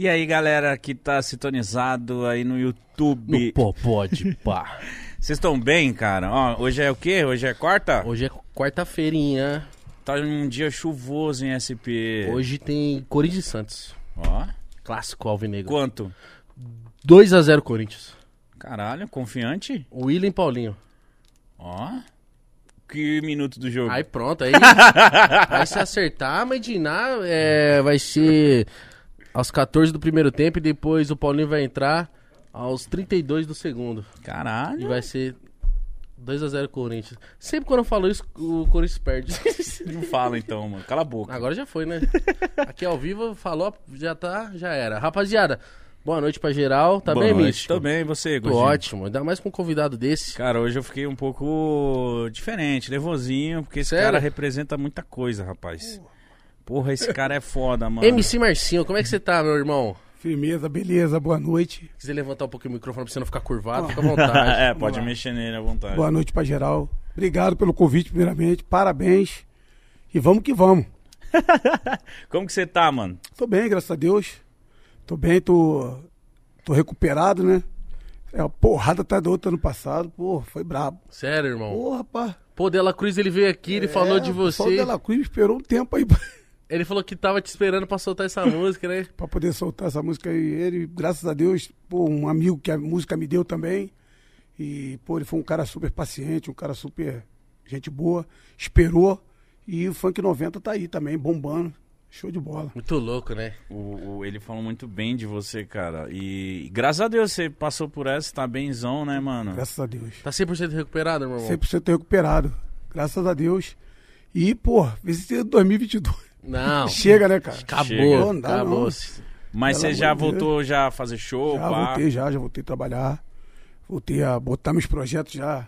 E aí, galera que tá sintonizado aí no No YouTube. Popó de pá. Vocês estão bem, cara? Ó, hoje é o quê? Hoje é quarta? Hoje é quarta-feirinha. Tá um dia chuvoso em SP. Hoje tem Corinthians e Santos. Ó, Clássico alvinegro. quanto? 2x0 Corinthians. Caralho, confiante? William Paulinho. Ó. Que minuto do jogo? Aí pronto, aí, aí se acertar, Medinar é, vai ser aos 14 do primeiro tempo e depois o Paulinho vai entrar aos 32 do segundo. E Caralho. vai ser 2x0 Corinthians. Sempre quando eu falo isso, o Corinthians perde. Não fala então, mano. Cala a boca. Agora já foi, né? Aqui ao vivo, falou, já tá, já era. Rapaziada, boa noite pra geral. Tá Boa bem, noite. Místico? Tô bem, e você, Tô Gordinho? ótimo, ainda mais com um convidado desse. Cara, hoje eu fiquei um pouco diferente, nervosinho, porque esse Sério? cara representa muita coisa, rapaz. Porra, esse cara é foda, mano. MC Marcinho, como é que você tá, meu irmão? Firmeza, beleza, boa noite. Quiser levantar um pouquinho o microfone pra você não ficar curvado, fica à vontade. é, pode mexer nele à vontade. Boa noite pra geral. Obrigado pelo convite, primeiramente. Parabéns. E vamos que vamos. Como que você tá, mano? Tô bem, graças a Deus. Tô bem, tô, tô recuperado, né? É uma porrada atrás da outra ano passado. Pô, foi brabo. Sério, irmão. Pô, rapaz. Pô, Dela Cruz, ele veio aqui, ele falou É, de O você. Dela Cruz esperou um tempo aí Ele falou que tava te esperando pra soltar essa música, né? pra poder soltar essa música aí. Ele, graças a Deus, pô, um amigo que a música me deu também. E, pô, ele foi um cara super paciente, um cara super gente boa. Esperou. E o Funk 90 tá aí também, bombando. Show de bola. Muito louco, né? O, o- ele falou muito bem de você, cara. E, graças a Deus você passou por essa, tá benzão, né, mano? Graças a Deus. Tá 100% recuperado, meu irmão? 100% recuperado. Graças a Deus. E, pô, esse 2022. Não. Chega, né, cara? Acabou, Chega. Não dá, acabou. não. Mas Pelo você já amor de voltou já a fazer show, Já pá? voltei, já, já voltei a trabalhar. Voltei a botar meus projetos já.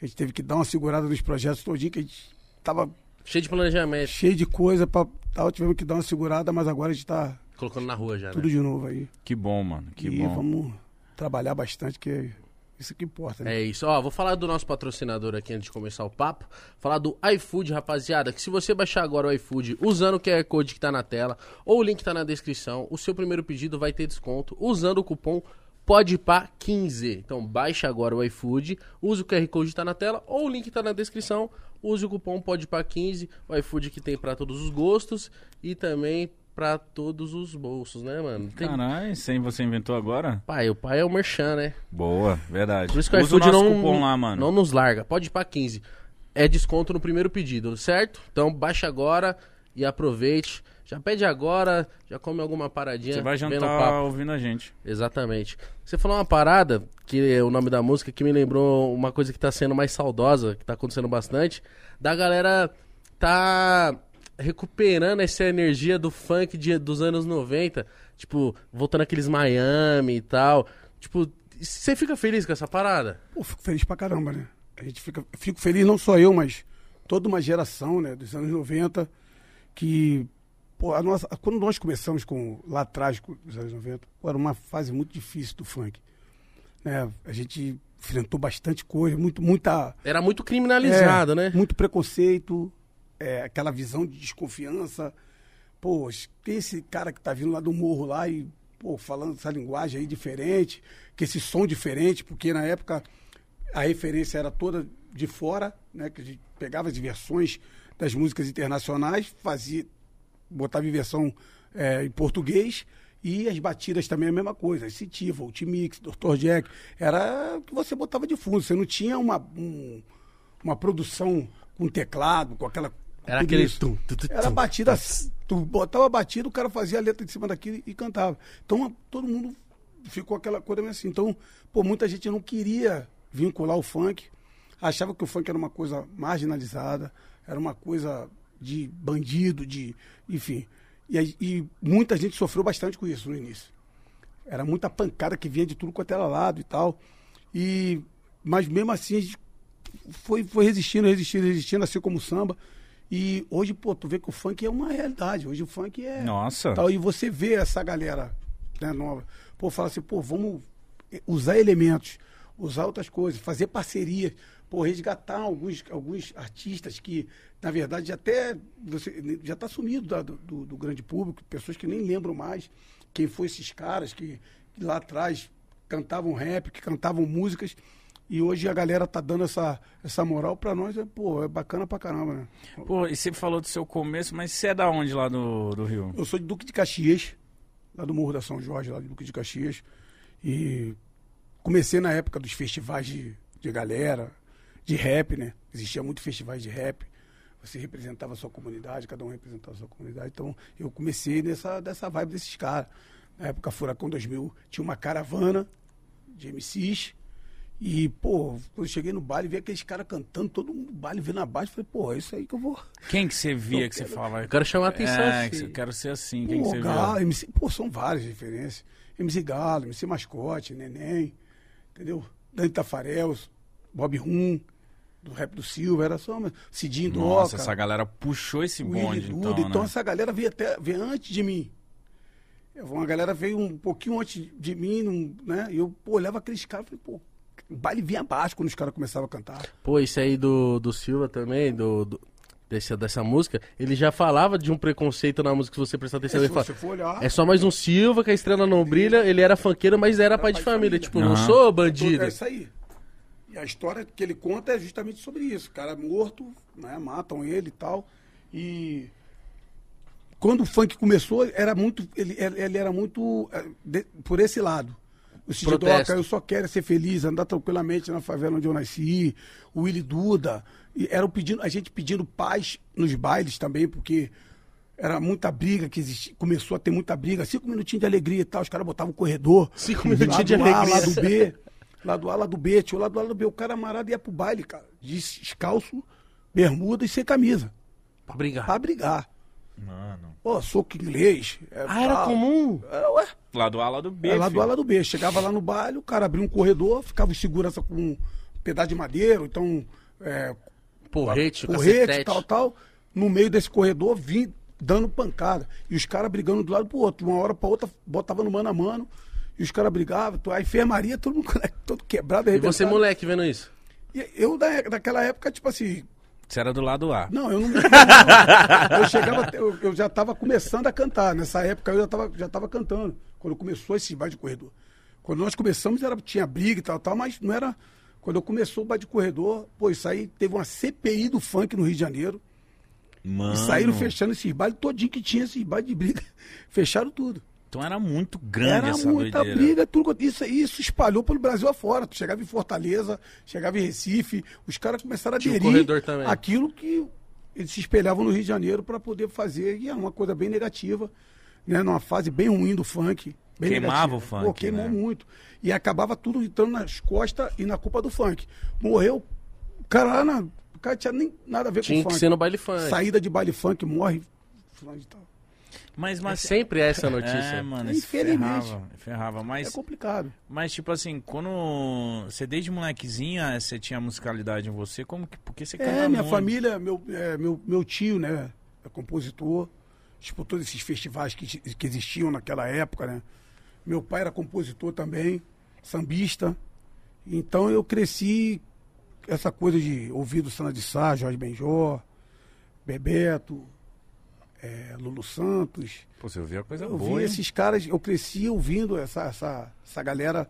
A gente teve que dar uma segurada nos projetos todinho, que a gente tava Cheio de planejamento. cheio de coisa pra tal. Tivemos que dar uma segurada, mas agora a gente tá Colocando na rua já, tudo né? de novo aí. Que bom, mano. Que e bom. vamos trabalhar bastante, que isso que importa, né? É isso. Ó, vou falar do nosso patrocinador aqui antes de começar o papo. Falar do iFood, rapaziada. Que se você baixar agora o iFood usando o QR Code que tá na tela ou o link tá na descrição, o seu primeiro pedido vai ter desconto usando o cupom PODPA15. Então baixa agora o iFood, use o QR Code que tá na tela ou o link tá na descrição, use o cupom PODPA15. O iFood que tem pra todos os gostos e também pra todos os bolsos, né, mano? Tem... Caralho, sem você inventou agora? Pai, o pai é o merchan, né? Boa, verdade. Por isso que o Usa o iFood nosso não, cupom lá, mano. não nos larga. Pode ir pra 15. É desconto no primeiro pedido, certo? Então baixa agora e aproveite. Já pede agora, já come alguma paradinha. Você vai jantar ouvindo a gente. Exatamente. Você falou uma parada, que é o nome da música, que me lembrou uma coisa que tá sendo mais saudosa, que tá acontecendo bastante, da galera tá recuperando essa energia do funk de- dos anos 90, tipo, voltando aqueles Miami e tal. Tipo, você fica feliz com essa parada? Pô, fico feliz pra caramba, né? A gente fica, fico feliz não só eu, mas toda uma geração, né, dos anos 90, que pô, a nossa, quando nós começamos com lá atrás com os anos 90, pô, era uma fase muito difícil do funk. Né? A gente enfrentou bastante coisa, muito muita Era muito criminalizado, é, né? Muito preconceito, é, aquela visão de desconfiança. Pô, tem esse cara que tá vindo lá do morro lá e, pô, falando essa linguagem aí diferente, que esse som diferente, porque na época a referência era toda de fora, né? Que a gente pegava as versões das músicas internacionais, fazia, botava em versão é, em português e as batidas também a mesma coisa, Citiva, Ultimix, Dr. Jack, era que você botava de fundo, você não tinha uma, um- uma produção com teclado, com aquela... Era aquele tum, tum, tum, Era batida, tu botava a batida, o cara fazia a letra em cima daquilo e cantava. Então todo mundo ficou aquela coisa meio assim. Então, pô, muita gente não queria vincular o funk, achava que o funk era uma coisa marginalizada, era uma coisa de bandido, de. enfim. E, e muita gente sofreu bastante com isso no início. Era muita pancada que vinha de tudo quanto era lado e tal. E, mas mesmo assim a gente foi, foi resistindo, resistindo, resistindo, assim como o samba. E hoje, pô, tu vê que o funk é uma realidade. Hoje o funk é. Nossa. Tal, e você vê essa galera né, nova. Pô, fala assim, pô, vamos usar elementos, usar outras coisas, fazer parcerias, pô, resgatar alguns, alguns artistas que, na verdade, até você já está sumido da- do, do- do grande público, pessoas que nem lembram mais. quem foi esses caras que, que lá atrás cantavam rap, que cantavam músicas. E hoje a galera tá dando essa, essa moral pra nós, é, pô, é bacana pra caramba, né? Pô, e você falou do seu começo, mas você é da onde lá do, do Rio? Eu sou de Duque de Caxias, lá do Morro da São Jorge, lá de Duque de Caxias. E comecei na época dos festivais de, de galera, de rap, né? Existia muito festivais de rap. Você representava a sua comunidade, cada um representava a sua comunidade. Então eu comecei nessa dessa vibe desses caras. Na época Furacão 2000 tinha uma caravana de MCs. E, pô, quando eu cheguei no baile, vi aqueles caras cantando, todo mundo no baile vendo abaixo. Falei, pô, é isso aí que eu vou. Quem que você via Eu que você quero- falava? Eu quero chamar a atenção, É, sim. que eu quero ser assim. Quem que Pô, você Galo, via? MC, pô, são várias referências. MC Galo, MC Mascote, Neném, entendeu? Dante Tafarel, Bob Rum, do rap do Silva, era só mas Cidinho Nossa, Doca, essa galera puxou esse bonde, Duda. então, Então, né? essa galera veio até veio antes de mim. Eu- Uma galera veio um pouquinho antes de mim, né? E eu pô, olhava aqueles caras e falei, pô, o baile vinha abaixo quando os caras começavam a cantar. Pô, esse aí do, do Silva também, do, do- desse, dessa música, ele já falava de um preconceito na música, se você prestar atenção. É, Ele fala, você for olhar. é só mais um Silva que a estrela não brilha, ele era funkeiro, mas era pai de família. Tipo, não Aham. sou bandido. É isso aí. E a história que ele conta é justamente sobre isso. O cara é morto, né? Matam ele e tal. E quando o funk começou, era muito. Ele, ele era muito eh, de- por esse lado. O Cid. Doca, eu só quero ser feliz, andar tranquilamente na favela onde eu nasci. O Willy Duda. E era o pedindo, a gente pedindo paz nos bailes também, porque era muita briga que existia, começou a ter muita briga, cinco minutinhos de alegria e tal, os caras botavam o corredor. Cinco minutinhos de A, alegria. lá do B, lá do A, lá do B, tinha o lá do A, lá do B, o cara amarado ia pro baile, cara, descalço, bermuda e sem camisa, Pra brigar. pra brigar. Mano. Pô, soco inglês. é, Ah, era tal. comum? Era, ué. Lá do A, lá do B, É lá do filho. A, lá do B. Chegava lá no baile, o cara abria um corredor, ficava em segurança com um pedaço de madeira, então é, Porrete, porrete, cacetete. tal, tal. No meio desse corredor, vim dando pancada. E os caras brigando um lado pro outro. De uma hora pra outra, botava no mano a mano. E os caras brigavam. A enfermaria, todo mundo todo quebrado, E você, moleque, vendo isso? E eu, da- naquela época, tipo assim, Você era do lado A. não, eu não me não. Eu chegava, eu, eu já estava começando a cantar. Nessa época eu já estava já tava cantando. Quando começou esse baile de corredor. Quando nós começamos, era, tinha briga e tal, tal, mas não era. Quando eu começou o baile de corredor, pô, isso aí teve uma CPI do funk no Rio de Janeiro. Mano. E saíram fechando esses bailes todinho que tinha esses bailes de briga. Fecharam tudo. Então era muito grande Era essa muita doideira. briga, tudo. Isso, isso espalhou pelo Brasil afora. Tu chegava em Fortaleza, chegava em Recife, os caras começaram a Tinha aderir corredor também. aquilo que eles se espelhavam no Rio de Janeiro para poder fazer. E é uma coisa bem negativa, né? Numa fase bem ruim do funk. Bem Queimava negativa. o funk, Pô, queimou né? muito. E acabava tudo entrando nas costas e na culpa do funk. Morreu, o cara lá na. O cara tinha nem nada a ver Tinha com o que funk. ser no baile funk. Saída de baile funk, morre. fulano de tal. Mas, É mas... sempre essa notícia. É, mano, isso Infelizmente. ferrava, ferrava. É Mas, complicado. mas, tipo assim, quando você desde molequezinho, eh, você tinha musicalidade em você, como que, porque você canta É, minha muito? família, meu, é, meu, meu tio, né, é compositor, disputou esses festivais que, que existiam naquela época, né. Meu pai era compositor também, sambista. Então eu cresci essa coisa de ouvir do Sana de Sá, Jorge Benjó, Bebeto, é, Lulu Santos. Pô, você ouvia coisa Eu boa, vi hein? esses caras, eu cresci ouvindo essa, essa, essa galera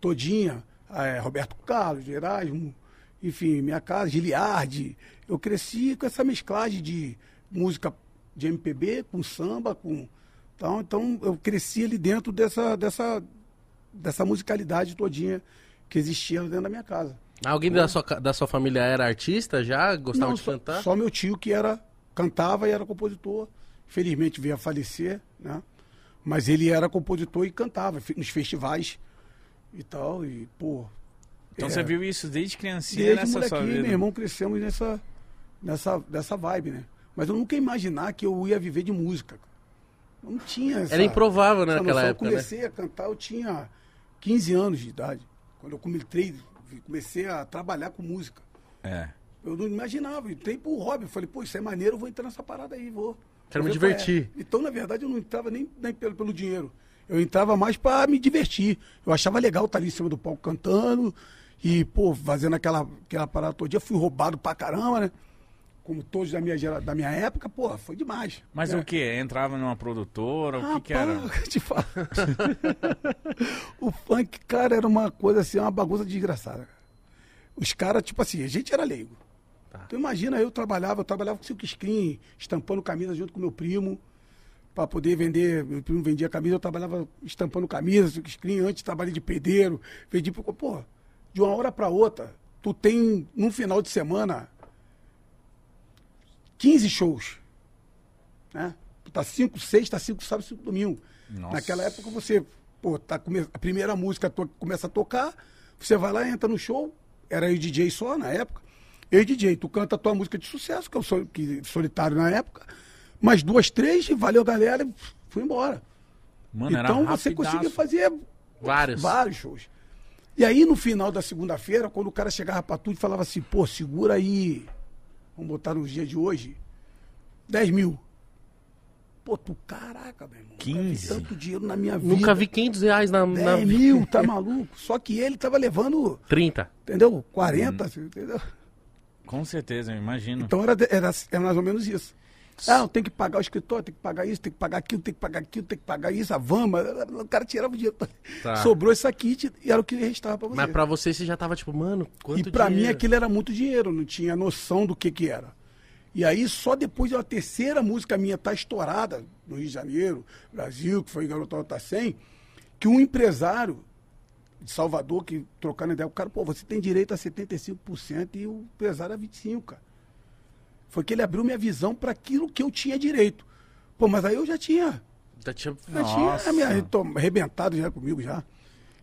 todinha, é, Roberto Carlos, Erasmo, enfim, minha casa, Giliardi. Eu cresci com essa mesclagem de música de MPB com samba, com. Então, então eu cresci ali dentro dessa, dessa, dessa musicalidade todinha que existia dentro da minha casa. Alguém da sua, da sua família era artista já? Gostava Não, de só, cantar? só meu tio que era cantava e era compositor. Felizmente veio a falecer, né? Mas ele era compositor e cantava nos festivais e tal. E, pô. Então é, você viu isso desde criancinha Desde nessa sua molequinho, vida. meu irmão, crescemos nessa, nessa, nessa vibe, né? Mas eu nunca ia imaginar que eu ia viver de música. cara. Não tinha essa, Era improvável, né, naquela noção. época, Eu né? comecei a cantar, eu tinha 15 anos de idade. Quando eu comecei, comecei a trabalhar com música. É. Eu não imaginava, entrei pro hobby. Falei, pô, isso é maneiro, eu vou entrar nessa parada aí, vou. Quero me é. divertir. Então, na verdade, eu não entrava nem, nem pelo, pelo dinheiro. Eu entrava mais pra me divertir. Eu achava legal estar ali em cima do palco cantando e, pô, fazendo aquela, aquela parada todo dia. Fui roubado pra caramba, né? como todos da minha, gera- da minha época, porra, foi demais. Mas É. o que? Entrava numa produtora? O que, que era? Rapaz, eu te falo. o funk, cara, era uma coisa assim, uma bagunça desgraçada. Os caras, tipo assim, a gente era leigo. Então imagina, eu trabalhava, eu trabalhava com silk screen, estampando camisa junto com meu primo, para poder vender. Meu primo vendia camisa, eu trabalhava estampando camisa, silk screen, antes trabalhei de pedreiro, vendi, pô, de uma hora para outra, tu tem, num final de semana, 15 shows né? Tá 5, 6, tá 5 sábado, 5 domingo. Nossa. Naquela época você, pô, tá come... a primeira música to... começa a tocar, você vai lá, entra no show, era e DJ só na época. Eu e DJ, tu canta a tua música de sucesso, que eu sou que, solitário na época, mais duas, três, e valeu galera, e fui embora. Mano, era então você conseguia fazer Vários. vários shows. E aí no final da segunda-feira, quando o cara chegava pra tu e falava assim, pô, segura aí, vamos botar nos dias de hoje, 10 mil. Pô, tu, caraca, meu irmão. nunca vi 15. Tanto dinheiro na minha vida. Nunca vi 500 reais na, na 10 mil, tá maluco? Só que ele tava levando, 30. entendeu? 40, Uhum. entendeu? Com certeza, eu imagino. Então era, era, era mais ou menos isso. Ah, tem que pagar o escritório, tem que pagar isso, tem que pagar aquilo, tem que pagar aquilo, tem que pagar isso, a vama. O cara tirava o dinheiro. Tá. Sobrou esse kit e era o que restava pra você. Mas pra você, você já tava tipo, mano, quanto E pra mim dinheiro? aquilo era muito dinheiro, não tinha noção do que que era. E aí só depois de uma terceira música minha estar estourada no Rio de Janeiro, Brasil, que foi Garotão Nota 100, que um empresário de Salvador, que trocando ideia, o cara, pô, você tem direito a 75% e o empresário a 25%, cara. Foi que ele abriu minha visão para aquilo que eu tinha direito. Pô, mas aí eu já tinha Já tinha... já Nossa. tinha me arrebentado já comigo já.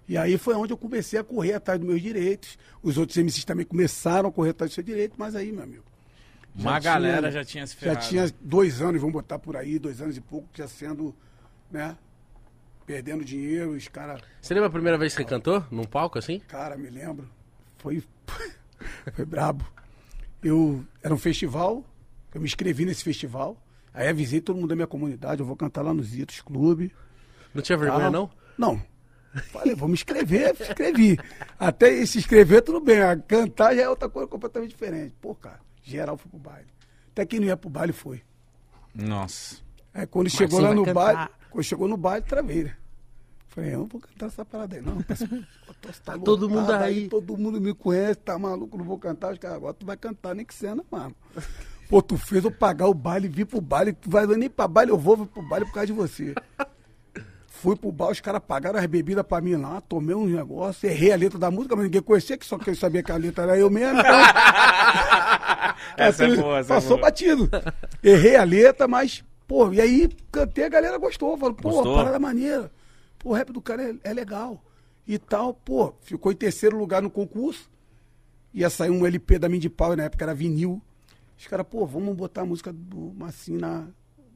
E aí foi onde eu comecei a correr atrás dos meus direitos. Os outros MCs também começaram a correr atrás dos seus direitos, mas aí, meu amigo. Uma já galera tinha- já tinha se Já ferrado. tinha dois anos, vamos botar por aí, dois anos e pouco, já sendo, né? Perdendo dinheiro, os caras. Você lembra a primeira vez que você cantou? Num palco assim? Cara, me lembro. Foi. foi brabo. Eu. Era um festival, eu me inscrevi nesse festival. Aí avisei todo mundo da minha comunidade, eu vou cantar lá nos Itos Clube. Não tinha vergonha, Ah, não? Não. Falei, vou me inscrever, me inscrevi. Até se inscrever, tudo bem. A cantar já é outra coisa completamente diferente. Pô, cara, geral foi pro baile. Até quem não ia pro baile foi. Nossa. Aí quando chegou você lá no cantar. baile, quando chegou no baile, travei, né? Falei, eu não vou cantar essa parada aí, não. Tá todo mundo aí. Todo mundo me conhece, tá maluco, não vou cantar. Os caras, agora tu vai cantar, nem que cena, mano. Pô, tu fez eu pagar o baile, vir pro baile, tu vai nem pra baile, eu vou, vou pro baile por causa de você. Fui pro bar, os caras pagaram as bebidas pra mim lá, tomei uns negócios, errei a letra da música, mas ninguém conhecia, que só que eu sabia que a letra era eu mesmo. Então, Essa é boa, essa é Passou boa. batido. Errei a letra, mas, pô, e aí cantei, a galera gostou. Falou, pô, parada maneira. Pô, o rap do cara é, é legal. E tal, pô, ficou em terceiro lugar no concurso. Ia sair um LP da Mindy Power, na época era vinil. Os caras, pô, vamos botar a música do Massim na,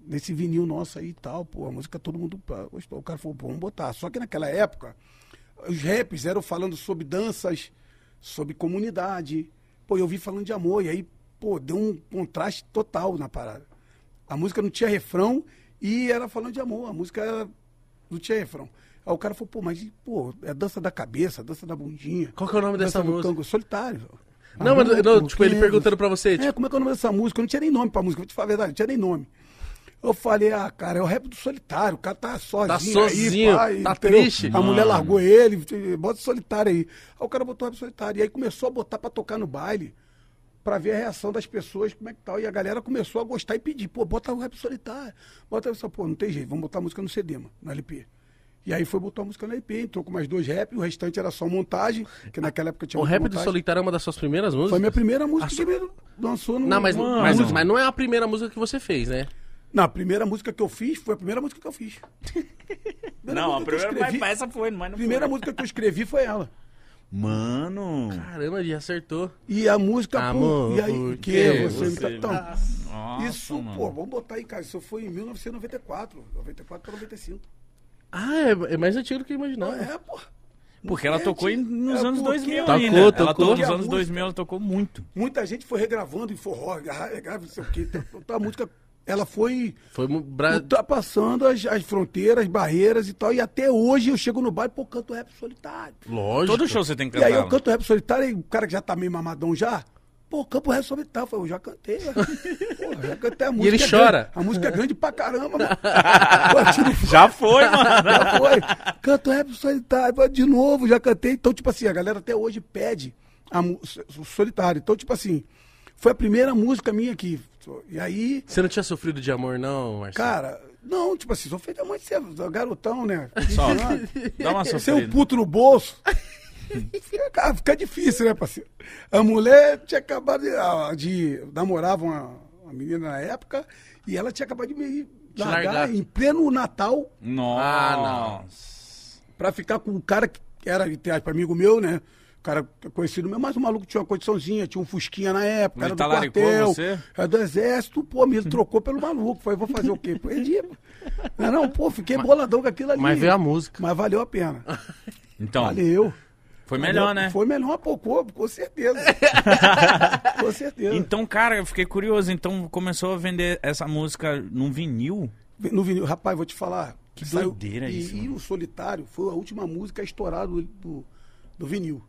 nesse vinil nosso aí e tal, pô, a música todo mundo gostou. O cara falou, pô, vamos botar. Só que naquela época, os raps eram falando sobre danças, sobre comunidade. Pô, eu vi falando de amor, e aí, pô, deu um contraste total na parada. A música não tinha refrão e era falando de amor, a música era- não tinha refrão. Aí o cara falou, pô, mas, pô, é dança da cabeça, dança da bundinha. Qual que é o nome dessa do música? tango solitário. Não, mas Maluco, não, tipo, ele perguntando pra você, É, tipo, como é que é o nome dessa música? Eu não tinha nem nome pra música, vou te falar a verdade, não tinha nem nome. Eu falei, ah, cara, é o rap do solitário, o cara tá sozinho. Tá sozinho, aí, tá entendeu? triste. A Mano. mulher largou ele, bota solitário aí. Aí o cara botou o rap solitário. E aí começou a botar pra tocar no baile, pra ver a reação das pessoas, como é que tal. E a galera começou a gostar e pedir, pô, bota o rap solitário. Bota isso, pô, não tem jeito, vamos botar a música no CD, mano, no LP. E aí foi botar a música no LP, entrou com mais dois rap, o restante era só montagem, que naquela época tinha o rap do montagem. Solitário é uma das suas primeiras músicas? Foi minha primeira música A que sua- me lançou no. Não, mas, Mano. mas, mas não é a primeira música que você fez, né? Não, a primeira música que eu fiz foi a primeira música que eu fiz. Não, a que primeira escrevi- mas essa foi, mas A não primeira foi. música que eu escrevi foi ela. Mano. Caramba, ele acertou. E a música, Amor, pô, e aí, que que você, me tá- Então, Nossa, isso, mano. pô, vamos botar aí, cara. Isso foi em 1994. 94 para 95. Ah, é, é mais antigo do que eu imaginava. É, pô. Porque ela É, tocou em- nos é, anos porque 2000 Tocou, ainda. Ela tocou. tocou nos anos música- 2000, ela tocou muito. Muita gente foi regravando em forró, gra- grave, não sei o quê. Então, a música, ela foi Foi bra... ultrapassando as, as fronteiras, as barreiras e tal. E até hoje eu chego no baile, pô, canto rap solitário. Lógico. Todo show você tem que E aí cantar. eu canto rap solitário e o cara que já tá meio mamadão já, pô, Campo Reto Solitário. Eu falei, eu já cantei, né? Pô, já cantei a música. ele é chora. grande. A música é grande pra caramba, mano. Pô, tiro Já foi, mano. já foi. Canto rap solitário, de novo, já cantei. Então, tipo assim, a galera até hoje pede a o solitário. Então, tipo assim, foi a primeira música minha aqui. E aí, Você não tinha sofrido de amor, não, Marcelo? cara, não, tipo assim, sou feito a mãe de ser garotão, né? Só. 15 anos. Dá uma Ser um sofrida. puto no bolso. fica, fica difícil, né, parceiro? A mulher tinha acabado de, ah, de namorava uma, uma menina na época e ela tinha acabado de me largar, largar. em pleno Natal Nossa. pra ficar com um cara que era, entre aspas, amigo meu, né? Cara conhecido meu, mas o maluco tinha uma condiçãozinha, tinha um Fusquinha na época, Ele era do talaricou quartel, você? era do exército, pô, me trocou pelo maluco. Falei, vou fazer o quê? Perdi. Não, não, pô, fiquei boladão com aquilo ali. Mas veio a música. Mas valeu a pena. Então, Valeu. foi melhor, Valeu. né? Foi melhor, pô, com, com certeza. com certeza. Então, cara, eu fiquei curioso. Então, começou a vender essa música num vinil? No vinil, rapaz, vou te falar. Que saiu- doideira e, isso, E mano. o Solitário foi a última música a estourar do, do, do vinil.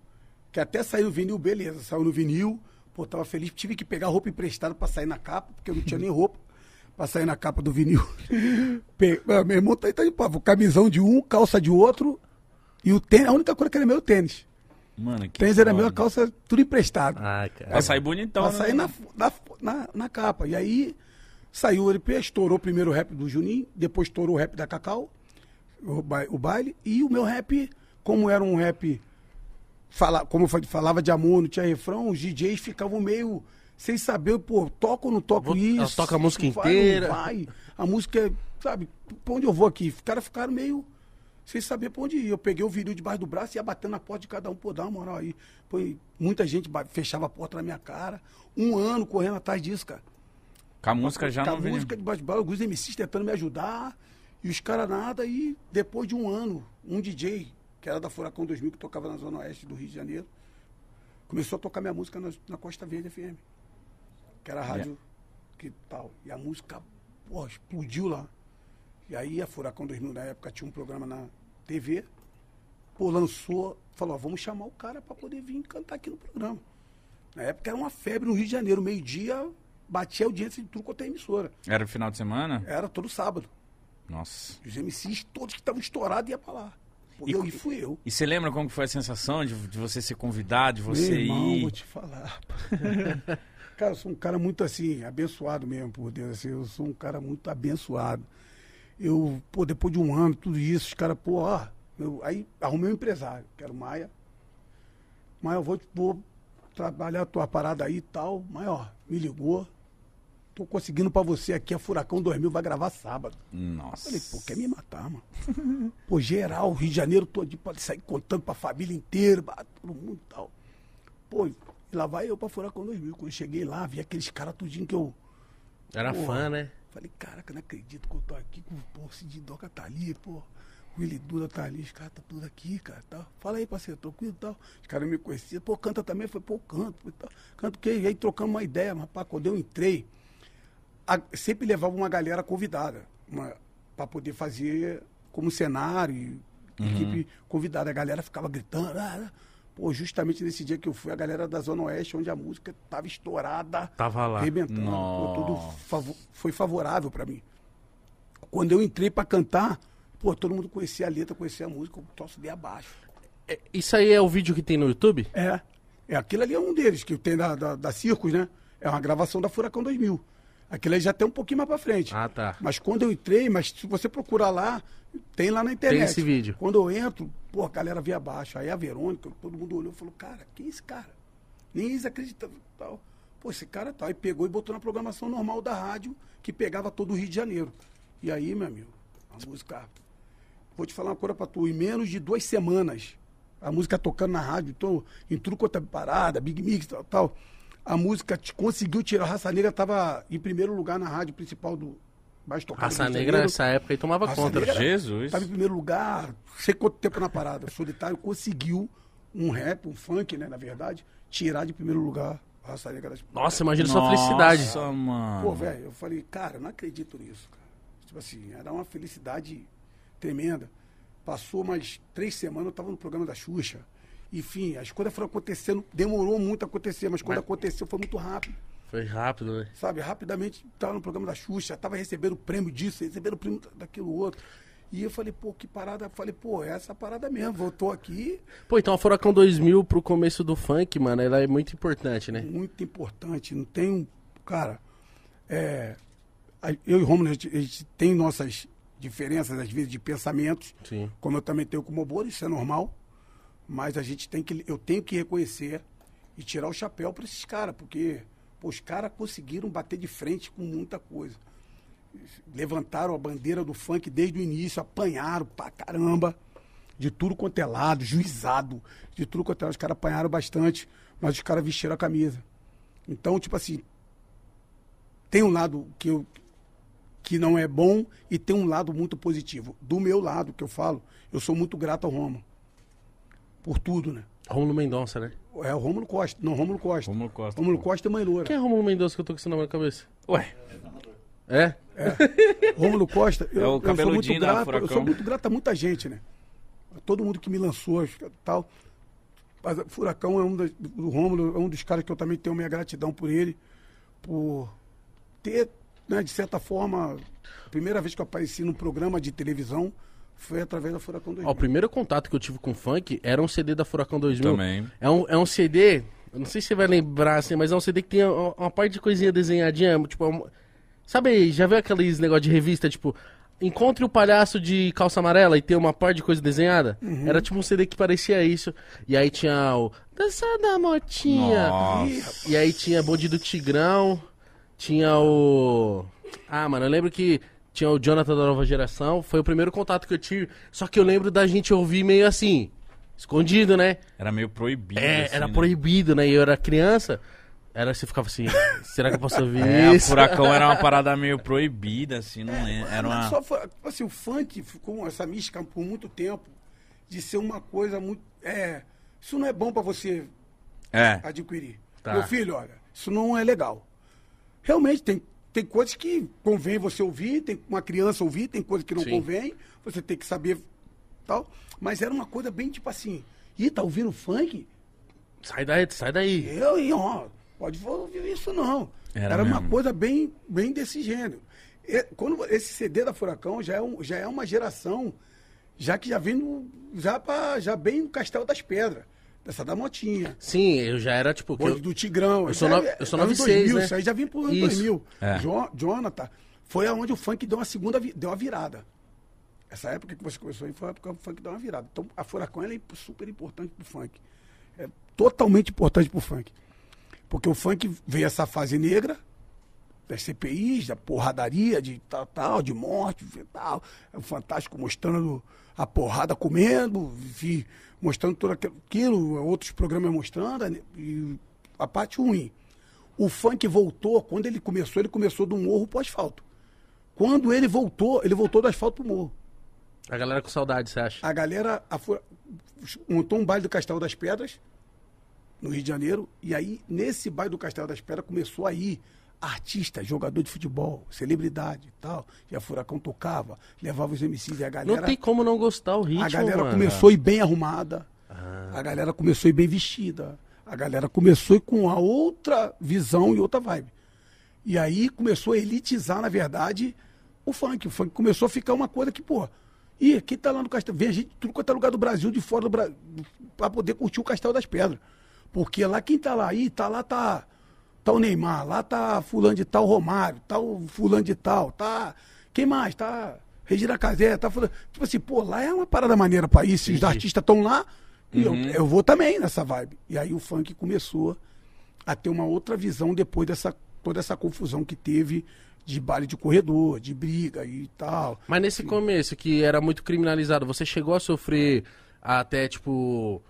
Que até saiu o vinil, beleza, saiu no vinil. Pô, tava feliz. Tive que pegar roupa emprestada pra sair na capa, porque eu não tinha nem roupa pra sair na capa do vinil. Pe- ah, meu irmão tá aí, tá de pavo. Camisão de um, calça de outro. E o tênis, a única coisa que era meu tênis. Mano, que tênis era meu, a calça tudo emprestado. Ah, cara. Pra sair bonitão, Pra né? sair na, na, na, na capa. E aí saiu o LP, estourou primeiro o rap do Juninho, depois estourou o rap da Cacau, o, ba- o baile, e o meu rap, como era um rap, fala, como falava de amor, não tinha refrão, os DJs ficavam meio sem saber, pô, toco ou não toco Vou- isso? ela toca a música vai ou não inteira. vai? A música, é, sabe, pra onde eu vou aqui? Os caras ficaram meio sem saber pra onde ir. Eu peguei o vinil debaixo do braço e ia batendo na porta de cada um, pô, dá uma moral aí. Pô, muita gente fechava a porta na minha cara. Um ano correndo atrás disso, cara. Com a música já Com a não vinil. música debaixo do braço, alguns MCs tentando me ajudar. E os caras nada. E depois de um ano, um DJ, que era da Furacão 2000, que tocava na Zona Oeste do Rio de Janeiro, começou a tocar minha música na, na Costa Verde FM. Que era a rádio que tal. E a música, porra, explodiu lá. E aí a Furacão 2000 na época tinha um programa na TV. Pô, lançou, falou, ó, vamos chamar o cara para poder vir cantar aqui no programa. Na época era uma febre no Rio de Janeiro, meio-dia, batia audiência de tudo quanto é emissora. Era final de semana? Era todo sábado. Nossa. Os MCs todos que estavam estourados iam pra lá. E eu, e fui eu. E você lembra como foi a sensação de, de você ser convidado, de você Meu irmão, ir? vou te falar. cara, eu sou um cara muito assim, abençoado mesmo, por Deus. Assim, eu sou um cara muito abençoado. Eu, pô, depois de um ano, tudo isso, os caras, pô, ó, eu, aí arrumei um empresário, que era o Maia. Maia, eu vou, vou trabalhar a tua parada aí e tal. Maia, ó, me ligou. Tô conseguindo pra você aqui, a Furacão 2000 vai gravar sábado. Nossa. Falei, pô, quer me matar, mano? pô, geral, Rio de Janeiro todo pode sair contando pra família inteira, bah, todo mundo e tal. Pô, e lá vai eu pra Furacão 2000. Quando eu cheguei lá, vi aqueles caras tudinho que eu... Era Porra. fã, né? Falei, caraca, não acredito que eu tô aqui com pô, o Cid Doca tá ali, pô. O Willy Duda tá ali, os caras tá tudo aqui, cara. Tá. Fala aí, parceiro, tranquilo e tal. Os caras me conheciam, pô, canta também. Falei, pô, canto. pô, tal. Canto o quê? E aí trocamos uma ideia, mas, rapaz, quando eu entrei, a- sempre levava uma galera convidada para poder fazer como cenário, e equipe convidada. A galera ficava gritando. Ah, ah. Pô, justamente nesse dia que eu fui, a galera da Zona Oeste, onde a música tava estourada, Tava lá. arrebentando. Pô, tudo favo- foi favorável para mim. Quando eu entrei para cantar, pô, todo mundo conhecia a letra, conhecia a música, o troço de abaixo. É, Isso aí é o vídeo que tem no YouTube? É. É, aquilo ali é um deles, que tem da, da, da Circos, né? É uma gravação da Furacão 2000. Aquilo aí já tem um pouquinho mais pra frente. Ah, tá. Mas quando eu entrei, mas se você procurar lá, tem lá na internet. Tem esse vídeo. Quando eu entro, pô, a galera via abaixo. Aí a Verônica, todo mundo olhou e falou, cara, quem é esse cara? Nem eles acreditavam. Tal. Pô, esse cara tal. Aí pegou e botou na programação normal da rádio, que pegava todo o Rio de Janeiro. E aí, meu amigo, a música. Vou te falar uma coisa pra tu. Em menos de duas semanas, a música tocando na rádio, tô em tudo quanto é parada, Big Mix, tal, tal. A música te- conseguiu tirar. A Raça Negra tava em primeiro lugar na rádio principal do. Mais tocada do Raça Negra Janeiro. nessa época aí tomava Raça conta. Negra Jesus. Estava em primeiro lugar, sei quanto tempo na parada. Solitário conseguiu um rap, um funk, né, na verdade, tirar de primeiro lugar a Raça Negra das Nossa, imagina sua felicidade. Nossa, mano. Pô, velho, eu falei, cara, eu não acredito nisso, cara. Tipo assim, era uma felicidade tremenda. Passou mais três semanas, eu tava no programa da Xuxa. Enfim, as coisas foram acontecendo, demorou muito a acontecer, mas quando Mas- aconteceu foi muito rápido. Foi rápido, né? Sabe, rapidamente estava no programa da Xuxa, estava recebendo prêmio disso, recebendo prêmio daquilo outro. E eu falei, pô, que parada. Falei, pô, é essa parada mesmo. Voltou aqui, Pô, então a Furacão 2000 pro começo do funk, mano, ela é muito importante, né? muito importante. Não tem um. Cara, é, eu e o Romulo, a gente, a gente tem nossas diferenças, às vezes, de pensamentos, Sim. como eu também tenho com o Moboro, isso é normal. Mas a gente tem que. Eu tenho que reconhecer e tirar o chapéu para esses caras, porque pô, os caras conseguiram bater de frente com muita coisa. Levantaram a bandeira do funk desde o início, apanharam pra caramba, de tudo quanto é lado, juizado, de tudo quanto é lado. Os caras apanharam bastante, mas os caras vestiram a camisa. Então, tipo assim, tem um lado que, eu, que não é bom e tem um lado muito positivo. Do meu lado, que eu falo, eu sou muito grato ao Roma. Por tudo, né? Rômulo Mendonça, né? É o Rômulo Costa. Não, Rômulo Costa. Rômulo Costa, Rômulo. Costa é mãe loura. Quem é Rômulo Mendonça que eu tô com esse nome na cabeça? Ué, É? Rômulo Costa, eu, É o eu sou muito cabeludinho da grato, eu Furacão. sou muito grato a muita gente, né? Todo mundo que me lançou e tal. Mas o Furacão é um das, o Rômulo é um dos caras que eu também tenho minha gratidão por ele, por ter, né, de certa forma, a primeira vez que eu apareci num programa de televisão foi através da Furacão 2000. Ó, o primeiro contato que eu tive com funk era um CD da Furacão 2000. Também. É um, é um CD, eu não sei se você vai lembrar, assim, mas é um CD que tem uma, uma parte de coisinha desenhadinha, tipo... é uma- Sabe, já viu aqueles negócio de revista, tipo... Encontre o palhaço de calça amarela e tem uma parte de coisa desenhada? Era tipo um CD que parecia isso. E aí tinha o... Dança da Motinha. Nossa. E aí tinha Bonde do Tigrão, tinha o... Ah, mano, eu lembro que tinha o Jonathan da Nova Geração, foi o primeiro contato que eu tive, só que eu lembro da gente ouvir meio assim, escondido, né? Era meio proibido. É, assim, era né? proibido, né? E eu era criança, era você ficava assim, será que eu posso ouvir É, isso? Furacão era uma parada meio proibida, assim, não lembro. Era Não é uma... só foi- assim, o funk ficou com essa mística por muito tempo de ser uma coisa muito. É, isso não é bom para você É, adquirir. Tá. Meu filho, olha, isso não é legal. Realmente tem, tem coisas que convém você ouvir, tem uma criança ouvir, tem coisas que não Sim. convém, você tem que saber tal. Mas era uma coisa bem tipo assim, ih, tá ouvindo funk? Sai daí, sai daí. Eu, e, ó, pode ouvir isso não. Era Era, uma coisa bem, bem desse gênero. E, quando esse CD da Furacão já é, um- já é uma geração, já que já vem no, já, pra, já bem no Castelo das Pedras, dessa da Motinha. Sim, eu já era tipo... Bonde eu- do Tigrão. eu sou no- é- eu sou é anos 96, 2000, né? Isso aí já vim pro ano Isso. 2000. É. Jo- Jonathan, foi aonde o funk deu uma segunda, vi- deu uma virada. Essa época que você começou aí foi a época que o funk deu uma virada. Então, a Furacão ela é super importante pro funk. É totalmente importante pro funk. Porque o funk veio essa fase negra, das CPIs, da porradaria, de tal, tal, de morte e tal. É o Fantástico mostrando a porrada comendo, enfim, mostrando tudo aquilo, outros programas mostrando, né, e a parte ruim. O funk voltou, quando ele começou, ele começou do morro pro asfalto. Quando ele voltou, ele voltou do asfalto pro morro. A galera com saudade, você acha? A galera a montou um baile do Castelo das Pedras, no Rio de Janeiro, e aí, nesse baile do Castelo das Pedras, começou a ir artista, jogador de futebol, celebridade e tal. E a Furacão tocava, levava os MCs e a galera. Não tem como não gostar o ritmo, a galera mano. começou a ir bem arrumada, Ah. a galera começou a ir bem vestida, a galera começou a ir com a outra visão e outra vibe. E aí começou a elitizar, na verdade, o funk. O funk começou a ficar uma coisa que, pô, ih, quem tá lá no Castelo? Vem a gente de tudo quanto é lugar do Brasil, de fora do Brasil, pra poder curtir o Castelo das Pedras. Porque lá quem tá lá, aí, tá lá, tá, tá o Neymar, lá tá fulano de tal, Romário, tá o fulano de tal, tá. Quem mais? Tá. Regina Casé, tá fulano. Tipo assim, pô, lá é uma parada maneira pra ir. Se os artistas estão lá, e eu, eu vou também nessa vibe. E aí o funk começou a ter uma outra visão depois dessa toda essa confusão que teve de baile de corredor, de briga e tal. Mas nesse começo, que era muito criminalizado, você chegou a sofrer até, tipo...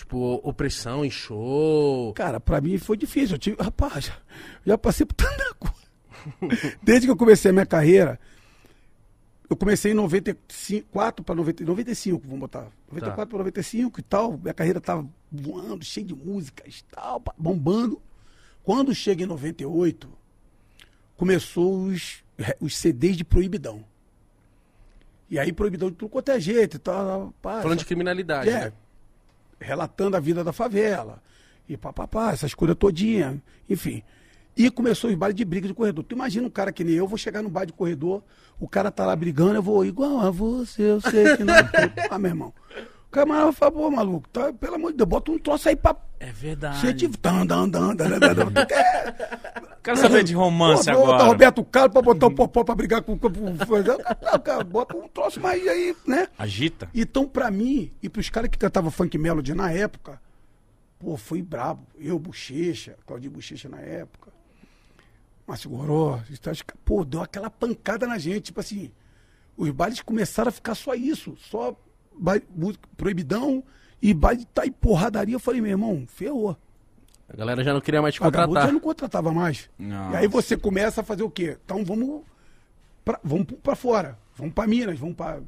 Tipo, opressão em show? Cara, pra mim foi difícil. Eu tive, rapaz, já, já passei por tanta coisa. Desde que eu comecei a minha carreira, eu comecei em 94 para 95, vamos botar. 94 para 95 e tal. Minha carreira tava voando, cheia de músicas e tal, bombando. Quando chega em 98, começou os, os CDs de proibidão. E aí, proibidão de tudo quanto é jeito e tal. Pá, Falando só- de criminalidade, é. né? Relatando a vida da favela. E papapá, essas coisas todinhas, enfim. E começou os bailes de briga de corredor. Tu imagina um cara que nem eu, vou chegar no baile de corredor, o cara tá lá brigando, eu vou igual a você, eu sei que não. ah, meu irmão. O camarada fala, pô, maluco, tá, pelo amor de Deus, bota um troço aí pra. É verdade. Você dan, dan. Quero saber de romance Pô, bota agora. Roberto Carlos pra botar o popó pra brigar com o. Cara, bota um troço mais aí, né? Agita. Então, pra mim, e pros caras que cantavam funk melody na época, pô, foi brabo. Eu, Bochecha, Claudinho Bochecha na época, Márcio Goró, pô, deu aquela pancada na gente. Tipo assim, os bailes começaram a ficar só isso, só baile, música, proibidão e baile tá e porradaria. Eu falei, meu irmão, ferrou. A galera já não queria mais te contratar. já não contratava mais. Nossa. E aí você começa a fazer o quê? Então vamos pra, vamos pra fora. Vamos pra Minas, vamos pra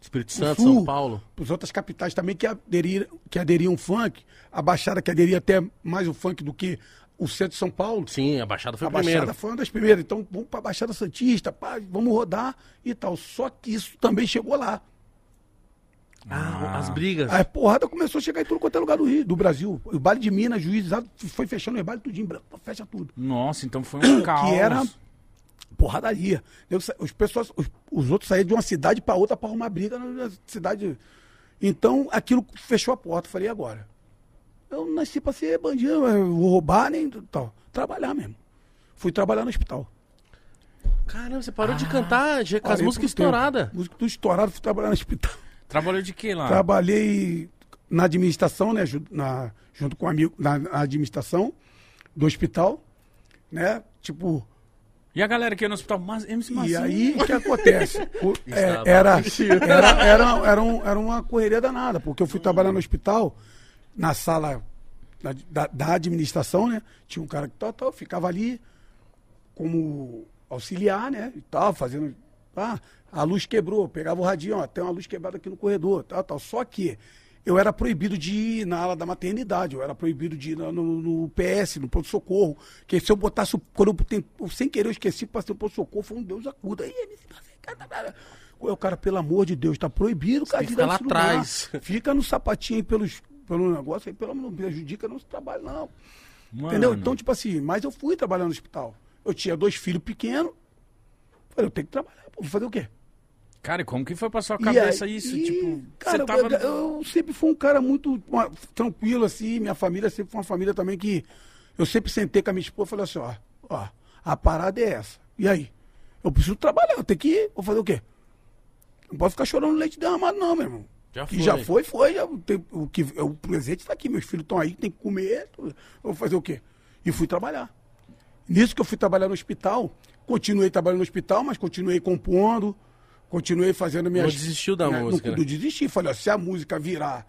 Espírito o Santo, Sul, São Paulo. As outras capitais também que aderiram, que aderiam funk. A Baixada que aderia até mais o funk do que o centro de São Paulo. Sim, a Baixada foi a o primeiro. Baixada foi uma das primeiras. Então vamos pra Baixada Santista, pá, vamos rodar e tal. Só que isso também chegou lá. Ah, as brigas. A porrada começou a chegar em tudo quanto é lugar do Rio, do Brasil. O baile de Minas, juizado, foi fechando o baile tudinho, fecha tudo. Nossa, então foi um caos. Que era porradaria. Os, pessoas, os, os outros saíam de uma cidade para outra para arrumar briga na cidade. Então aquilo fechou a porta. Falei, e agora? Eu nasci para ser bandido, vou roubar nem tal. Trabalhar mesmo. Fui trabalhar no hospital. Caramba, você parou de cantar já com as músicas estouradas. Música tudo estourado, fui trabalhar no hospital. Trabalhou de quê lá? Trabalhei na administração, né? na- junto com um amigo, na, na administração do hospital, né? Tipo, E a galera que ia no hospital, mas MC E Massinho. aí, o que acontece? O- é, era, era, era, era, um- era uma correria danada, porque eu fui trabalhar no hospital, na sala da, da- da administração, né? Tinha um cara que tal, tal, ficava ali como auxiliar, né? E tal, fazendo. Ah, a luz quebrou, eu pegava o radinho, ó, tem uma luz quebrada aqui no corredor, tal, tal. Só que eu era proibido de ir na ala da maternidade, eu era proibido de ir no, no- no PS, no pronto-socorro. Que se eu botasse, o- quando eu, tem- sem querer, eu esqueci, passei o pronto-socorro, foi um Deus acuda. Aí, MC, você, cara, cara. O cara, pelo amor de Deus, tá proibido, cara, dar lá lugar. atrás. Fica Fica no sapatinho aí pelos, pelo negócio aí, pelo amor, não prejudica nosso trabalho, não. Mano. Entendeu? Então, tipo assim, mas eu fui trabalhar no hospital. Eu tinha dois filhos pequenos. Eu tenho que trabalhar, pô, vou fazer o quê? Cara, e como que foi pra sua cabeça aí- isso? e, tipo, cara, você tava... eu, eu sempre fui um cara muito uma- tranquilo, assim. Minha família sempre foi uma família também que. Eu sempre sentei com a minha esposa e falei assim: ó, ó, a parada é essa. E aí? Eu preciso trabalhar, eu tenho que ir. Vou fazer o quê? Não posso ficar chorando leite derramado, não, meu irmão. Já Que foi. já foi, foi. Já, tem- o, que, o presente está aqui, meus filhos estão aí, tem que comer. Eu vou fazer o quê? E fui trabalhar. Nisso que eu fui trabalhar no hospital, continuei trabalhando no hospital, mas continuei compondo, continuei fazendo minhas. Não desistiu da né, música, Não, né? não desisti. Falei, ó, se a música virar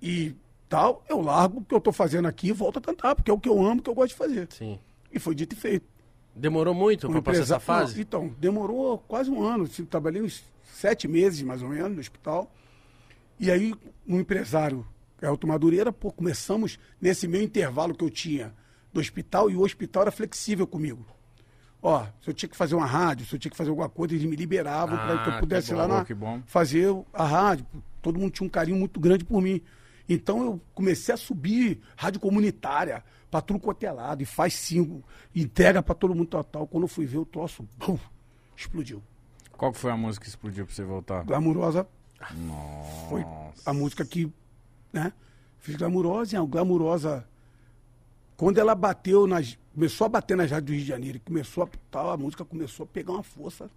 e tal, eu largo o que eu tô fazendo aqui e volto a cantar, porque é o que eu amo, o que eu gosto de fazer. Sim. E foi dito e feito. Demorou muito pra passar essa fase? Não, então, demorou quase um ano. assim, Trabalhei uns sete meses, mais ou menos, no hospital. E aí, um empresário, Elton Madureira, pô, começamos nesse meio intervalo que eu tinha do hospital, e o hospital era flexível comigo. Ó, se eu tinha que fazer uma rádio, se eu tinha que fazer alguma coisa, eles me liberavam para que Ah, eu pudesse que ir lá bom, na, bom. fazer a rádio. Todo mundo tinha um carinho muito grande por mim. Então eu comecei a subir rádio comunitária para tudo quanto é e faz cinco, entrega para todo mundo total. Quando eu fui ver o troço, bum, explodiu. Qual foi a música que explodiu pra você voltar? Glamurosa Nossa. foi a música que, né? Fiz glamurosa, e a glamurosa. Quando ela bateu nas. Começou a bater nas rádios do Rio de Janeiro, começou a tal, a música começou a pegar uma força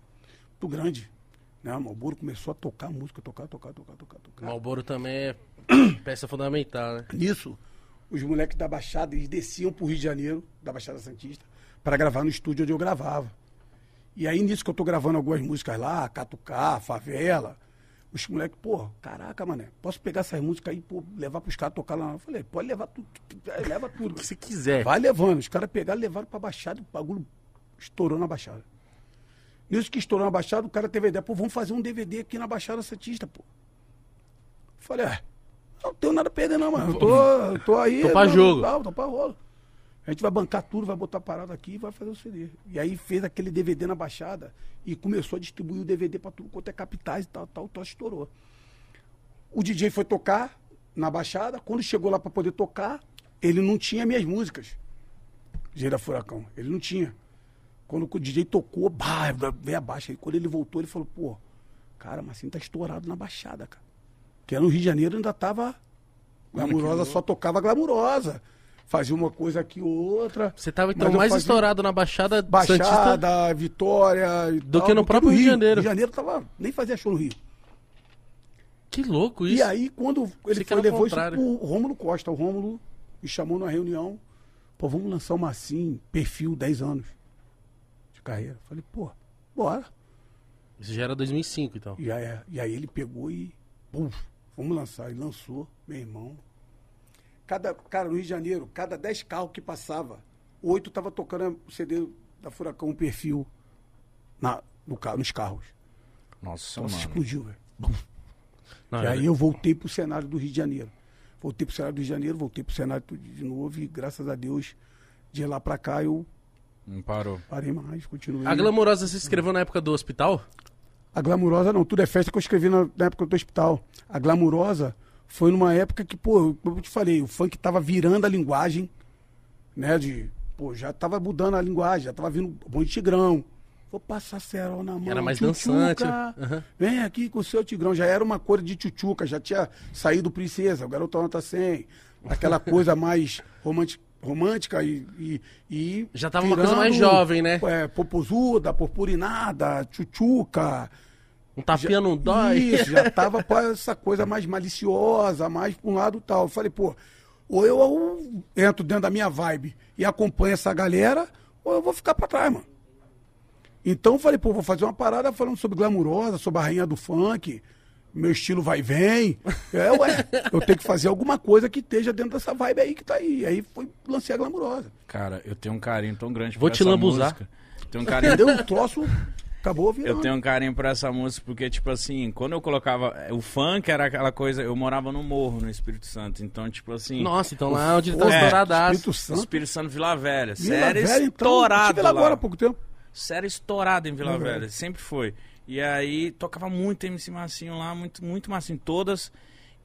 muito grande. Né? O Malboro começou a tocar a música, tocar, tocar, tocar, tocar, tocar. Malboro também é peça fundamental, né? Nisso, os moleques da Baixada, eles desciam pro Rio de Janeiro, da Baixada Santista, para gravar no estúdio onde eu gravava. E aí, nisso que eu tô gravando algumas músicas lá, Catucá, Favela, os moleques, pô, caraca, mané, posso pegar essas músicas aí, pô, levar pros caras tocar lá? Eu falei, pode levar tudo, leva tudo. O que você quiser. Vai levando. Os caras pegaram levaram pra Baixada, o bagulho estourou na Baixada. Nisso que estourou na Baixada, o cara teve a ideia, pô, vamos fazer um DVD aqui na Baixada Santista, pô. Falei, é, não tenho nada a perder não, mano. Eu tô, tô aí. Tô pra não, jogo. Não, tô pra rolo. A gente vai bancar tudo, vai botar parada aqui e vai fazer o CD. E aí fez aquele DVD na Baixada e começou a distribuir o DVD pra tudo quanto é capitais e tal, tal, tal, estourou. O DJ foi tocar na Baixada. Quando chegou lá para poder tocar, ele não tinha minhas músicas. Gira Furacão. Ele não tinha. Quando o DJ tocou, bah, veio abaixo. Aí, quando ele voltou, ele falou, pô, cara, mas assim tá estourado na Baixada, cara. Porque no Rio de Janeiro ainda tava. Glamurosa só tocava glamurosa. Fazia uma coisa aqui outra. Você tava então mais fazia- estourado na Baixada, Santista Baixada, Vitória. e Do tal, que no próprio Rio de Janeiro. Rio de Janeiro tava. Nem fazia show no Rio. Que louco isso. E aí, quando ele foi, levou isso contrário. pro Rômulo Costa. O Rômulo me chamou numa reunião. Pô, vamos lançar uma assim, perfil 10 anos de carreira. Falei, pô, bora. Isso já era 2005, então. E aí, e aí ele pegou e. Pum, vamos lançar. E lançou, meu irmão. Cada, cara, no Rio de Janeiro, cada 10 carros que passava, oito tava tocando o CD da Furacão, um perfil na, no, carro, nos carros. Nossa, mano. explodiu, velho. Não, E era- aí eu voltei pro cenário do Rio de Janeiro. Voltei pro cenário do Rio de Janeiro, voltei pro cenário de novo e graças a Deus, de lá pra cá eu Não parou. parei mais, continuei. A Glamourosa você escreveu na época do hospital? A Glamurosa não, tudo é festa que eu escrevi na, na época do hospital. A Glamurosa foi numa época que, pô, como eu te falei, o funk tava virando a linguagem, né, de, pô, já tava mudando a linguagem, já tava vindo bom de tigrão. Vou passar cerol na mão. Era mais tchutchuca, dançante. Aham. Vem aqui com o seu tigrão. Já era uma coisa de tchutchuca, já tinha saído princesa, o garotão tá sem. Aquela coisa mais romântica, romântica e, e, e Já tava uma coisa mais jovem, né? É, popozuda, purpurinada, tchutchuca. Um tapinha não dói. Isso, já tava pra essa coisa mais maliciosa, mais pra um lado tal. Eu falei, pô, ou eu, eu entro dentro da minha vibe e acompanho essa galera, ou eu vou ficar pra trás, mano. Então eu falei, pô, vou fazer uma parada falando sobre glamurosa, sobre a rainha do funk, meu estilo vai e vem. É, ué, eu tenho que fazer alguma coisa que esteja dentro dessa vibe aí que tá aí. Aí foi, lancei a glamurosa. Cara, eu tenho um carinho tão grande Vou por te essa lambuzar. música. Tenho um carinho Entendeu? O troço acabou virando. Eu tenho um carinho por essa música porque, tipo assim, quando eu colocava. O funk era aquela coisa. Eu morava no morro, no Espírito Santo. Então, tipo assim. Nossa, então lá é onde tá é, estouradaço. Espírito Santo. Espírito Santo Vila Velha. Vila Sério Velha, então, estourado. tive lá lá. agora há pouco tempo. Sério estourado em Vila Vila Velha. Velha. Sempre foi. E aí tocava muito MC Massinho lá, muito, muito Massinho, todas.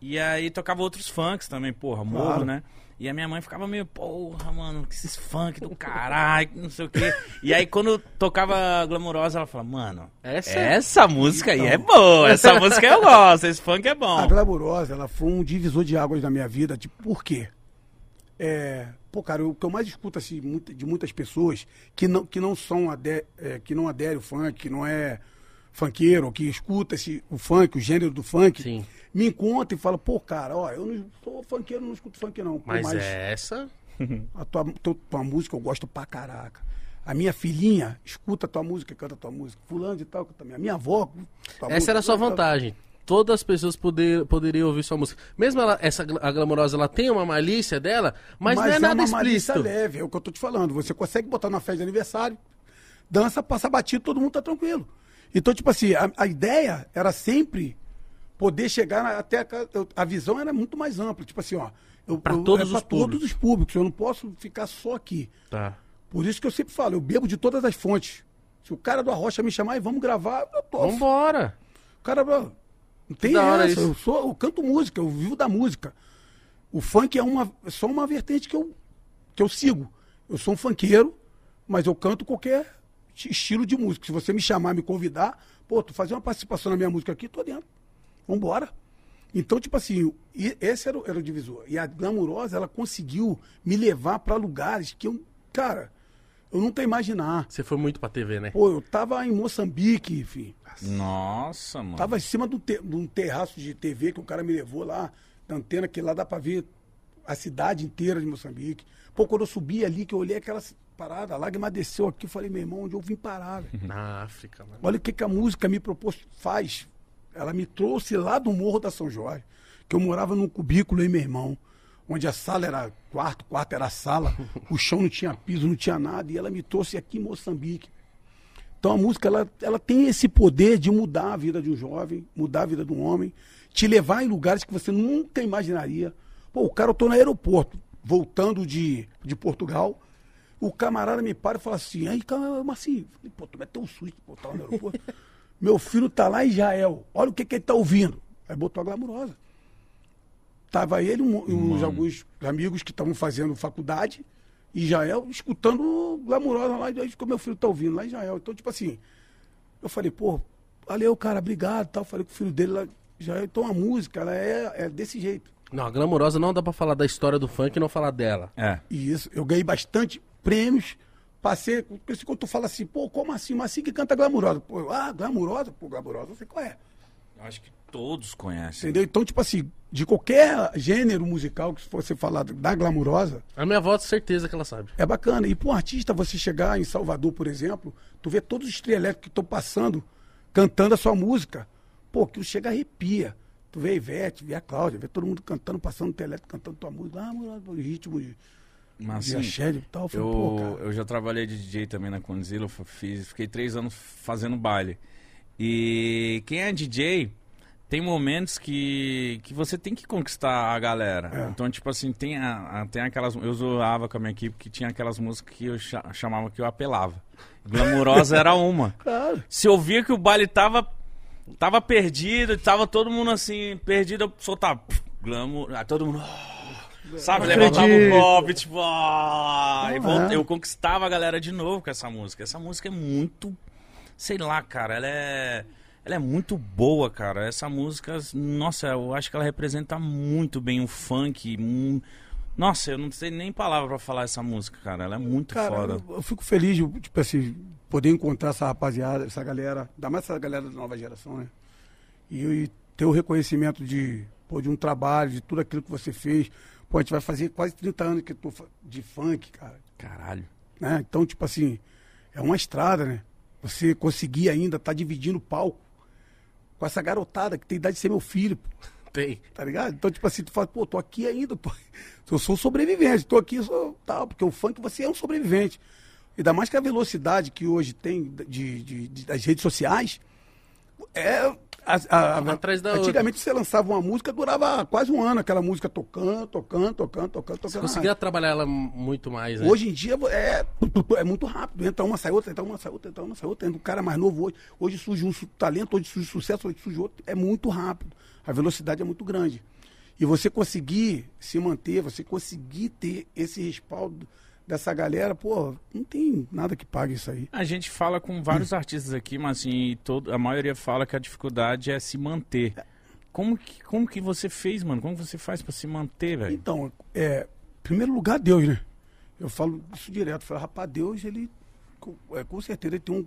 E aí tocava outros funks também, porra, morro, Claro. né? E a minha mãe ficava meio, porra, mano, que esses funk do caralho, não sei o quê. E aí quando tocava Glamurosa, ela falava, mano, Essa- essa, música aí é boa, essa música eu gosto, esse funk é A bom. Glamurosa, ela foi um divisor de águas na minha vida. Tipo, por quê? É, pô, cara, o que eu mais escuto assim, de muitas pessoas que não, que não são ade, é, que não aderem ao funk, que não é funkeiro, que escuta esse, o funk, o gênero do funk, Sim. me encontra e fala, pô, cara, ó, eu não sou funkeiro, não escuto funk não. Pô, Mas, essa. a tua, tua, tua música eu gosto pra caraca. A minha filhinha escuta a tua música, canta a tua música. Fulano de tal, canta a minha. Avó. Essa música, era a sua vantagem. Todas as pessoas poder, poderiam ouvir sua música. Mesmo ela, essa a glamourosa, ela tem uma malícia dela, mas, não é nada uma malícia explícito. leve, é o que eu tô te falando. Você consegue botar na festa de aniversário, dança, passa batido, todo mundo tá tranquilo. Então, tipo assim, a, a ideia era sempre poder chegar na- até a, a visão era muito mais ampla. Tipo assim, ó. Eu, Pra eu- todos é os públicos. todos os públicos. Eu não posso ficar só aqui. Tá. Por isso que eu sempre falo, eu bebo de todas as fontes. Se o cara do Arrocha me chamar e vamos gravar, eu topo. Vambora. O cara, não tem essa. isso. Eu, sou, eu canto música, eu vivo da música. O funk é uma, é só uma vertente que eu, que eu sigo. Eu sou um funkeiro, mas eu canto qualquer estilo de música. Se você me chamar, me convidar, pô, tu fazer uma participação na minha música aqui, tô dentro. Vambora. Então, tipo assim, e- esse era o, era o divisor. E a Glamurosa, ela conseguiu me levar para lugares que eu, cara, eu nunca imaginar. Você foi muito pra TV, né? Pô, eu tava em Moçambique, enfim. Nossa, mano. Tava em cima de um, te- de um terraço de TV que o cara me levou lá, da antena, que lá dá pra ver a cidade inteira de Moçambique. Pô, quando eu subi ali, que eu olhei aquela parada, a lágrima desceu aqui, eu falei, meu irmão, onde eu vim parar, velho? Na África, mano. Olha o que, que a música me propôs, faz. Ela me trouxe lá do Morro da São Jorge, que eu morava num cubículo aí, meu irmão, onde a sala era quarto, quarto era sala, o chão não tinha piso, não tinha nada, e ela me trouxe aqui em Moçambique. Então a música ela, ela tem esse poder de mudar a vida de um jovem, mudar a vida de um homem, te levar em lugares que você nunca imaginaria. Pô, o cara, eu tô no aeroporto, voltando de, de Portugal, o camarada me para e fala assim, aí, cara, Marcinho, falei, pô, tu meteu um susto, pô, tava no aeroporto. Meu filho tá lá em Israel, olha o que, que ele tá ouvindo. Aí botou a glamurosa. tava ele um- e uns alguns amigos que estavam fazendo faculdade em Israel, escutando Glamurosa lá, e aí que meu filho tá ouvindo lá em Israel. Então, tipo assim, eu falei, pô, valeu, cara, obrigado, tal. Falei com o filho dele lá em Israel. Então a música, ela é, é desse jeito. Não, a Glamurosa não dá pra falar da história do funk e não falar dela. É. E isso, eu ganhei bastante prêmios. Passei, quando tu fala assim, pô, como assim? Mas assim que canta glamurosa. Pô, ah, glamurosa? Pô, glamurosa, sei qual é. Eu acho que todos conhecem. Entendeu? Então, tipo assim, de qualquer gênero musical que você falar da glamurosa, A minha avó, certeza que ela sabe. é bacana. E para um artista, você chegar em Salvador, por exemplo, tu vê todos os trio elétricos que estão passando, cantando a sua música. Pô, que chega arrepia. Tu vê a Ivete, vê a Cláudia, vê todo mundo cantando, passando o trio elétrico, cantando tua música. Ah, o ritmo de, Mas assim, e tal. Eu falei, pô, eu, eu já trabalhei de DJ também na Conzilla, eu fiz, fiquei três anos fazendo baile. E quem é DJ tem momentos que, que você tem que conquistar a galera. É. Então, tipo assim, tem, a, a- tem aquelas. Eu zoava com a minha equipe que tinha aquelas músicas que eu cha- chamava que eu apelava. Glamurosa era uma. Claro. Se eu via que o baile tava, tava perdido, tava todo mundo assim, perdido, eu soltava. Glamour. Aí todo mundo. "Ah", Sabe, Não levantava o copo, tipo, ah, volta- é. eu conquistava a galera de novo com essa música. Essa música é muito, sei lá, cara, ela é, ela é muito boa, cara. Essa música, nossa, eu acho que ela representa muito bem o funk. hum, Nossa, eu não sei nem palavra pra falar essa música, cara. Ela é muito Cara, foda. eu, eu fico feliz de, tipo assim, poder encontrar essa rapaziada, essa galera, ainda mais essa galera da nova geração, né? E, e ter o reconhecimento de, pô, de um trabalho, de tudo aquilo que você fez. Pô, a gente vai fazer quase 30 anos que eu tô de funk, cara. Caralho. Né? Então, tipo assim, é uma estrada, né? Você conseguir ainda estar dividindo o palco com essa garotada que tem idade de ser meu filho, pô. Tem. Tá ligado? Então, tipo assim, tu fala, pô, tô aqui ainda, tô... eu sou sobrevivente, tô aqui, sou tal, porque o funk você é um sobrevivente. Ainda mais que a velocidade que hoje tem de, de- de- das redes sociais é. a- a- atrás da antigamente você lançava uma música, durava quase um ano, aquela música tocando, tocando, tocando, tocando, Você conseguia trabalhar ela muito mais, né? Hoje em dia é, é muito rápido. Entra uma, sai outra, entra uma, sai outra, entra uma, sai outra. Entra um cara mais novo hoje. Hoje surge um talento, hoje surge sucesso, hoje surge outro. É muito rápido. A velocidade é muito grande. E você conseguir se manter, você conseguir ter esse respaldo dessa galera, pô, não tem nada que pague isso aí. A gente fala com vários artistas aqui, mas assim, todo, a maioria fala que a dificuldade é se manter. Como que, como que você fez, mano? Como você faz pra se manter, velho? Então, é, em primeiro lugar, Deus, né? Eu falo isso direto. Eu falo, rapaz, Deus, ele, com, é, com certeza, ele tem um-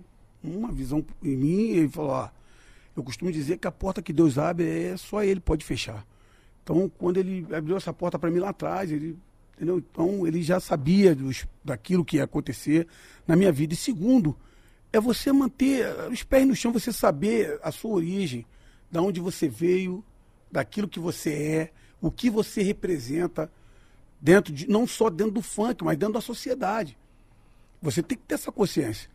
uma visão em mim. E ele falou, ó, eu costumo dizer que a porta que Deus abre é só ele pode fechar. Então, quando ele abriu essa porta para mim lá atrás, ele, entendeu? Então, ele já sabia dos, daquilo que ia acontecer na minha vida. E segundo, é você manter os pés no chão, você saber a sua origem, da onde você veio, daquilo que você é, o que você representa dentro de não só dentro do funk, mas dentro da sociedade. Você tem que ter essa consciência.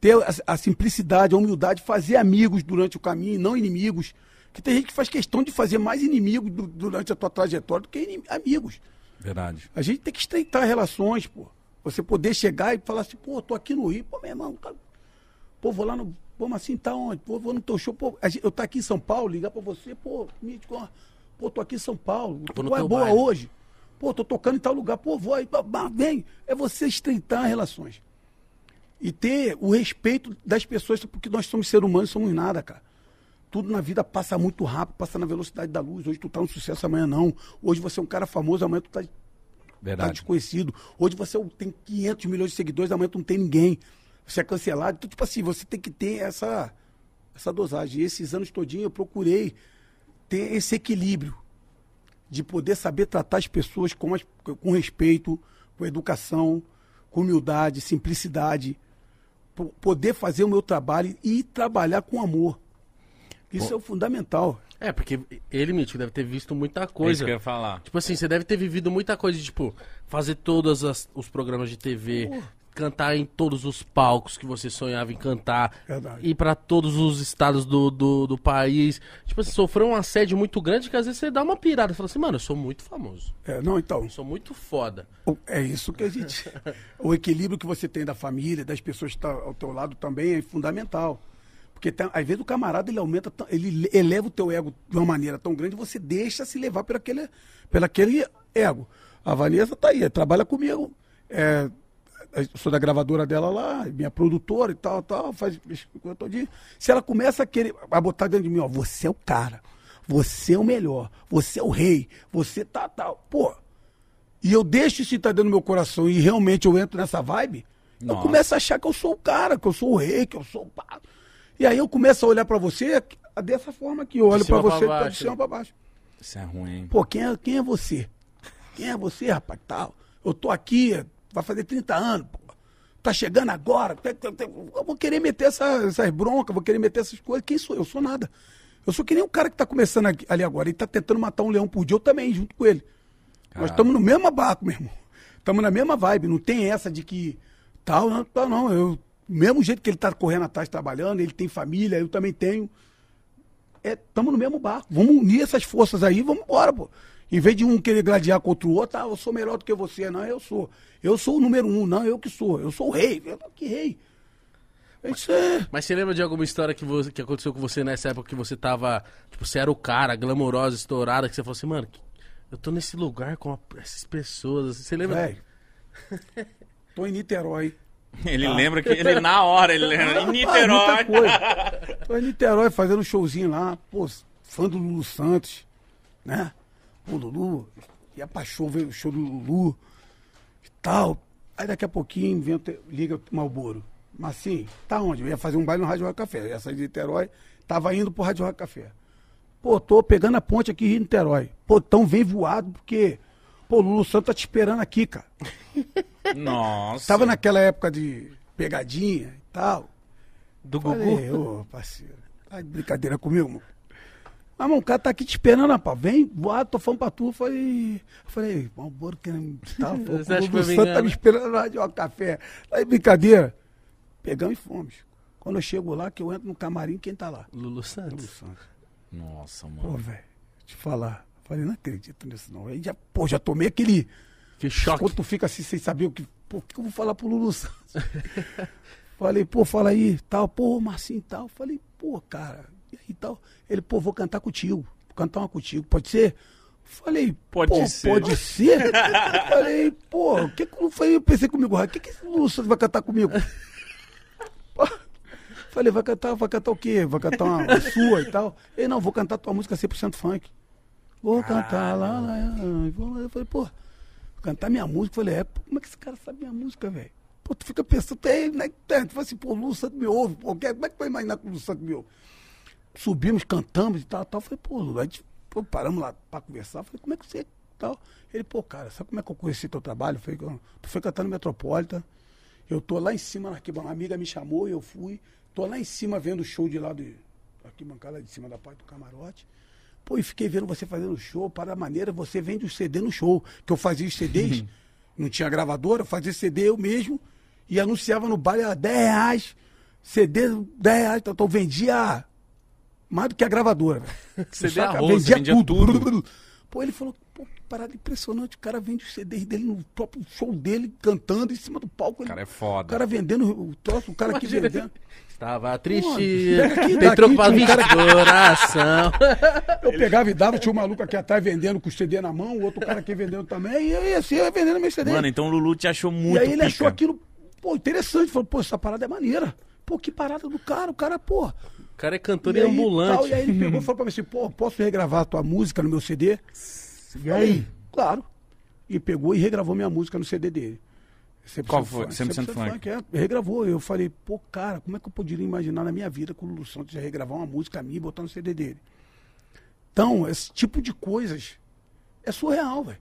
Ter a, a simplicidade, a humildade, fazer amigos durante o caminho, não inimigos. Que tem gente que faz questão de fazer mais inimigos du- durante a tua trajetória do que amigos. Verdade. A gente tem que estreitar relações, pô. Você poder chegar e falar assim, pô, tô aqui no Rio, pô, meu irmão, tá... pô, vou lá no. Pô, mas assim, tá onde? Pô, vou no teu show, pô, gente- eu tô aqui em São Paulo, ligar pra você, pô, ó, pô, tô aqui em São Paulo, Tô qual é boa baile. hoje? Pô, tô tocando em tal lugar, pô, vou aí, vem. É você estreitar relações. E ter o respeito das pessoas, porque nós somos seres humanos, somos nada, cara. Tudo na vida passa muito rápido, passa na velocidade da luz. Hoje tu tá no sucesso, amanhã não. Hoje você é um cara famoso, amanhã tu tá tá Verdade. desconhecido. Hoje você tem 500 milhões de seguidores, amanhã tu não tem ninguém. Você é cancelado. Então, tipo assim, você tem que ter essa, essa dosagem. E esses anos todinhos eu procurei ter esse equilíbrio de poder saber tratar as pessoas com, as- com respeito, com educação, com humildade, simplicidade. Po- Poder fazer o meu trabalho e trabalhar com amor. Isso é o fundamental. É, porque ele, Mítico, deve ter visto muita É isso coisa. que eu ia falar. Tipo assim, você deve ter vivido muita coisa de, tipo, fazer todos as- os programas de TV, cantar em todos os palcos que você sonhava em cantar, Verdade. ir pra todos os estados do, do, do país. Tipo assim, sofreu um assédio muito grande que às vezes você dá uma pirada. Você fala assim, mano, eu sou muito famoso. É, não, então. Eu sou muito foda. É isso que a gente. o equilíbrio que você tem da família, das pessoas que estão ao teu lado também é fundamental. Porque tá- às vezes o camarada ele aumenta, ele eleva o teu ego de uma maneira tão grande, você deixa se levar por aquele, pelo aquele ego. A Vanessa tá aí, trabalha comigo. É, eu sou da gravadora dela lá, minha produtora e tal, tal, faz coisa todinha. Se ela começa a querer, a botar dentro de mim, ó, você é o cara, você é o melhor, você é o rei, você tá tal. Pô, e eu deixo isso estar dentro do meu coração e realmente eu entro nessa vibe, eu Nossa. começo a achar que eu sou o cara, que eu sou o rei, que eu sou o pá. E aí eu começo a olhar pra você dessa forma que eu olho pra pra você baixo, de cima pra baixo. Isso é ruim, hein? Pô, quem é, quem é você? Quem é você, rapaz? Tal. Eu tô aqui, vai fazer 30 anos, pô. Tá chegando agora. Eu vou querer meter essa- essas broncas, vou querer meter essas coisas. Quem sou eu? Eu sou nada. Eu sou que nem um cara que tá começando ali agora. Ele tá tentando matar um leão por dia, eu também, junto com ele. Nós estamos no mesmo barco, meu irmão. Estamos na mesma vibe. Não tem essa de que tal, não, tal, não. Eu, do mesmo jeito que ele tá correndo atrás trabalhando, ele tem família, eu também tenho estamos no mesmo barco. Vamos unir essas forças aí, vamos embora, pô. Em vez de um querer gladiar contra o outro, ah, eu sou melhor do que você. Não, eu sou. Eu sou o número um, não, eu que sou. Eu sou o rei. Eu, que rei? Isso é. Mas você lembra de alguma história que, você- que aconteceu com você nessa época que você tava. Tipo, você era o cara, glamourosa, estourada, que você falou assim, mano, eu tô nesse lugar com essas pessoas. Você lembra? Velho. Tô em Niterói. Ele lembra que ele na hora, ele lembra. Em Ah, Niterói. coisa. Tô em Niterói fazendo um showzinho lá, pô, fã do Lulu Santos, né? O Lulu, ia pra show, veio o show do Lulu e tal. Aí daqui a pouquinho inventa, liga o Malboro. Mas assim, tá onde? Eu ia fazer um baile no Rádio Rock Café. Eu ia sair de Niterói, tava indo pro Rádio Rock Café. Pô, tô pegando a ponte aqui em Niterói. Pô, tão vem voado, porque, pô, o Lulu Santos tá te esperando aqui, cara. Nossa. Tava naquela época de pegadinha e tal. Do Gugu? Falei, ô, parceiro, tá de brincadeira comigo, mano. Mas, mano, o cara tá aqui te esperando, rapaz. Vem, voado, tô falando pra tu. Eu falei, eu falei, vamos embora, que tá, pô, o que vai Santo me tá me esperando lá de um café. Tá de brincadeira. Pegamos e fomos. Quando eu chego lá, que eu entro no camarim, quem tá lá? Lulu Lulu Santos. Santos. Nossa, Pô, mano. velho, te falar. Falei, não acredito nisso não. Aí já, pô, já tomei aquele... Que choque. Quando tu fica assim sem saber o que. Pô, o que eu vou falar pro Lulu Santos? Falei, pô, fala aí, tal, pô, Marcinho tal. Falei, pô, cara, e aí tal. Ele, pô, vou cantar contigo. Vou cantar uma contigo, pode ser? Falei, Pode pô, ser. Pode ser? Falei, pô, o que que eu falei? Eu pensei comigo, o que que esse Lulu Santos vai cantar comigo? Falei, vai cantar, vai cantar o quê? Vai cantar uma, uma sua e tal? Ele, não, vou cantar tua música 100% funk. Vou cantar lá, lá, lá. Eu falei, pô, cantar minha música. Eu falei, é, pô, como é que esse cara sabe minha música, velho? Pô, tu fica pensando, tem na internet, tu fala assim, pô, o Lulu Santos me ouve, pô, como é que vai imaginar que o Lulu Santos me ouve? Subimos, cantamos e tal, tal. Eu falei, pô, a gente, pô, paramos lá pra conversar. Eu falei, como é que você tal? Ele, pô, cara, sabe como é que eu conheci teu trabalho? Eu falei, "Ó, tu foi cantar no Metropolitan, eu tô lá em cima na arquibancada, uma amiga me chamou e eu fui, tô lá em cima vendo o show de lá do arquibancada de cima da parte do camarote. Pô, e fiquei vendo você fazendo show, para a maneira, você vende o CD no show. Que eu fazia os CDs, não tinha gravadora, eu fazia CD eu mesmo e anunciava no baile a 10 reais, CD 10 reais, então eu vendia mais do que a gravadora. CD Saca? arroz, vendia tudo. Pô, ele falou, pô, parada impressionante. O cara vende os CDs dele no próprio show dele, cantando em cima do palco. O Ele- cara é O foda. cara vendendo o troço, o cara aqui vendendo. Estava triste. Tem troco pra vir coração. Eu pegava e dava, tinha um maluco aqui atrás vendendo com o CD na mão, o outro cara aqui vendendo também, e eu ia assim, eu ia vendendo meu CD. Mano, então o Lulu te achou e muito aí ele pica. achou aquilo, pô, interessante. Falou, pô, essa parada é maneira. Pô, que parada do cara, o cara, pô. O cara é cantor E e aí, ambulante. tal, e aí ele pegou e falou pra mim assim, pô, posso regravar a tua música no meu CD? E aí? Claro. E pegou e regravou minha música no CD dele. 100% Qual foi? funk, 100% funk. é. Regravou. Eu falei, pô, cara, como é que eu poderia imaginar na minha vida que o Lulu Santos ia regravar uma música minha e botar no CD dele? Então, esse tipo de coisas é surreal, velho.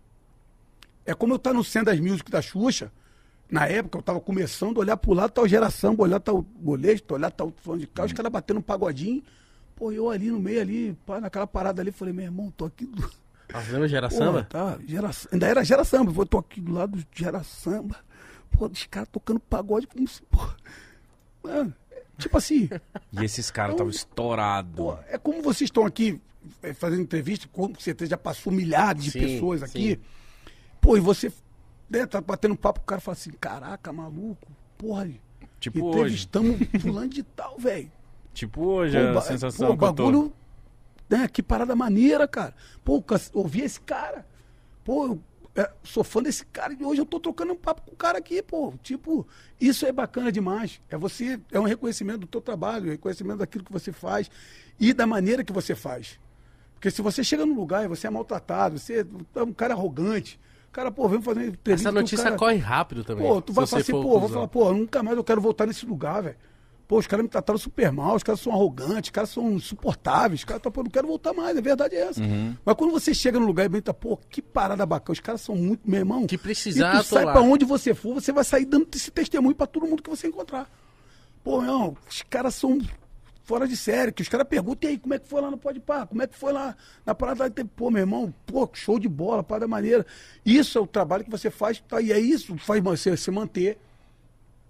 É como eu estar no Centro das Music da Xuxa, na época eu tava começando a olhar pro lado, tá o Geração, olhar tá o boleto, olhar tá o fulano de cá, os caras batendo um pagodinho. Pô, eu ali no meio ali, pá, naquela parada ali, falei, meu irmão, tô aqui do... Tá fazendo gera Pô, samba? Tá, gera, ainda era gera samba. Eu tô aqui do lado do gera samba. Pô, os caras tocando pagode como se. Mano, é, tipo assim, E esses caras estavam estourados. é como vocês estão aqui é, fazendo entrevista, com certeza já passou milhares de Sim, pessoas aqui. sim. Pô, e você né, tá batendo papo, o cara fala assim: caraca, maluco, porra, Tipo hoje. entrevistamos fulano de tal, velho. Tipo hoje, Pô, a sensação pô, que eu tô. bagulho, né, que parada maneira, cara. Pô, ouvi esse cara. Pô, eu é, sou fã desse cara e hoje eu tô trocando um papo com o cara aqui, pô. Tipo, isso é bacana demais. É você, é um reconhecimento do teu trabalho, reconhecimento daquilo que você faz e da maneira que você faz. Porque se você chega num lugar e você é maltratado, você é um cara arrogante, cara, pô, vem fazer entrevista Essa notícia cara- corre rápido também. Pô, tu vai falar assim, pô, vou falar, pô, nunca mais eu quero voltar nesse lugar, velho. Pô, os caras me trataram super mal, os caras são arrogantes, os caras são insuportáveis, os caras tá, pô, não quero voltar mais, a verdade é essa. Uhum. Mas quando você chega no lugar e tá, pô, que parada bacana, os caras são muito, meu irmão. Que precisar, E tu sai lá. pra onde você for, você vai sair dando esse testemunho pra todo mundo que você encontrar. Pô, não, os caras são fora de série, que os caras perguntam, e aí, como é que foi lá no Pode Par? Como é que foi lá na parada? Pô, meu irmão, pô, show de bola, parada maneira. Isso é o trabalho que você faz, tá? E é isso, faz você se manter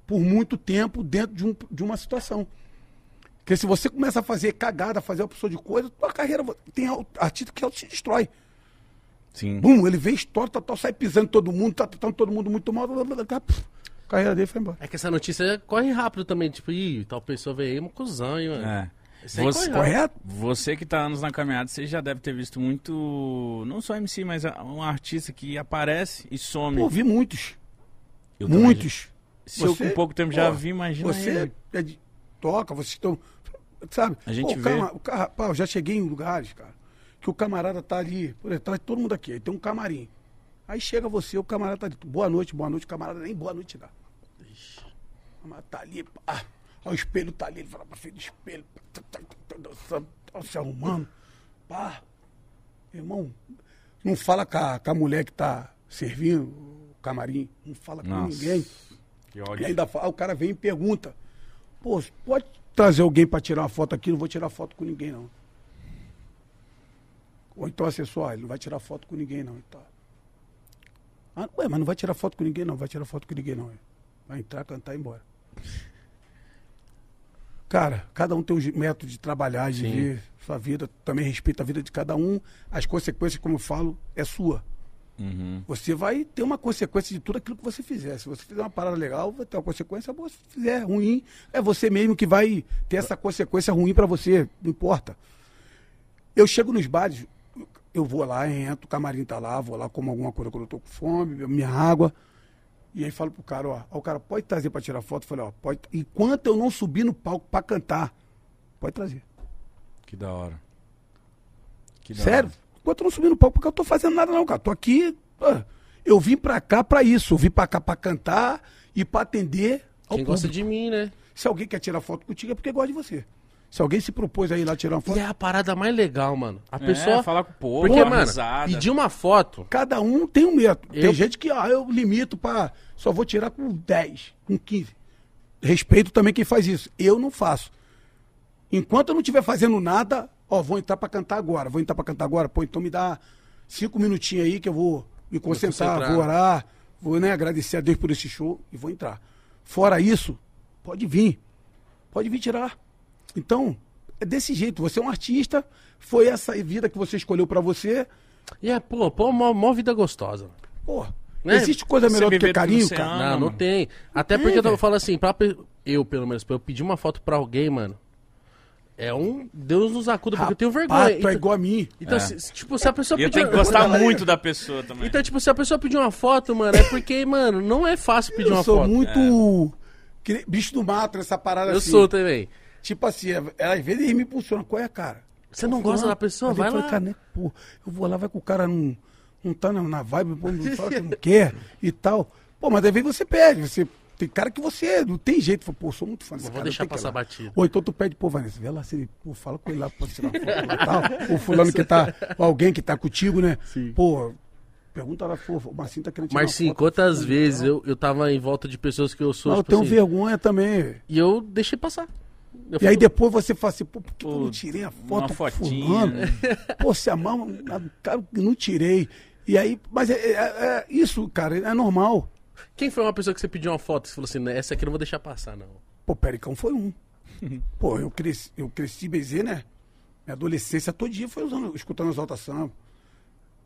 por muito tempo dentro de, um, de uma situação. Porque se você começa a fazer cagada, a fazer uma pessoa de coisa, tua carreira tem artista que auto se destrói. Sim. Bum, ele vem, estoura, tá, tá, sai pisando todo mundo, tá tratando todo mundo muito mal, blá, blá, blá, blá, pff, a carreira dele foi embora. É que essa notícia corre rápido também. Tipo, ih, tal pessoa veio aí, um cuzão, hein, mano. É. Você. Correto? você que tá anos na caminhada, você já deve ter visto muito. Não só MC, mas um artista que aparece e some. Pô, vi muitos. Eu também muitos. Se eu com pouco tempo já pô, vi, imagina Você é de, toca, vocês estão. Sabe? A gente Pô, vê. cama- o cara, pá, já cheguei em lugares, cara, que o camarada tá ali, por detrás de todo mundo aqui, aí tem um camarim. Aí chega você, o camarada tá ali. Boa noite, boa noite, camarada nem boa noite dá. O camarada tá ali, pá, aí o espelho tá ali, ele fala pra frente do espelho, tá, tá, tá, tá, dançando, tá se arrumando. Pá, irmão, não fala com a, com a mulher que tá servindo o camarim, não fala com Nossa. ninguém. E ainda o cara vem e pergunta: Pô, pode trazer alguém para tirar uma foto aqui? Não vou tirar foto com ninguém, não. Ou então assessor, ah, ele não vai tirar foto com ninguém, não. Então. Ah, ué, mas não vai tirar foto com ninguém, não. Vai tirar foto com ninguém, não. Vai entrar, cantar e ir embora. Cara, cada um tem um método de trabalhar, de Sim. ver sua vida. Também respeita a vida de cada um. As consequências, como eu falo, é sua. Uhum. Você vai ter uma consequência de tudo aquilo que você fizer. Se você fizer uma parada legal, vai ter uma consequência boa. Se fizer ruim, é você mesmo que vai ter essa consequência ruim pra você. Não importa. Eu chego nos bares, eu vou lá, entro, o camarim tá lá, vou lá, como alguma coisa quando eu tô com fome, minha água. E aí falo pro cara, ó, o cara pode trazer pra tirar foto? Eu falei, ó, pode. Enquanto eu não subir no palco pra cantar, pode trazer. Que da hora. Que da Sério? hora. Enquanto eu não subir no palco, porque eu tô fazendo nada não, cara. Tô aqui. eu vim pra cá pra isso. Eu vim pra cá pra cantar e pra atender ao Quem público. gosta de mim, né? Se alguém quer tirar foto contigo é porque gosta de você. Se alguém se propôs aí lá tirar uma foto, E é a parada mais legal, mano. A É, pessoa. falar com o povo, Porque, mano, risada. pedir uma foto. cada um tem um método. Tem Eu- gente que, ah, eu limito pra. Só vou tirar com 10, com 15. Respeito também quem faz isso. Eu não faço. Enquanto eu não estiver fazendo nada, ó, vou entrar pra cantar agora. Vou entrar pra cantar agora. Pô, então me dá cinco minutinhos aí que eu vou me concentrar, concentrar. vou orar, vou né, agradecer a Deus por esse show e vou entrar. Fora isso, pode vir. Pode vir tirar. Então, é desse jeito. Você é um artista, foi essa vida que você escolheu pra você. E é, pô, pô, mó, mó vida gostosa. Pô, Né? existe coisa melhor do que carinho, cara? ama. não, não mano. tem. Até Tem, porque eu velho. falo assim, pra, eu, pelo menos, pra eu pedir uma foto pra alguém, mano. É um. Deus nos acuda, porque eu tenho vergonha. Rapaz, tu Então, é igual a mim. então, se- se- tipo, se a pessoa E eu pedir. tenho que gostar é- muito da pessoa também. Então, tipo, se a pessoa pedir uma foto, mano, é porque, mano, não é fácil pedir Eu uma sou foto. muito que- bicho do mato nessa parada Eu assim. sou também. Tipo assim, é- ela, às vezes eles me impulsionam. Qual é, cara? Você não gosta da pessoa? Vai falei, lá. cara, né, pô, eu vou lá, vai com o cara não, não tá na, na vibe, pô, não fala que não quer e tal. Pô, mas às vezes você pede, você... Tem cara que você não tem jeito, fala, pô, sou muito fã desse Vou cara. deixar eu passar batido. Ou então tu pede, pô, Vanessa, vê lá se ele, pô, fala com ele lá pra tirar foto e tal. O fulano que tá, alguém que tá contigo, né? Sim. Pô, pergunta lá, pô, o Marcinho tá querendo tirar uma Marcinho, foto. quantas Pô, vezes eu, eu tava em volta de pessoas que eu sou. Não, eu tipo tenho assim, vergonha também. E eu deixei passar. Eu E aí fui- depois você fala assim, pô, por que, que eu não Pô, tirei a uma foto com fotinha, fulano? né? Pô, se a mão, cara, eu não tirei. E aí, mas é, é- é isso, cara, é normal. Quem foi uma pessoa que você pediu uma foto e você falou assim, "Né, essa aqui eu não vou deixar passar, não. Pô, Pericão foi um. Pô, eu cresci, eu cresci BZ, né? Minha adolescência todo dia foi usando, escutando Exalta Samba.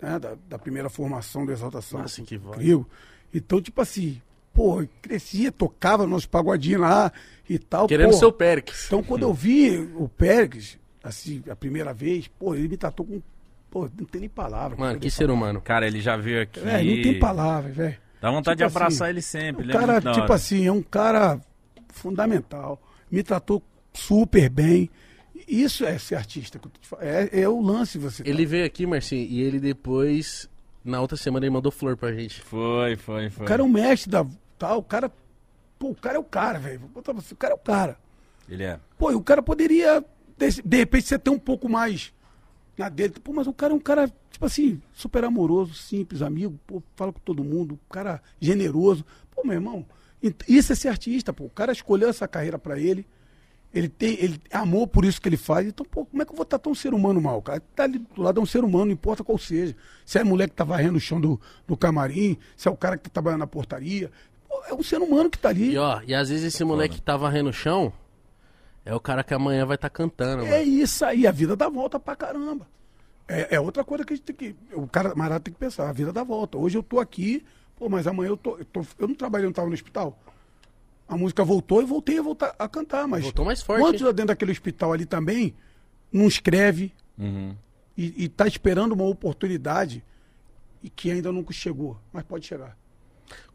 Né? Da, da primeira formação do Exalta Samba. Nossa, que. Incrível. Então, tipo assim, pô, crescia, tocava nos pagodinhos lá e tal. Querendo pô. seu Périx. Então, quando eu vi o Pérez, assim, a primeira vez, pô, ele me tratou com. Pô, não tem nem palavra. Mano, que ser humano. Cara, ele já veio aqui. É, não tem palavra, velho. Dá vontade Tipo de abraçar assim, ele sempre. O ele é cara, tipo hora. assim, é um cara fundamental. Me tratou super bem. Isso é ser artista. que eu tô te falando. É, é o lance você. tá- Ele veio aqui, Marcinho, e ele depois, na outra semana, ele mandou flor pra gente. Foi, foi, foi. O cara é um mestre da. Tal, o cara. Pô, o cara é o cara, velho. Vou botar pra você, O cara é o cara. Ele é. Pô, e o cara poderia, de, de repente, ser até um pouco mais na dele. Pô, mas o cara é um cara, tipo assim, super amoroso, simples, amigo, pô, fala com todo mundo, um cara generoso. Pô, meu irmão, isso é ser artista, pô. O cara escolheu essa carreira pra ele. Ele tem, ele amou por isso que ele faz. Então, pô, como é que eu vou tratar um ser humano mal? O cara tá ali do lado é um ser humano, não importa qual seja. Se é mulher que tá varrendo o chão do, do camarim, se é o cara que tá trabalhando na portaria. Pô, é um ser humano que tá ali. E ó, e às vezes esse moleque que tá varrendo o chão é o cara que amanhã vai estar tá cantando, É mano. isso aí, a vida dá volta pra caramba. É, é outra coisa que a gente tem que. O cara marado tem que pensar, a vida dá volta. Hoje eu tô aqui, pô, mas amanhã eu tô. Eu, tô- eu não trabalhei, eu não tava no hospital. A música voltou e voltei a voltar a cantar, mas. Voltou mais forte, Quantos dentro daquele hospital ali também não escreve Uhum. e, e tá esperando uma oportunidade e que ainda nunca chegou, mas pode chegar.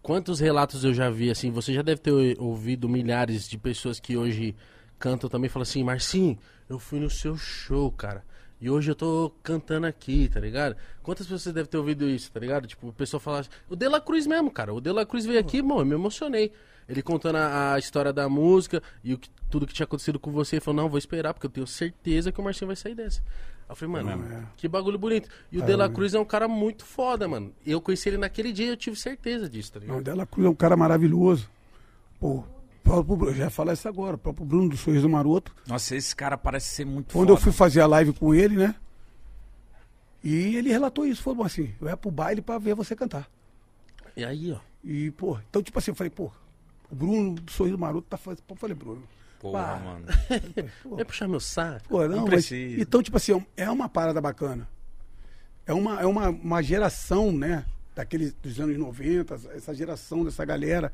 Quantos relatos eu já vi, assim, você já deve ter ouvido milhares de pessoas que hoje cantam também, falam assim, Marcinho, eu fui no seu show, cara. E hoje eu tô cantando aqui, tá ligado? Quantas pessoas devem ter ouvido isso, tá ligado? Tipo, o pessoal fala. assim, O De La Cruz mesmo, cara. O De La Cruz veio aqui, mano, eu me emocionei. Ele contando a, a história da música e o que- tudo que tinha acontecido com você. Ele falou, não, vou esperar, porque eu tenho certeza que o Marcinho vai sair dessa. Aí eu falei, mano, É. que bagulho bonito. E o De La Cruz é um cara muito foda, mano. Eu conheci ele naquele dia e eu tive certeza disso, tá ligado? Não, Dela Cruz é um cara maravilhoso. Pô, o próprio já ia falar isso agora, o próprio Bruno do Sorriso Maroto. Nossa, esse cara parece ser muito Quando foda. eu fui fazer a live com ele, né? E ele relatou isso, falou assim, eu ia pro baile pra ver você cantar. E aí, ó. E, pô, então, tipo assim, eu falei, pô, o Bruno do Sorriso Maroto tá fazendo. Pô, eu falei, Bruno. Porra, pá, mano. pô, Vai puxar meu saco. pô, não, Não mas-. Então, tipo assim, é é uma parada bacana. É uma, é uma, uma geração, né? Daqueles dos anos 90, essa geração dessa galera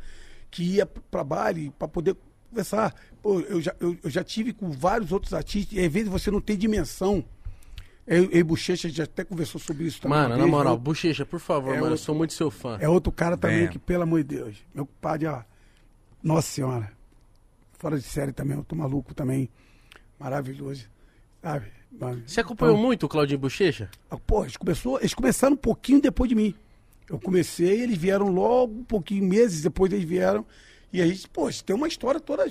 que ia pra baile pra poder conversar. Pô, eu já, eu, eu já tive com vários outros artistas, e às vezes você não tem dimensão. Eu, eu e Bochecha já até conversou sobre isso também. Mano, na moral, né? Bochecha, por favor, É mano, eu outro- sou muito seu fã. É outro cara também Venha. que, pelo amor de Deus, meu compadre, ó. Nossa senhora. Fora de série também, eu tô maluco também. Maravilhoso. Sabe? Mano, Você acompanhou então, muito o Claudinho Bochecha? ah, Pô, eles, começou, eles começaram um pouquinho depois de mim. Eu comecei, eles vieram logo, um pouquinho, meses depois eles vieram. E a gente, pô, a gente tem uma história toda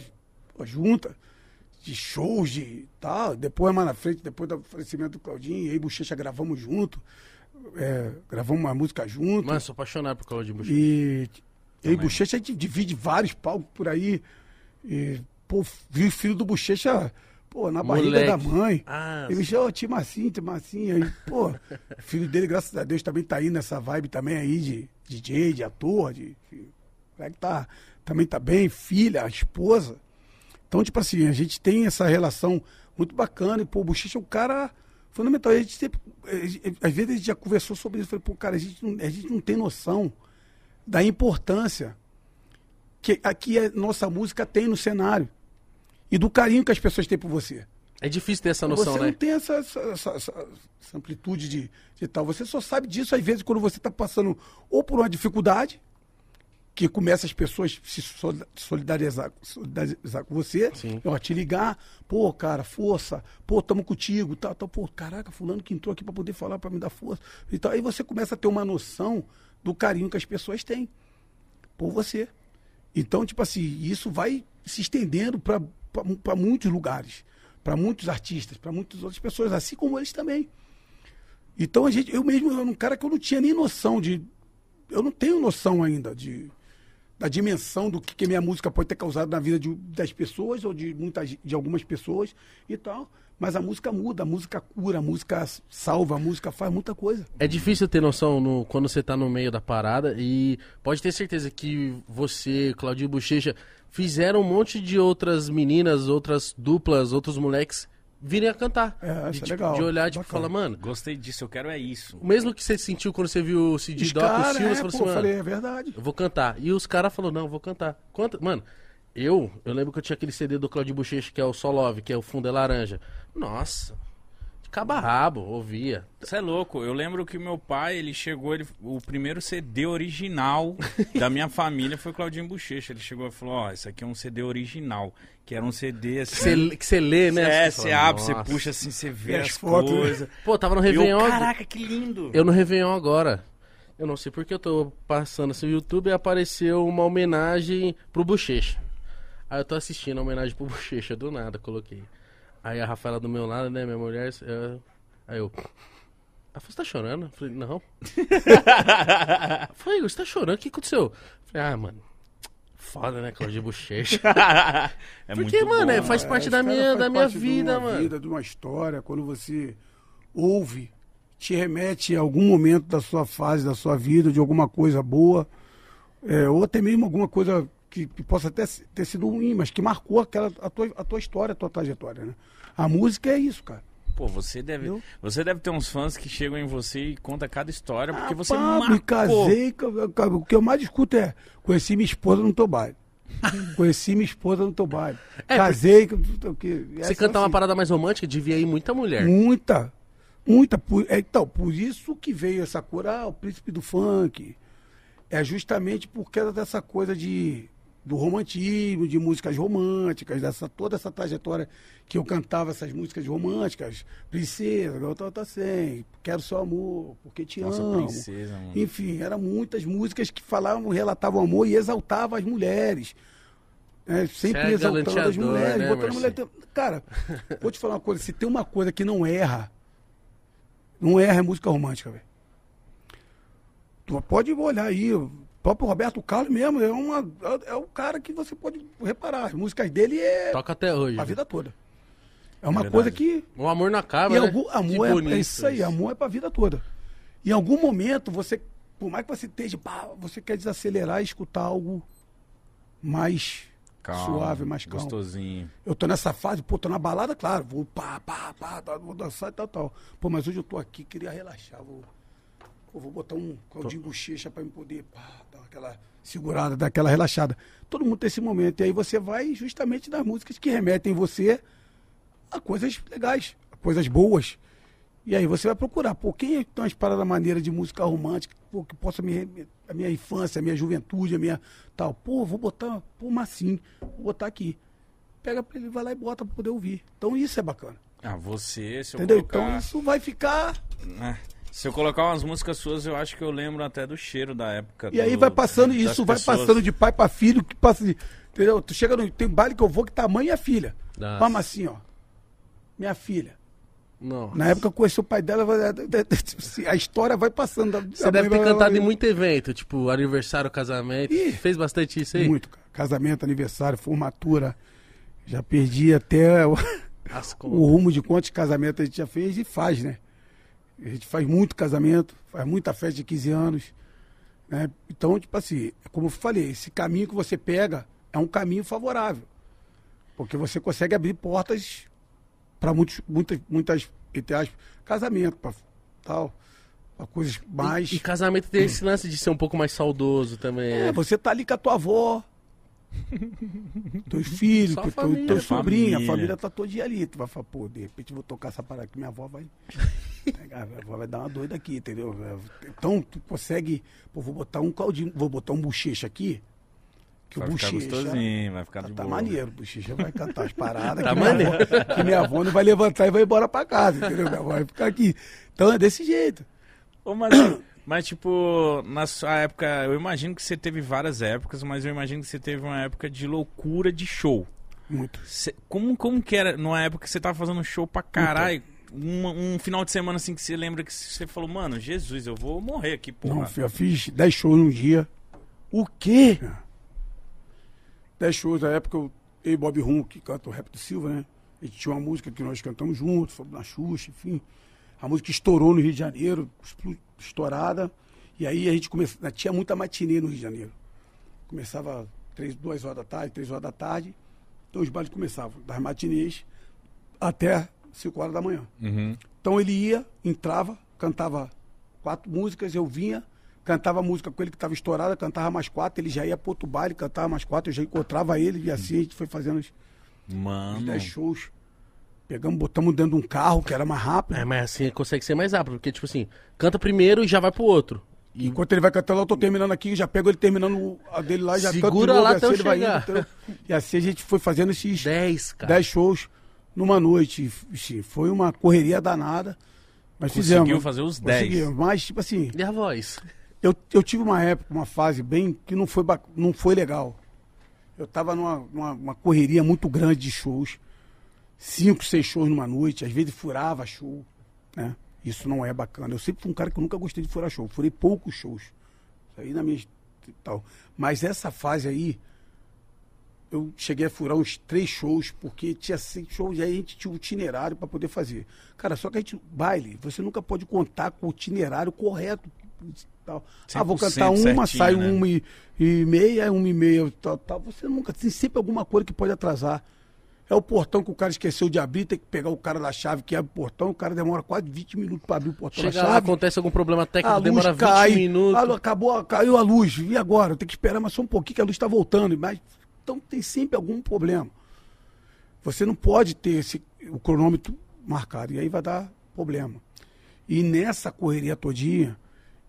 junta. De shows, de tal. Depois, mais na frente, depois do falecimento do Claudinho, e Bochecha gravamos junto. é, gravamos uma música junto. Mano, sou apaixonado por Claudinho Bochecha. E e Também. Bochecha a gente divide vários palcos por aí. E, pô, vi o filho do Bochecha, pô, na barriga da Moleque. mãe. Ah, Ele me ô, tio Marcinho, tio Marcinho. Aí, pô, o filho dele, graças a Deus, também tá aí nessa vibe também aí de DJ, de ator, de. de o moleque tá, também tá bem, filha, a esposa. Então, tipo assim, a gente tem essa relação muito bacana. E, pô, o Bochecha é um cara fundamental. A gente sempre, às vezes a gente já conversou sobre isso. Falei, pô, cara, a gente não, a gente não tem noção da importância que aqui a nossa música tem no cenário. E do carinho que as pessoas têm por você. é difícil ter essa noção, você né? não tem essa, essa, essa- essa- amplitude de, de tal. Você só sabe disso, às vezes, quando você está passando ou por uma dificuldade, que começa as pessoas se sol- solidarizar, solidarizar com você, Sim. ó, te ligar, pô, cara, força, pô, tamo contigo, tal, tal, pô, caraca, fulano que entrou aqui para poder falar, para me dar força. E tal. Aí você começa a ter uma noção do carinho que as pessoas têm por você. Então, tipo assim, isso vai se estendendo para muitos lugares, para muitos artistas, para muitas outras pessoas, assim como eles também. Então, a gente, eu mesmo eu era um cara que eu não tinha nem noção de. Eu não tenho noção ainda de, da dimensão do que, que minha música pode ter causado na vida de, das pessoas ou de, muitas, de algumas pessoas e tal. Mas a música muda, a música cura, a música salva, a música faz muita coisa. É difícil ter noção no- quando você tá no meio da parada e pode ter certeza que você, Claudinho Bochecha, fizeram um monte de outras meninas, outras duplas, outros moleques virem a cantar. É, isso de, é legal. de olhar, tipo, Bacana. falar, mano, Gostei disso, eu quero é isso. o mesmo que você sentiu quando você viu o CD Os Doc e o Silva, é, você falou pô, assim, eu mano, falei, é verdade. eu vou cantar. E os caras falaram, não, eu vou cantar. Quanta... Mano, eu, eu lembro que eu tinha aquele CD do Claudio Bochecha, que é o Solove, que é o Fundo é Laranja. Nossa, de cabo a rabo, ouvia. Você é louco, eu lembro que meu pai, ele chegou, ele, o primeiro CD original da minha família foi Claudinho Bochecha. Ele chegou e falou, ó, isso aqui é um CD original, que era um CD Que assim... você, que você lê, né? É, você abre, você puxa assim, você vê as as fotos, né? coisas. Pô, tava no E eu, Réveillon. caraca, que lindo! Eu no Réveillon agora. Eu não sei porque eu tô passando assim no YouTube e apareceu uma homenagem pro Bochecha. Aí eu tô assistindo a homenagem pro Bochecha, do nada, coloquei. Aí a Rafaela do meu lado, né, minha mulher, eu- aí eu... Ela falou, você tá chorando? Eu falei, não. Eu falei, você tá chorando? O que aconteceu? Eu falei, ah, mano, foda, né, Claudio Bochecha. é Porque, muito mano, bom, é, faz É, parte da minha, faz da minha parte de vida, uma mano. vida, de uma história, quando você ouve, te remete a algum momento da sua fase, da sua vida, de alguma coisa boa, é, ou até mesmo alguma coisa que, que possa até se- ter sido ruim, mas que marcou aquela, a, tua, a tua história, a tua trajetória, né? A música é isso, cara. Pô, você deve, Entendeu? você deve ter uns fãs que chegam em você e conta cada história, porque Ah, você pá, marcou. me casei, ca- ca- o que eu mais escuto é, conheci minha esposa no teu baile. conheci minha esposa no teu baile. É, Casei, que, que, Você essa cantar uma assim. parada mais romântica, devia ir muita mulher. Muita, muita. Por- é, então, por isso que veio essa cor, ah, o príncipe do funk. É justamente por causa dessa coisa de do romantismo, de músicas românticas, dessa toda essa trajetória que eu cantava essas músicas românticas, Princesa, Garota Tá Sem, Quero Seu Amor, Porque Te Nossa, Amo. princesa, mano. Enfim, eram muitas músicas que falavam, relatavam amor e exaltavam as mulheres. né? sempre é exaltando as mulheres. né, botando mulher... Cara, vou te falar uma coisa, se tem uma coisa que não erra, não erra é música romântica, velho. Tu pode olhar aí, o próprio Roberto Carlos mesmo, é, uma, é, é o cara que você pode reparar. As músicas dele é Toca até hoje. a vida toda. É uma verdade. coisa que O amor não acaba, e né? algum, amor é, bonito é isso aí, amor é pra vida toda. Em algum momento, você, por mais que você esteja, pá, você quer desacelerar e escutar algo mais Calma, suave, mais calmo. Gostosinho. Eu tô nessa fase, pô, tô na balada, claro, vou pá, pá, pá, tá, vou dançar e tal, tal. Pô, mas hoje eu tô aqui, queria relaxar, vou, pô, vou botar um Claudinho Bochecha pra me poder, pá, aquela segurada, dar aquela relaxada. Todo mundo tem esse momento, e aí você vai justamente nas músicas que remetem você a coisas legais, a coisas boas. E aí você vai procurar, pô, quem tem umas paradas maneiras de música romântica, pô, que possa me a minha infância, a minha juventude, a minha tal. Pô, vou botar, pô, Massim, vou botar aqui. Pega pra ele, vai lá e bota pra poder ouvir. Então isso é bacana. Ah, você, se eu Entendeu? colocar... Então isso vai ficar. É. Se eu colocar umas músicas suas, eu acho que eu lembro até do cheiro da época. E aí do- vai passando, isso vai pessoas. passando de pai pra filho, que passa de. Entendeu? Tu chega no. Tem baile que eu vou que tá a mãe e a filha. Nossa. Vamos assim, ó. Minha filha. Não. Na época eu conheci o pai dela, vai- a história vai passando. Você deve mãe ter vai- cantado em muito evento, tipo aniversário, casamento. Ih, Fez bastante isso aí? Muito, cara. Casamento, aniversário, formatura. Já perdi até o, As o rumo de quantos casamentos a gente já fez e faz, né? A gente faz muito casamento, faz muita festa de 15 anos. Né? Então, tipo assim, como eu falei, esse caminho que você pega é um caminho favorável. Porque você consegue abrir portas para muitos, muitas, muitas, entre aspas, casamento, para tal, para coisas mais. E, e casamento tem esse lance de ser um pouco mais saudoso também. É, você tá ali com a tua avó, teus filhos, Só teu, família, teu sobrinho, a família. tá todo dia ali. Tu vai falar, pô, de repente eu vou tocar essa parada que minha avó vai. pegar, minha avó vai dar uma doida aqui, entendeu? Então tu consegue. Pô, vou botar um caldinho, vou botar um bochecha aqui. Que Vai o ficar bochecha. gostosinho, vai ficar Tá, de tá boa. maneiro, o bochecha vai cantar as paradas. Tá que minha maneiro. avó- que minha avó não vai levantar e vai embora pra casa, entendeu? Minha avó vai ficar aqui. Então é desse jeito. Ô, mas, mas, tipo, na sua época, eu imagino que você teve várias épocas, mas eu imagino que você teve uma época de loucura de show. Muito. Cê- como, como que era numa época que você tava fazendo show pra caralho? Um, um final de semana assim que você lembra que você falou, mano, Jesus, eu vou morrer aqui, Não, porra. filho, eu fiz 10 shows num dia. o quê? 10 shows, na época eu, eu e Bob Rum, que canta o rap do Silva, né? A gente tinha uma música que nós cantamos juntos, foi na Xuxa, enfim. A música estourou no Rio de Janeiro, estourada. E aí a gente começou, tinha muita matinê no Rio de Janeiro. Começava três, duas horas da tarde, três horas da tarde. Então os bailes começavam das matinês até 4, 5 horas da manhã. Uhum. Então ele ia, entrava, cantava quatro músicas, eu vinha, cantava a música com ele que estava estourada, cantava mais quatro, ele já ia pro outro baile, cantava mais quatro, eu já encontrava ele, e assim a gente foi fazendo os Mano. 10 shows. Pegamos, botamos dentro de um carro, que era mais rápido. É, mas assim consegue ser mais rápido, porque, tipo assim, canta primeiro e já vai pro outro. E Enquanto ele vai cantando, eu tô terminando aqui, já pego ele terminando a dele lá, já Segura canto de novo, lá e até assim eu ele vai chegar. indo? E assim a gente foi fazendo esses 10, cara. 10 shows numa noite. Ixi, Foi uma correria danada. Mas Conseguiu fizemos. fazer os 10. Conseguimos, Mas, tipo assim, E a voz? eu, eu tive uma época, uma fase bem que não foi, não foi legal. Eu tava numa, numa uma correria muito grande de shows. Cinco, seis shows numa noite, às vezes furava show, né? Isso não é bacana. Eu sempre fui um cara que eu nunca gostei de furar show. Furei poucos shows. Isso aí na minha tal. Mas essa fase aí, eu cheguei a furar uns três shows, porque tinha seis shows e aí a gente tinha um itinerário para poder fazer. Cara, só que a gente, baile, você nunca pode contar com o itinerário correto. Tal. Ah, vou 100% cantar uma, certinho, sai né? uma e, e meia, uma e meia, tal, tal. Você nunca, tem sempre alguma coisa que pode atrasar. É o portão que o cara esqueceu de abrir, tem que pegar o cara da chave que abre o portão, o cara demora quase 20 minutos para abrir o portão da Chega lá, chave. acontece algum problema A técnico, luz demora 20 cai, minutos. a lu- acabou, caiu a luz. E agora? Tem que esperar mais só um pouquinho que a luz está voltando. Mas, então tem sempre algum problema. Você não pode ter esse, o cronômetro marcado. E aí vai dar problema. E nessa correria todinha,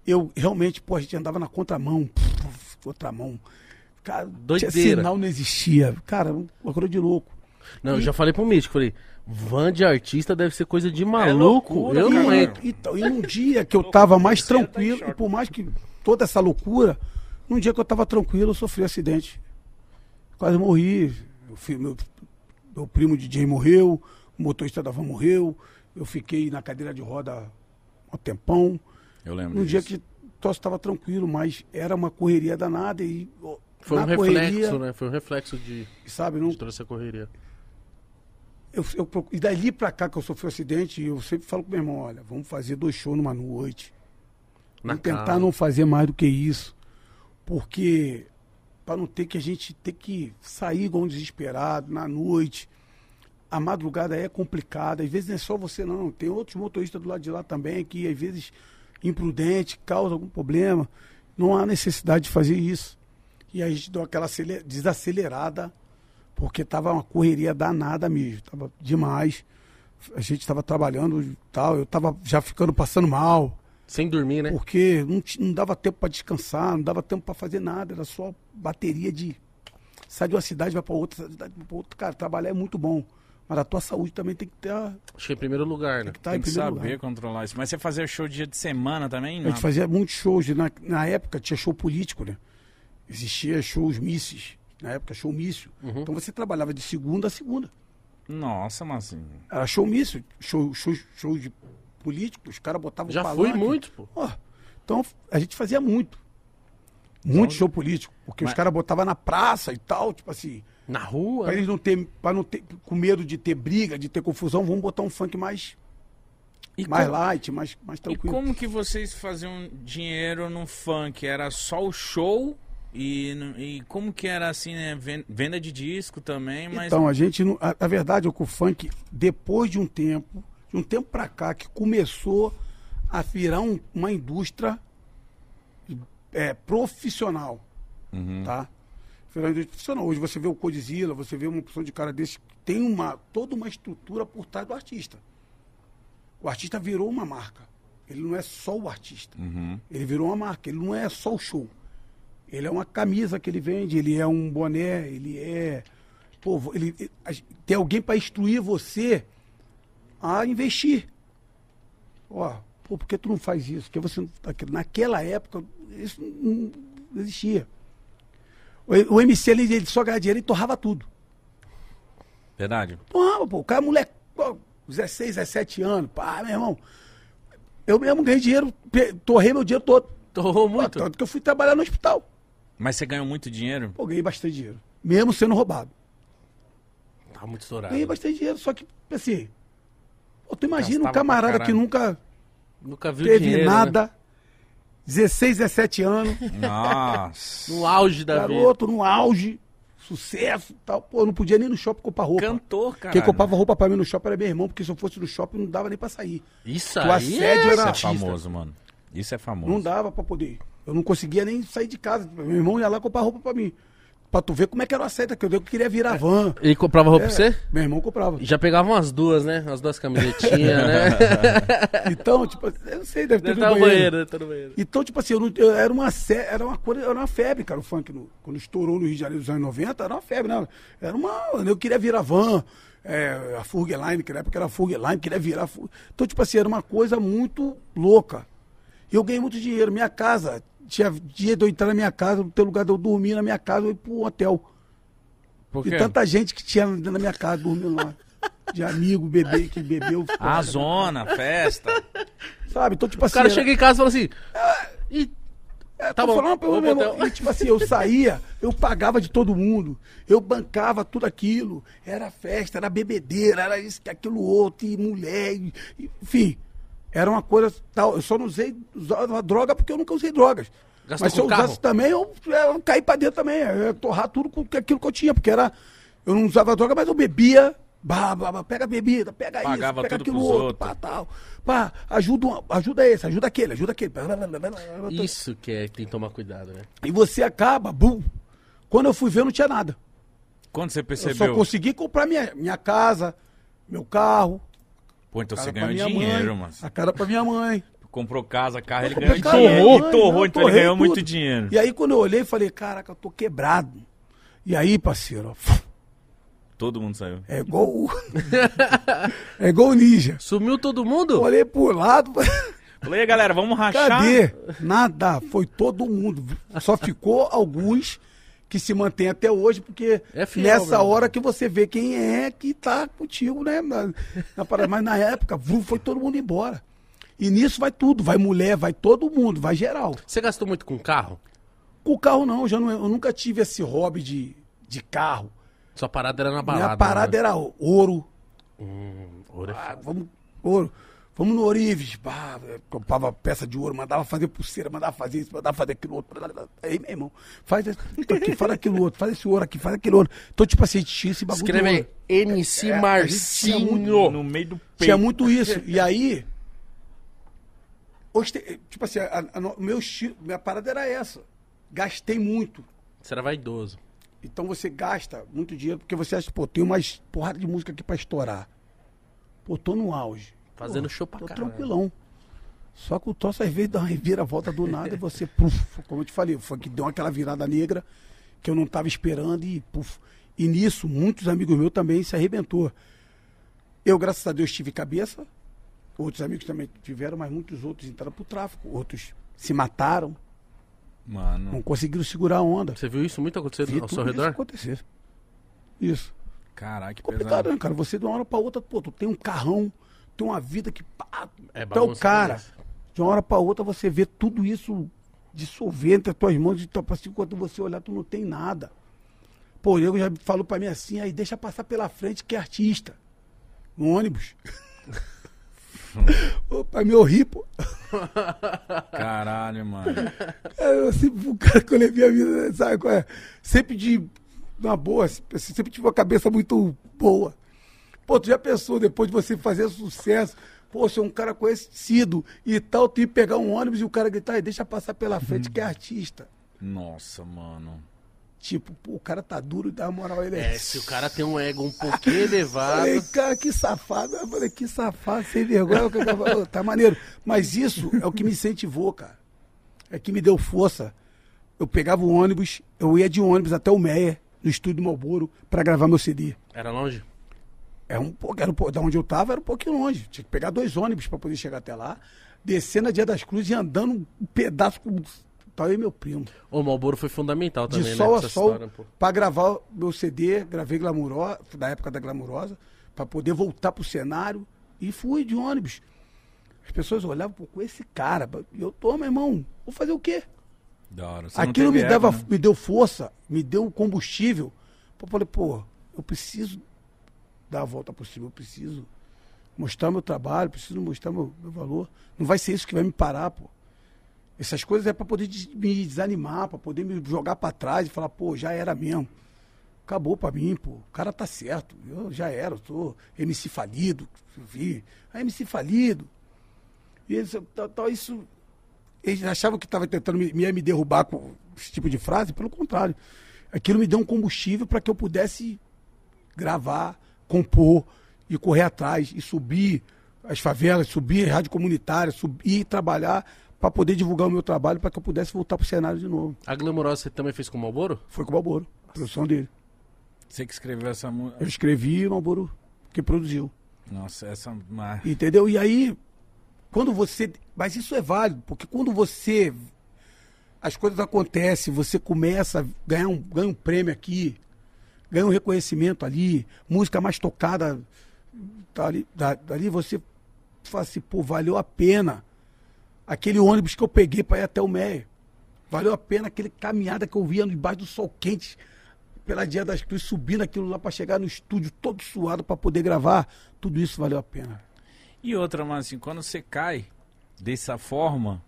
eu realmente, pô, a gente andava na contramão. pff, Contramão. Cara, Doideira. sinal não existia. Cara, uma coisa de louco. Não, eu já falei pro Mítico, falei, van de artista deve ser coisa de maluco. loucura, eu não cara. entro. Então, e num dia que eu tava mais tá tranquilo, e por mais que toda essa loucura, num dia que eu tava tranquilo, eu sofri um acidente. Quase morri. Eu fui- meu, meu primo DJ morreu, o motorista da van morreu, eu fiquei na cadeira de roda um tempão. Eu lembro Num dia disso. que eu estava tranquilo, mas era uma correria danada e ó, Foi um na reflexo, né? Foi um reflexo de, sabe, não, de toda essa correria. Eu, eu procu- e dali pra cá que eu sofri um acidente, eu sempre falo com meu irmão, olha, vamos fazer dois shows numa noite. Na Vamos tentar não fazer mais do que isso. Porque para não ter que a gente ter que sair igual um desesperado na noite. A madrugada é complicada. Às vezes não é só você não. Tem outros motoristas do lado de lá também que às vezes imprudente, causa algum problema. Não há necessidade de fazer isso. E aí a gente deu aquela acele- desacelerada, porque tava uma correria danada mesmo. Tava demais. A gente estava trabalhando e tal. Eu tava já ficando passando mal. Sem dormir, né? Porque não, não dava tempo para descansar, não dava tempo para fazer nada, era só bateria de. Sai de uma cidade, vai para outra, sai de cidade vai para outra. Cara, trabalhar é muito bom. Mas a tua saúde também tem que ter. a- Acho que é em primeiro lugar, né? Tem que estar Tem em que saber lugar. controlar isso. Mas você fazia show dia de semana também? A Não. gente fazia muitos shows. Na, na época tinha show político, né? Existia shows misses. Na época, show mício. Uhum. Então você trabalhava de segunda a segunda. Nossa, mas. Era show mício, show, show, show de político, os caras botavam Já palanque. fui muito, pô. Ó, então a gente fazia muito. Muito show político. Porque Mas- os caras botavam na praça e tal, tipo assim. Na rua? Pra eles não ter, pra não ter, com medo de ter briga, de ter confusão, vamos botar um funk mais, E, mais como, light, mais, mais e tranquilo. como que vocês faziam dinheiro no funk? Era só o show? E, e como que era assim, né? ven- Venda de disco também, mas. Então, a gente, não- a, a verdade é que o funk, depois de um tempo, de um tempo pra cá, que começou a virar um- uma indústria é, profissional, Uhum. tá? Virar uma indústria profissional. Hoje você vê o Codizila, você vê uma opção de cara desse, que tem uma, toda uma estrutura por trás do artista. O artista virou uma marca. Ele não é só o artista. Uhum. Ele virou uma marca, ele não é só o show. Ele é uma camisa que ele vende, ele é um boné, ele é. Pô, ele, tem alguém para instruir você a investir. Ó, pô, por que tu não faz isso? Porque você Naquela época, isso não existia. O, o MC ele, ele só ganhava dinheiro e torrava tudo. Verdade. Torrava, pô. O cara, moleque, pô, 16, 17 anos. Pá, meu irmão. Eu mesmo ganhei dinheiro, torrei meu dinheiro todo. Torrou muito. Tanto que eu fui trabalhar no hospital. Mas você ganhou muito dinheiro? Pô, ganhei bastante dinheiro. Mesmo sendo roubado. Tá muito estourado. Ganhei bastante dinheiro, só que, assim. Pô, tu imagina um Gastava camarada que nunca Nunca viu teve dinheiro, né? nada. 16, 17 anos. Nossa. No auge da vida. garoto no auge. sucesso e tal. Pô, eu não podia nem no shopping comprar roupa. Cantor, cara. Quem comprava roupa pra mim no shopping era meu irmão, porque se eu fosse no shopping não dava nem pra sair. Isso O aí assédio é... era- Isso é famoso, mano. Isso é famoso. Não dava pra poder. Eu não conseguia nem sair de casa. Meu irmão ia lá comprar roupa pra mim. Pra tu ver como é que era o assédio, que eu queria virar van. Ele comprava roupa É, pra você? Meu irmão comprava. Já pegava umas duas, né? As duas camisetinhas, né? Então, tipo, eu não sei, deve ter Deve estar no banheiro. banheiro, deve estar no banheiro. Então, tipo assim, eu não- eu- era, uma, era, uma coisa, era uma febre, cara, o funk. no- quando estourou no Rio de Janeiro dos anos 90, era uma febre, né? Era uma. Eu queria virar van, é, a Furgline, que na época era Furgline, queria virar. Então, tipo assim, era uma coisa muito louca. E eu ganhei muito dinheiro. Minha casa, tinha dia de eu entrar na minha casa, não ter lugar de eu dormir na minha casa, eu ir pro hotel. Por E quê? tanta gente que tinha dentro da minha casa dormindo lá. De amigo, bebê, que bebeu. A zona, festa. Sabe? Então, tipo O assim. cara era- chega em casa e fala assim... Ih, É, Tá tô bom, falando pelo meu irmão. o- E, tipo assim, eu saía, eu pagava de todo mundo, eu bancava tudo aquilo. Era festa, era bebedeira, era isso, aquilo outro, e mulher, e- e- enfim. Era uma coisa tal. Eu só não usei usava droga porque eu nunca usei drogas. Gastou Mas se eu carro? usasse também, eu, eu caí pra dentro também. Eu ia torrar tudo com aquilo que eu tinha, porque era. Eu não usava droga, mas eu bebia. Bah, bah, bah, pega a bebida, pega Pagava isso, pega aquilo outro, outros. pá, tal. Pá, ajuda, um- ajuda esse, ajuda aquele, ajuda aquele. isso que é que tem que tomar cuidado, né? E você acaba, bum. Quando eu fui ver, não tinha nada. Quando você Eu só percebeu? consegui comprar minha, minha casa, meu carro. Pô, então você ganhou dinheiro, mãe, mano. A cara pra minha mãe. Comprou casa, carro, ele ganhou dinheiro. casa, E mãe, torrou, não, então ele ganhou tudo. muito dinheiro. E aí, quando eu olhei, falei, caraca, eu tô quebrado. E aí, parceiro, ó, Todo mundo saiu. é igual. o- é igual o ninja. Sumiu todo mundo? Olhei pro lado, Falei, "E aí, galera, vamos rachar. cadê? Nada, foi todo mundo. Só ficou alguns que se mantêm até hoje, porque É fiel, nessa meu. hora que você vê quem é que tá contigo, né? Na, na parada. Mas na época, foi todo mundo embora. E nisso vai tudo, vai mulher, vai todo mundo, vai geral. Você gastou muito com carro? Com carro não, eu, já não, eu nunca tive esse hobby de, de carro. Sua parada era na balada. Minha parada né? era ouro, Hum, ouro é Ah, vamos, ouro. Vamos no Orives. Eu comprava peça de ouro, mandava fazer pulseira, mandava fazer isso, mandava fazer aquilo outro. Aí, meu irmão, faz isso aqui, faz aquilo outro, faz esse ouro aqui, faz aquilo outro. Então, tipo assim, tinha esse bagulho. Escreve aí. MC É, tinha Marcinho. No meio do peito. Tinha muito isso. E aí. oste- Tipo assim, a, a, meu estilo, minha parada era essa. Gastei muito. Você era vaidoso. Então você gasta muito dinheiro porque você acha, pô, tem umas porrada de música aqui pra estourar. Pô, tô no auge. Fazendo Pô, show pra Tô caralho. tranquilão. Só que o troço às vezes dá uma reviravolta do nada e você, puf, como eu te falei, foi que deu aquela virada negra que eu não tava esperando e puf. E nisso, muitos amigos meus também se arrebentou. Eu, graças a Deus, tive cabeça. Outros amigos também tiveram, mas muitos outros entraram pro tráfico. Outros se mataram, Mano, não conseguiram segurar a onda. Você viu isso muito acontecer Vi ao tudo seu isso redor? acontecer. Isso. caralho, que Complicado, pesado. né, cara? Você de uma hora pra outra, pô, tu tem um carrão, tem uma vida que pá, É tu o bagunça cara. De uma hora pra outra você vê tudo isso dissolver entre as tuas mãos, então, assim, quando você olhar, tu não tem nada. Pô, eu já falou pra mim assim, aí deixa passar pela frente que é artista. No ônibus. Opa, meu ri, pô. Caralho, mano. É, Eu sempre fui um cara que eu levei a vida, sabe qual é? Sempre de uma boa, assim, sempre tive uma cabeça muito boa. Pô, tu já pensou, depois de você fazer sucesso, pô, você é um cara conhecido e tal, tu ir pegar um ônibus e o cara gritar, "Ei, deixa passar pela frente que é artista. Nossa, mano. Tipo, pô, o cara tá duro e dá uma moral ele. É, se o cara tem um ego um pouquinho elevado. Falei, cara, que safado. Eu falei, que safado, sem vergonha. O cara falou, tá maneiro. Mas isso é o que me incentivou, cara. É que me deu força. Eu pegava o ônibus, eu ia de ônibus até o Meia, no estúdio Malboro, pra gravar meu CD. Era longe? É um pouco, era um pouco, da onde eu tava era um pouquinho longe. Tinha que pegar dois ônibus pra poder chegar até lá, descer na Dia das Cruzes e andando um pedaço com. Eu e meu primo. O Malboro foi fundamental De também, sol né? a sol, pra gravar meu CD, gravei Glamurosa, da época da Glamurosa, pra poder voltar pro cenário e fui de ônibus. As pessoas olhavam, pô, com esse cara, e eu tô, meu irmão, vou fazer o quê? Da hora. Você Aquilo me, dava, ego, né? me deu força, me deu combustível. Eu falei, pô, eu preciso dar a volta por cima, eu preciso mostrar meu trabalho, preciso mostrar meu, meu valor. Não vai ser isso que vai me parar, pô. Essas coisas é pra poder me desanimar, pra poder me jogar pra trás e falar, pô, já era mesmo. acabou pra mim, pô. O cara tá certo. Eu já era, eu sou MC falido. Vi. Ah, MC falido. E eles, tal, isso. Eles achavam que estava tentando me, me derrubar com esse tipo de frase, pelo contrário. Aquilo me deu um combustível para que eu pudesse gravar, compor e correr atrás e subir as favelas, subir a rádio comunitária, subir e trabalhar para poder divulgar o meu trabalho para que eu pudesse voltar pro cenário de novo. A Glamourosa você também fez com o Malboro? Foi com o Malboro, produção dele. Você que escreveu essa música? Eu escrevi e o Malboro que produziu. Nossa, essa... Entendeu? E aí, quando você... Mas isso é válido, porque quando você... As coisas acontecem, você começa a ganhar um, ganha um prêmio aqui, ganha um reconhecimento ali, música mais tocada tá ali, dali você fala assim, pô, valeu a pena aquele ônibus que eu peguei para ir até o Meio. Valeu a pena aquele caminhada que eu via debaixo do sol quente, pela Dia das Cruzes, subindo aquilo lá para chegar no estúdio todo suado para poder gravar. Tudo isso valeu a pena. E outra, mas assim, quando você cai dessa forma,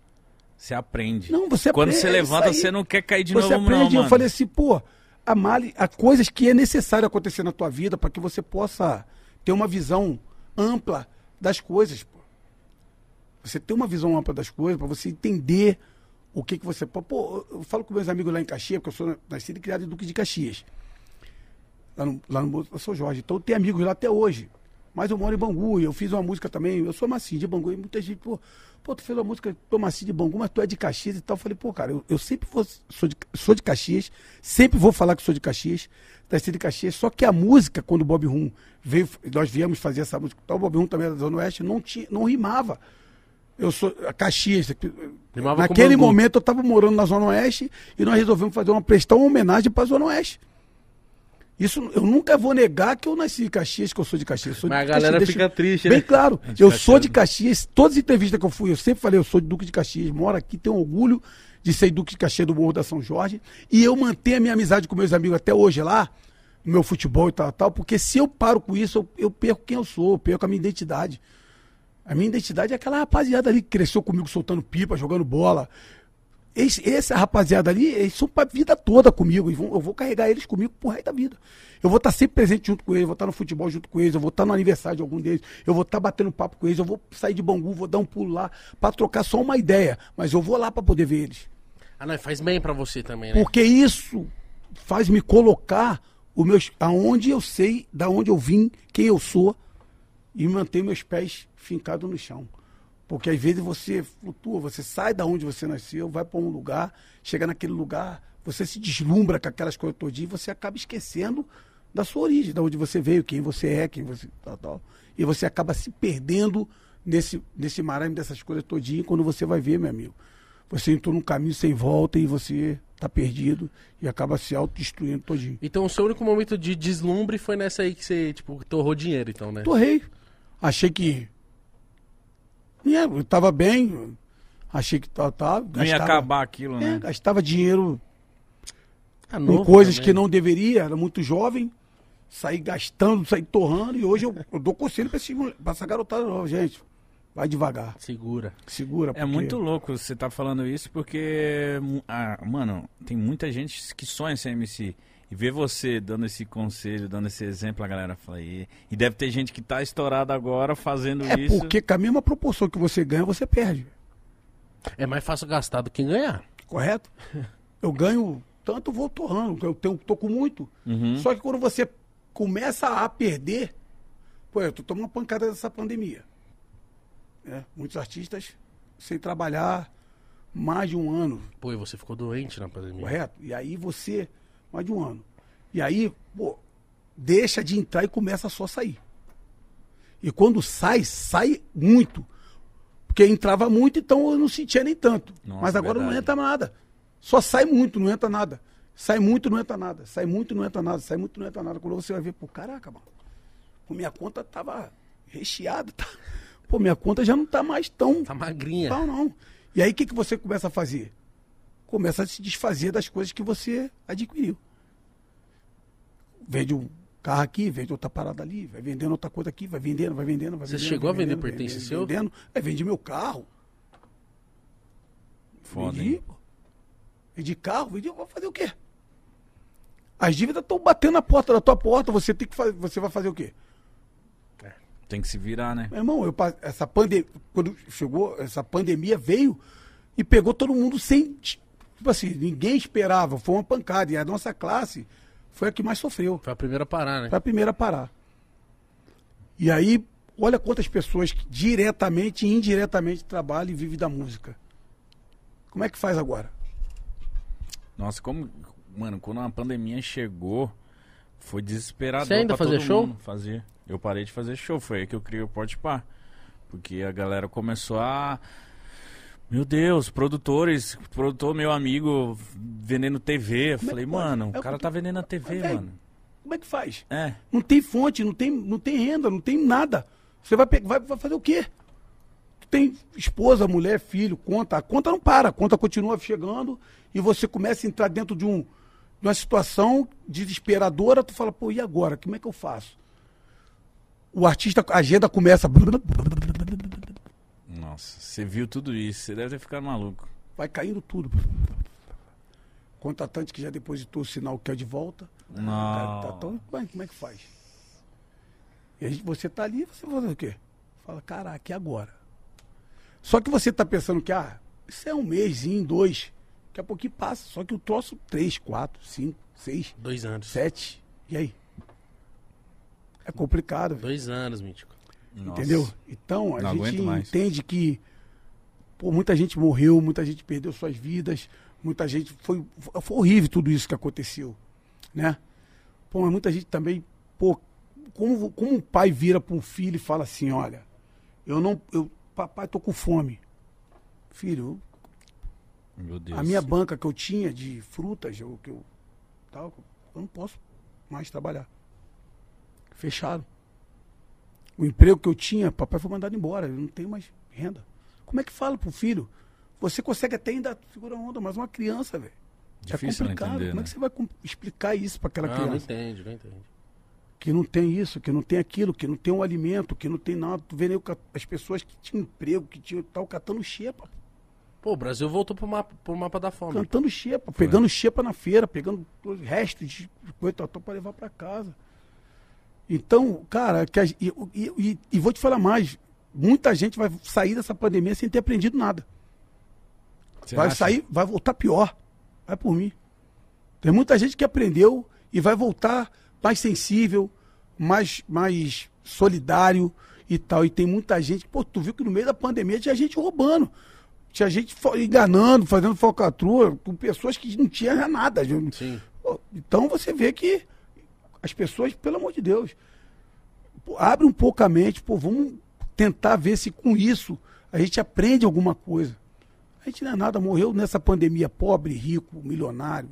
você aprende. Não, você Quando aprende, você levanta, você não quer cair de você novo, aprende, não, Eu falei assim, pô, a male, há coisas que é necessário acontecer na tua vida para que você possa ter uma visão ampla das coisas. Pô. Você ter uma visão ampla das coisas para você entender o que, que você. Pô, eu falo com meus amigos lá em Caxias, porque eu sou nascido e criado em Duque de Caxias. Lá no, lá no São Jorge. Então tem amigos lá até hoje. Mas eu moro em Bangu e eu fiz uma música também. Eu sou macio de Bangu e muita gente, pô, pô, tu fez uma música, tô macio de Bangu, mas tu é de Caxias e tal. Eu falei, pô, cara, eu, eu sempre vou, sou de, sou de Caxias, sempre vou falar que sou de Caxias, nascido de Caxias. Só que a música, quando o Bob Rum veio, nós viemos fazer essa música, então, o Bob Rum também era da Zona Oeste, não, tinha, não rimava. Eu sou a Caxias. Rimava Naquele momento eu estava morando na Zona Oeste e nós resolvemos fazer uma prestar uma homenagem para a Zona Oeste. Isso eu nunca vou negar que eu nasci em Caxias, que eu sou de Caxias. Sou Mas de a galera Caxias, fica triste, Bem né? claro, De eu sou de? Caxias. Todas as entrevistas que eu fui, eu sempre falei, eu sou de Duque de Caxias, moro aqui, tenho orgulho de ser Duque de Caxias do Morro da São Jorge. E eu mantenho a minha amizade com meus amigos até hoje lá, no meu futebol e tal, tal, porque se eu paro com isso, eu, eu perco quem eu sou, eu perco a minha identidade. A minha identidade é aquela rapaziada ali que cresceu comigo soltando pipa, jogando bola. Esse, essa rapaziada ali, eles são pra vida toda comigo. E vão- eu vou carregar eles comigo pro resto da vida. Eu vou estar sempre presente junto com eles, vou estar no futebol junto com eles, eu vou estar no aniversário de algum deles, eu vou estar batendo papo com eles, eu vou sair de Bangu, vou dar um pulo lá pra trocar só uma ideia. Mas eu vou lá pra poder ver eles. Ah, não, faz bem pra você também, né? Porque isso faz me colocar o meus, aonde eu sei, da onde eu vim, quem eu sou, e manter meus pés fincados no chão. Porque às vezes você flutua, você sai da onde você nasceu, vai para um lugar, chega naquele lugar, você se deslumbra com aquelas coisas todinhas e você acaba esquecendo da sua origem, da onde você veio, quem você é, quem você tal, tal. E você acaba se perdendo nesse, nesse marame dessas coisas todinhas quando você vai ver, meu amigo. Você entrou num caminho sem volta e você tá perdido e acaba se autodestruindo todinho. Então o seu único momento de deslumbre foi nessa aí que você, tipo, torrou dinheiro, então, né? Torrei. Achei que. É, eu tava bem. Achei que tá, tá, Não ia acabar aquilo, é, né? gastava dinheiro Ah, com coisas também. que não deveria, era muito jovem. Saí gastando, saí torrando, e hoje eu, eu dou conselho pra, esse mole- pra essa garotada nova, gente. Vai devagar, Segura. segura. É porque- muito louco você tá falando isso porque, ah, mano, tem muita gente que sonha ser MC. E ver você dando esse conselho, dando esse exemplo, a galera fala, e, e deve ter gente que tá estourada agora fazendo É isso. porque com a mesma proporção que você ganha, você perde. É mais fácil gastar do que ganhar. Correto? Eu ganho tanto, vou torrando. Eu tenho, tô com muito. Uhum. Só que quando você começa a perder, pô, eu tô tomando uma pancada dessa pandemia. né? Muitos artistas sem trabalhar mais de um ano, Pô, e você ficou doente na pandemia. correto? E aí você, mais de um ano. E aí, pô, deixa de entrar e começa só a sair. E quando sai, sai muito. Porque entrava muito, então eu não sentia nem tanto. Nossa, Mas agora não verdade. entra nada. Só sai muito, não entra nada. Sai muito, não entra nada. Sai muito, não entra nada. Sai muito, não entra nada. Quando você vai ver, pô, caraca, mano. Pô, minha conta tava recheada. Tá? Pô, minha conta já não tá mais tão Tá magrinha. não, não. E aí o que, que você começa a fazer? Começa a se desfazer das coisas que você adquiriu. Vende um carro aqui, vende outra parada ali, vai vendendo outra coisa aqui, vai vendendo, vai vendendo, vai Você vendendo. chegou vai a vender vendendo, pertence vendendo, seu? Vendendo. É, vendi meu carro. Foda, vendi, pô. Vendi carro, vendi, vou fazer o quê? As dívidas estão batendo na porta da tua porta, você tem que fazer, você vai fazer o quê? Tem que se virar, né? Meu irmão, eu, essa pandemia, quando chegou, essa pandemia veio e pegou todo mundo sem, tipo assim, ninguém esperava, foi uma pancada e a nossa classe foi a que mais sofreu. Foi a primeira a parar, né? Foi a primeira a parar. E aí, olha quantas pessoas que diretamente e indiretamente trabalham e vivem da música. Como é que faz agora? Nossa, como. Mano, quando a pandemia chegou, foi desesperador. Você ainda fazia todo show? mundo. Fazia. Eu parei de fazer show, foi aí que eu criei o Porte Pá. Porque a galera começou a. Meu Deus, produtores, produtor meu amigo vendendo TV. Eu Como é falei, pode? mano, É o cara que tá vendendo a TV, Mas, velho, mano. Como é que faz? É. Não tem fonte, não tem, não tem renda, não tem nada. Você vai, vai, vai fazer o quê? Tu tem esposa, mulher, filho, conta. A conta não para, a conta continua chegando e você começa a entrar dentro de, um, de uma situação desesperadora. Tu fala, pô, e agora? Como é que eu faço? O artista, a agenda começa. Nossa, você viu tudo isso, você deve ter ficado maluco. Vai caindo tudo. Contratante que já depositou o sinal quer de volta. Não. Tá tão- como, é, como é que faz? E a gente, você tá ali, você vai fazer o quê? Fala, caraca, e agora? Só que você tá pensando que, ah, isso é um mêsinho, dois. Daqui a pouquinho passa. Só que o troço, três, quatro, cinco, seis, Dois anos. sete. E aí? É complicado. Dois anos, Mítico. Nossa. Entendeu? Então, a Não gente entende que pô, muita gente morreu, muita gente perdeu suas vidas, muita gente. Foi, foi horrível tudo isso que aconteceu. Né? Pô, mas muita gente também. Pô, como, como um pai vira para um filho e fala assim: olha, eu não. Eu, papai, tô com fome. Filho, a minha banca que eu tinha de frutas, eu, que eu, tal, eu não posso mais trabalhar. Fecharam. O emprego que eu tinha, papai foi mandado embora, eu não tenho mais renda. Como é que fala pro filho? Você consegue até ainda segurar a onda, mas uma criança, velho. É complicado. entender, Como é né? que você vai explicar isso para aquela Não, não criança? entende, não entende. Que não tem isso, que não tem aquilo, que não tem um alimento, que não tem nada. Tu vê nem as pessoas que tinham emprego, que tinham tal, catando xepa. Pô, o Brasil voltou pro mapa, pro mapa da fome. Cantando xepa, pegando xepa na feira, pegando os restos de coisa para levar para casa. Então, cara, que a- e, e- e- vou te falar mais: muita gente vai sair dessa pandemia sem ter aprendido nada. Você vai acha? sair, vai voltar pior. Vai por mim. Tem muita gente que aprendeu e vai voltar mais sensível, mais, mais solidário e tal. E tem muita gente, pô, tu viu que no meio da pandemia tinha gente roubando. Tinha gente enganando, fazendo falcatrua com pessoas que não tinham nada. Sim. Então você vê que as pessoas, pelo amor de Deus, abre um pouco a mente, pô, vamos tentar ver se com isso a gente aprende alguma coisa. A gente não é nada, morreu nessa pandemia pobre, rico, milionário,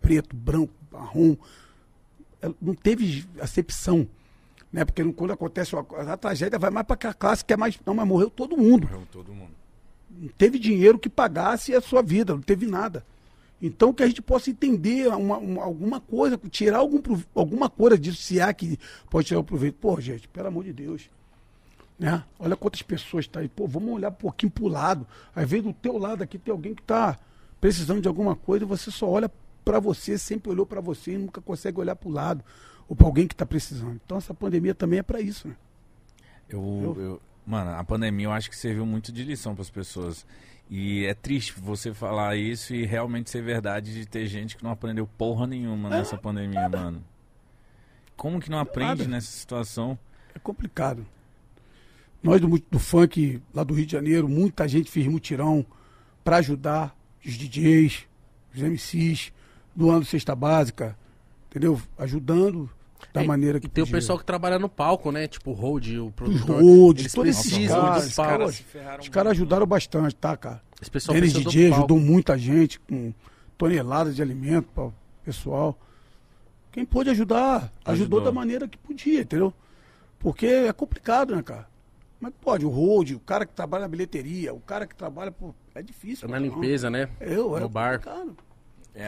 preto, branco, marrom. É, Não teve acepção. Né? Porque quando acontece uma a tragédia vai mais para a classe que é mais. Não, mas morreu todo mundo Morreu todo mundo. não teve dinheiro que pagasse a sua vida, não teve nada. Então que a gente possa entender uma- uma- alguma coisa, tirar algum, alguma coisa disso, se há que pode tirar o proveito. Pô, gente, pelo amor de Deus. Né? Olha quantas pessoas estão aí. Pô, vamos olhar um pouquinho pro lado. Às vezes do teu lado aqui tem alguém que está precisando de alguma coisa e você só olha para você, sempre olhou para você e nunca consegue olhar pro lado. Ou para alguém que está precisando. Então essa pandemia também é para isso, né? Eu, eu- mano, a pandemia eu acho que serviu muito de lição para as pessoas. E é triste você falar isso e realmente ser verdade de ter gente que não aprendeu porra nenhuma nessa pandemia, mano. Como que não aprende Nada. nessa situação? É complicado. Nós do, do funk lá do Rio de Janeiro, muita gente fez mutirão para ajudar os DJs, os MCs, doando cesta básica, entendeu? Ajudando da É, maneira que E tem o pessoal que trabalha no palco, né? Tipo o Hold, o produtor. road, Eles todos esses caras, os caras ajudaram bastante, tá, cara? Esse pessoal Eles DJ ajudou muita gente com toneladas de alimento para o pessoal. Quem pôde ajudar, ajudou, Ajudou. da maneira que podia, entendeu? Porque é complicado, né, cara? Como é que pode? O road, o cara que trabalha na bilheteria, o cara que trabalha, pô, é difícil. Na cara, não. limpeza, né? Eu, é no bar. complicado. É,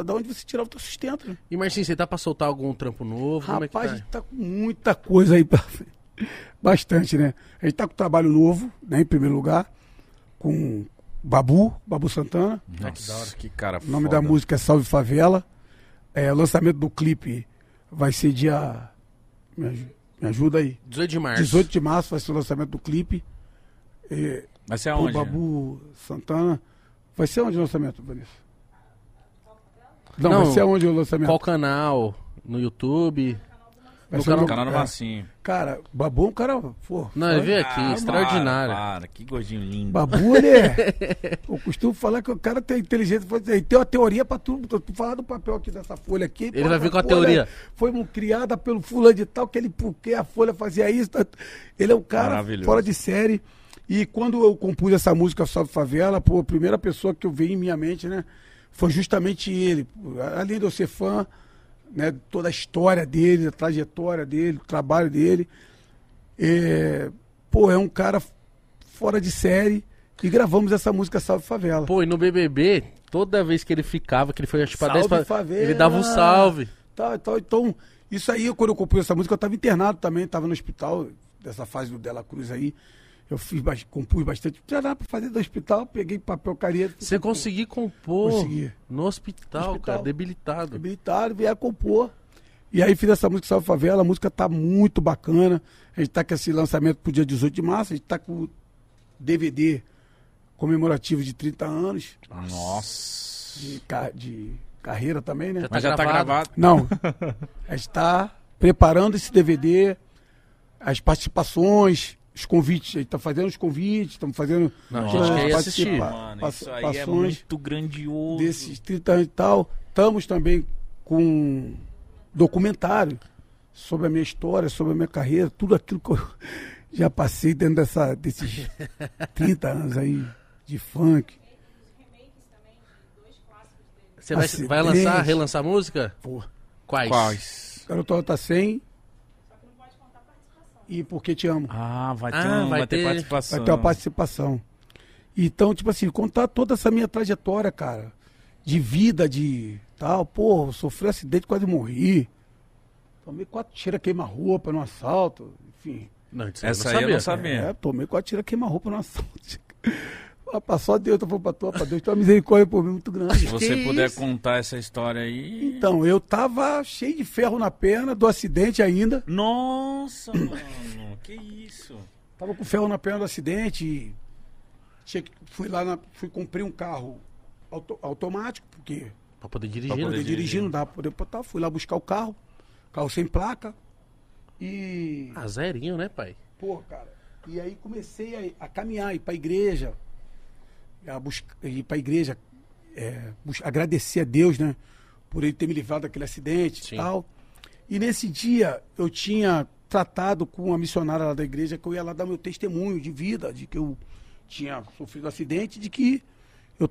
É, da onde você tirar o teu sustento, né? E Marcinho, você tá pra soltar algum trampo novo? Como é que Rapaz, a tá? gente tá com muita coisa aí pra frente. Bastante, né? A gente tá com trabalho novo, né, em primeiro lugar, com Babu, Babu Santana. Nossa, que cara O nome foda. da música é Salve Favela. É, lançamento do clipe vai ser dia. Me, aju- me ajuda aí. 18 de março. 18 de março vai ser o lançamento do clipe. É, Vai ser o aonde? Babu Santana. Vai ser onde o lançamento, Vanessa? Não, Não, vai ser onde o lançamento? Qual canal? No YouTube? Vai no ser canal- no- Canal do é. Vacinho. Cara, Babu é um cara. Pô, Não, ele veio aqui, Ah, extraordinário. Para, para, que gordinho lindo. Babu, ele é. Eu costumo falar que o cara tem inteligência. Ele tem uma teoria pra tudo. Tu, falar do papel aqui dessa folha aqui. Ele vai vir com a teoria. Foi um, criada pelo fulano de tal, que ele, porque a folha fazia isso. Ele é um cara fora de série. E quando eu compus essa música Salve Favela, pô, a primeira pessoa que eu vi em minha mente, né? Foi justamente ele. Além de eu ser fã, né? Toda a história dele, a trajetória dele, o trabalho dele. É, pô, é um cara fora de série. E gravamos essa música Salve Favela. Pô, e no BBB, toda vez que ele ficava, que ele foi acho, pra Salve 10 pra... favela. ele dava um salve. Tal, tal. Então, isso aí, quando eu compus essa música, eu estava internado também, estava no hospital, dessa fase do Dela Cruz aí. Eu fiz, compus bastante. Não tinha nada pra fazer do hospital, peguei papel caneta. Você conseguiu compor Consegui. no hospital, No hospital. cara, debilitado. habilitado, vieram compor. E aí fiz essa música Salve Favela, a música tá muito bacana. A gente tá com esse lançamento pro dia 18 de março, a gente tá com o DVD comemorativo de 30 anos Nossa. de, de carreira também, né? Já Mas já tá gravado? gravado. Não. A gente está preparando esse DVD, as participações, os convites. A gente está fazendo os convites, estamos fazendo Não, a as gente quer assistir. Mano, isso aí é muito grandioso. desses 30 anos e tal. Estamos também com um documentário sobre a minha história, sobre a minha carreira, tudo aquilo que eu já passei dentro dessa, desses 30 anos aí de funk. Você vai, Acidente. vai lançar, relançar música? Pô, Quais? Quais? Garoto Nota 100 e Porque Te Amo. Ah, vai ter, Ah, um- vai vai ter ter- participação. Vai ter uma participação. Então, tipo assim, contar toda essa minha trajetória, cara, de vida, de tal, pô, sofri um acidente, quase morri. Tomei quatro tiras queima-roupa no assalto, enfim. Não, isso Essa aí eu não sabia. É, tomei quatro tiras queima-roupa no assalto. Ah, Só Deus, eu vou pra tua, pra Deus, tem uma misericórdia por mim muito grande. Se você Que puder isso? contar essa história aí. Então, eu tava cheio de ferro na perna do acidente ainda. Nossa, mano, que isso? Tava com ferro na perna do acidente e tinha fui lá, na, fui comprei um carro auto- automático, porque Pra poder dirigir, Pra né? poder dirigir. dirigir, não dá pra poder botar. Fui lá buscar o carro, carro sem placa. E. Ah, zerinho, né, pai? Pô, cara. E aí comecei a, a caminhar, ir pra igreja. A buscar, ir pra igreja, é, agradecer a Deus, né? Por ele ter me livrado daquele acidente Sim. e tal. E nesse dia eu tinha tratado com uma missionária lá da igreja que eu ia lá dar meu testemunho de vida, de que eu tinha sofrido um acidente, de que eu,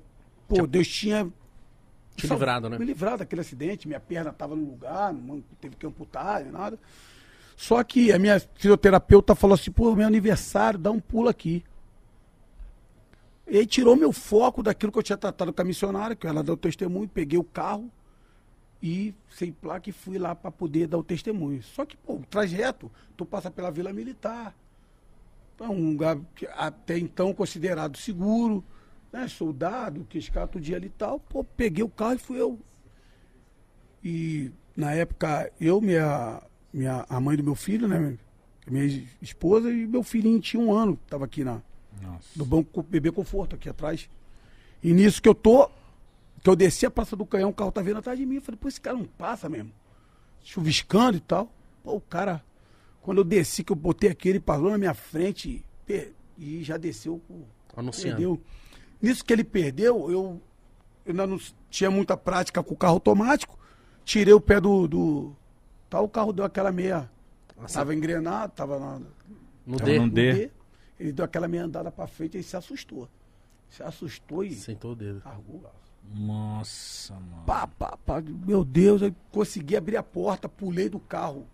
pô, Deus tinha Te livrado, né? Me livrado daquele acidente, minha perna estava no lugar, não teve que amputar, nem nada. Só que a minha fisioterapeuta falou assim, pô, meu aniversário, dá um pulo aqui. E aí tirou meu foco daquilo que eu tinha tratado com a missionária, que ela deu testemunho, peguei o carro e sem placa e fui lá para poder dar o testemunho. Só que, pô, o trajeto, tu passa pela Vila Militar. É um lugar até então considerado seguro, né? Soldado, que escata o dia ali e tal. Pô, peguei o carro e fui eu. E na época, eu, minha, minha, a mãe do meu filho, né? Minha esposa e meu filhinho tinha um ano, tava aqui na, Nossa. do banco bebê conforto aqui atrás. E nisso que eu tô, que eu desci a Praça do Canhão, o carro tá vindo atrás de mim. Eu falei, pô, esse cara não passa mesmo. Chuviscando e tal. Pô, o cara, quando eu desci, que eu botei aqui, ele parou na minha frente pe- e já desceu. Anunciando. Perdeu. Nisso que ele perdeu, eu, eu ainda não tinha muita prática com o carro automático. Tirei o pé do. do tal, o carro deu aquela meia. Nossa. Tava engrenado, tava na, No Tava D. no no D. D. Ele deu aquela meia andada pra frente e se assustou. Se assustou e Sentou o dedo. braço. Nossa, mano. Pá, pá, pá. Meu Deus, eu consegui abrir a porta, pulei do carro.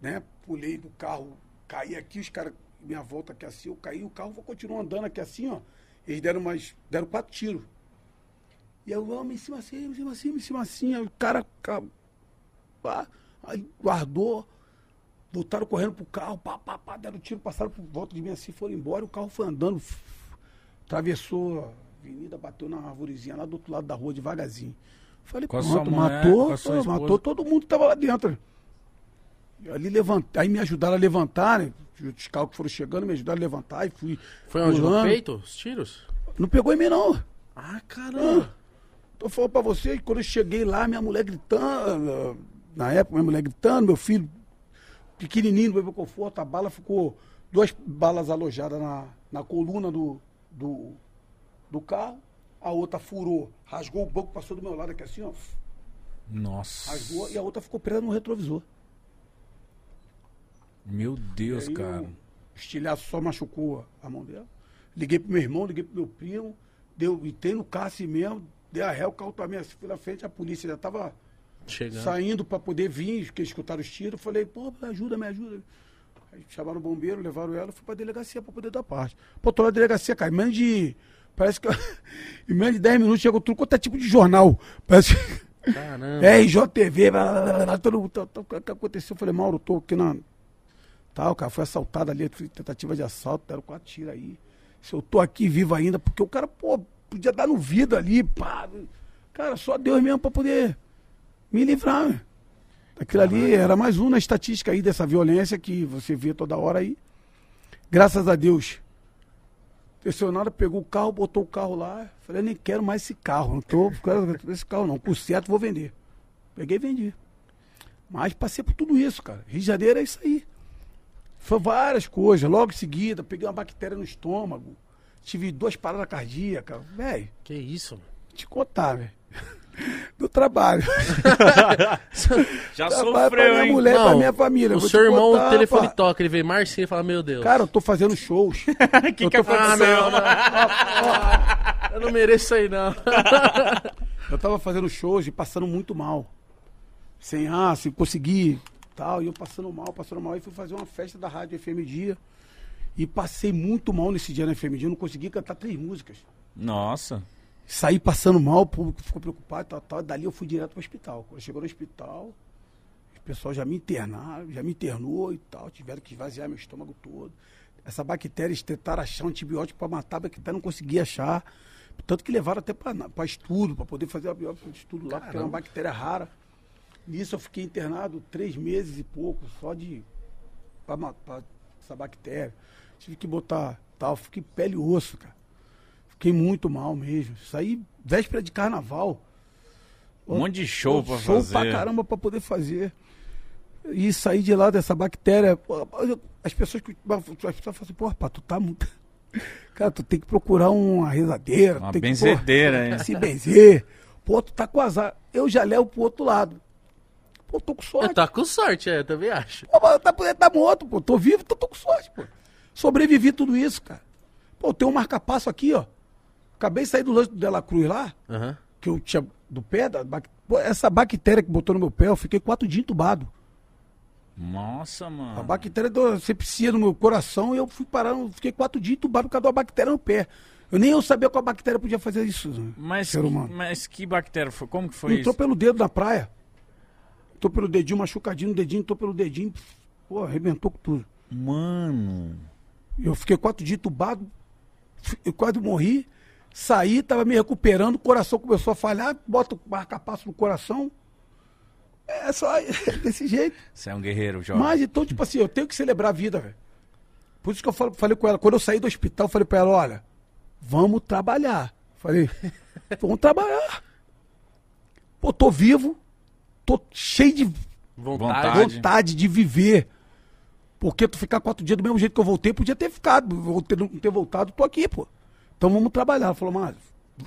Né? Pulei do carro, caí aqui, os caras, minha volta aqui assim, eu caí, o carro continuou andando aqui assim, ó. Eles deram mais, deram quatro tiros. E eu, vamos em cima assim, em cima assim, em cima assim. Aí o cara, ca- pá, aí guardou, voltaram correndo pro carro, pá, pá, pá, deram tiro, passaram por volta de mim assim, foram embora, o carro foi andando, atravessou a avenida, bateu na arvorezinha lá do outro lado da rua, devagarzinho. Falei, Com pronto, mulher, matou, pô, matou todo mundo que tava lá dentro. E ali levantei, aí me ajudaram a levantar, né? Os carros que foram chegando me ajudaram a levantar e fui. Foi onde? No pulando. peito? Os tiros? Não pegou em mim, não. Ah, caramba. Tô falando pra você quando eu cheguei lá, minha mulher gritando, na época, minha mulher gritando, meu filho pequenininho no meu conforto, a bala ficou, duas balas alojadas na, na coluna do, do, do carro, a outra furou, rasgou o banco, passou do meu lado aqui assim, ó, Nossa. rasgou, e a outra ficou presa no retrovisor. Meu Deus, Aí cara. O estilhaço só machucou a mão dela. Liguei pro meu irmão, liguei pro meu primo, deu, entrei no carro assim mesmo, dei a ré, o carro também assim, fui na frente, a polícia já tava Chegando. saindo para poder vir, porque escutaram os tiros. Falei, pô, me ajuda, me ajuda. Aí chamaram o bombeiro, levaram ela, fui pra delegacia para poder dar parte. Pô, tô na delegacia, cara, em menos de. Parece que. em menos de 10 minutos chegou tudo quanto é tipo de jornal. Parece que. Caramba. É, RJTV, blá, blá, blá, blá, todo mundo. tá, tá, O que que aconteceu? Eu falei, Mauro, eu tô aqui na. Tal, cara, foi assaltado ali, tentativa de assalto, deram quatro tiros aí. Se eu tô aqui vivo ainda, porque o cara, pô, podia dar no vidro ali, pá. Cara, só Deus mesmo pra poder me livrar? Aquilo ali era mais um na estatística aí dessa violência que você vê toda hora aí. Graças a Deus. Pressionado, pegou o carro, botou o carro lá. Falei, nem quero mais esse carro. Não tô quero esse carro, não. Por certo, vou vender. Peguei e vendi. Mas passei por tudo isso, cara. Rio de Janeiro é isso aí. Foi várias coisas. Logo em seguida, peguei uma bactéria no estômago. Tive duas paradas cardíacas. Velho, Que isso, mano. te contar, velho. Do trabalho. Já Trabalho pra sofreu, minha hein? mulher, pra Não, minha família. O seu te irmão, contar, o telefone pá. toca, ele vê Marcinho e fala, meu Deus. Cara, eu tô fazendo shows. O que, que Eu tô- ah, aconteceu? não, não. Eu não mereço isso aí, não. Eu tava fazendo shows e passando muito mal. Sem ar, sem conseguir, tal. E eu passando mal, passando mal. E fui fazer uma festa da rádio FM Dia. E passei muito mal nesse dia na FM Dia. Eu não consegui cantar três músicas. Nossa. Saí passando mal, o público ficou preocupado, tal, tal. Dali eu fui direto pro hospital. Quando chegou no hospital, o pessoal já me internaram, já me internou e tal. Tiveram que esvaziar meu estômago todo. Essa bactéria, eles tentaram achar um antibiótico para matar a bactéria, não conseguia achar. Tanto que levaram até para estudo, para poder fazer a biópsia de estudo lá, porque era uma bactéria rara. Nisso eu fiquei internado três meses e pouco, só de. para essa bactéria. Tive que botar tal, fiquei pele e osso, cara. Fiquei muito mal mesmo. Saí véspera de carnaval. Um monte de show pra show fazer. pra caramba pra poder fazer. E sair de lá dessa bactéria. As pessoas que. As pessoas falam assim, pô, rapaz, tu tá muito. Cara, tu tem que procurar uma rezadeira. Uma tem que, benzedeira, pô, hein? Se benzer. Pô, tu tá com azar. Eu já levo pro outro lado. Pô, tô com sorte. Tá com sorte, é, eu também acho. Pô, mas tá, tá morto, pô. Tô vivo, tô, tô com sorte, pô. Sobrevivi tudo isso, cara. Pô, tem um marca-passo aqui, ó. Acabei de sair do lanche do Dela Cruz lá, Aham. que eu tinha do pé, da, pô, essa bactéria que botou no meu pé, eu fiquei quatro dias entubado. Nossa, A mano. bactéria deu sepsia no meu coração e eu fui parar, fiquei quatro dias entubado por causa uma bactéria no pé. Eu nem eu sabia qual bactéria podia fazer isso, né? Mas, ser humano. mas que bactéria foi? Como que foi Entrou isso? pelo dedo na praia. Entrou pelo dedinho, machucadinho no dedinho, entrou pelo dedinho, pô, arrebentou com tudo. Mano. Eu fiquei quatro dias entubado, eu quase morri. Saí, tava me recuperando, o coração começou a falhar, bota o marca-passo no coração. É só desse jeito. Você é um guerreiro, jovem. Mas então, tipo assim, eu tenho que celebrar a vida, velho. Por isso que eu falo- falei com ela, quando eu saí do hospital, eu falei pra ela, olha, vamos trabalhar. Falei, vamos trabalhar. Pô, tô vivo, tô cheio de Vontade. Vontade. de viver. Porque tu ficar quatro dias do mesmo jeito que eu voltei, podia ter ficado. Vou ter, não ter voltado, tô aqui, pô. Então vamos trabalhar. Falou, mas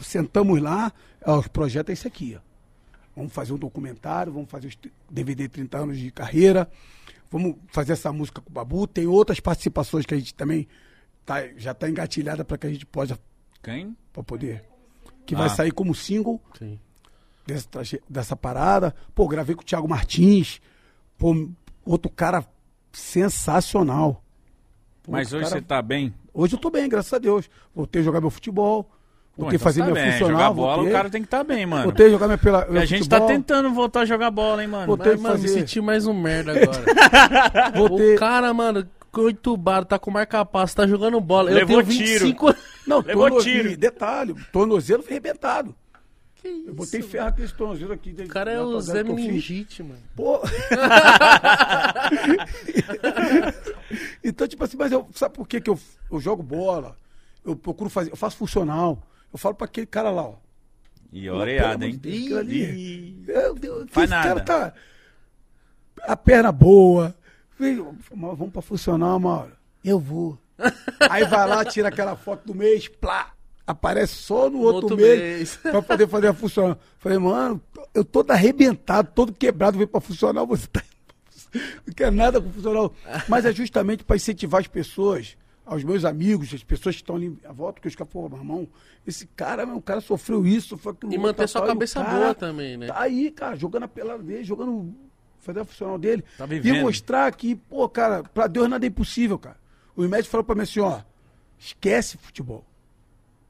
sentamos lá, ó, o projeto é esse aqui, ó. Vamos fazer um documentário, vamos fazer os DVD 30 anos de carreira, vamos fazer essa música com o Babu. Tem outras participações que a gente também tá, já está engatilhada para que a gente possa Quem? pra poder. Que Ah. vai sair como single Sim. dessa, dessa parada. Pô, gravei com o Thiago Martins. Pô, outro cara sensacional. Pô, Mas hoje cara- você tá bem? Hoje eu tô bem, graças a Deus. Voltei a jogar meu futebol. Voltei a então fazer tá bem. funcional. Jogar bola, voltei, o cara tem que estar tá bem, mano. voltei a jogar minha pela. Meu a gente futebol, tá tentando voltar a jogar bola, hein, mano. Voltei Mas, mano, me fazer- senti mais um merda agora. Voltei. O cara, mano, entubado, tá com marca-passo, tá jogando bola. Levou eu tenho tiro. 25 Não, Levou torno- tiro. Detalhe, tornozelo foi arrebentado. Que isso? Eu botei ferro aqui, tornozelo aqui. O cara é o Zé Meningite, mano. Pô. então, tipo assim, mas eu, sabe por que, que eu, eu jogo bola? Eu procuro fazer, eu faço funcional. Eu falo pra aquele cara lá, ó. E oreada, hein? Deus, ali. Meu Deus, que esse cara nada. tá. A perna boa. Filho, Vamos pra funcional, Mauro. Eu vou. Aí vai lá, tira aquela foto do mês, plá. Aparece só no outro, outro mês, mês. pra poder fazer a funcional. Falei, mano, eu todo arrebentado, todo quebrado, veio pra funcional, você tá. Não quer nada com funcional. Mas é justamente para incentivar as pessoas, aos meus amigos, as pessoas que estão ali à volta, porque os caras, pô, meu irmão, esse cara, meu, o cara sofreu isso, sofreu aquilo. E manter sua o cabeça boa também, né? Tá aí, cara, jogando a pelada dele, jogando. Fazer a funcional dele. Tá e mostrar que, pô, cara, pra Deus nada é impossível, cara. O médico falou pra mim assim, ó, esquece futebol.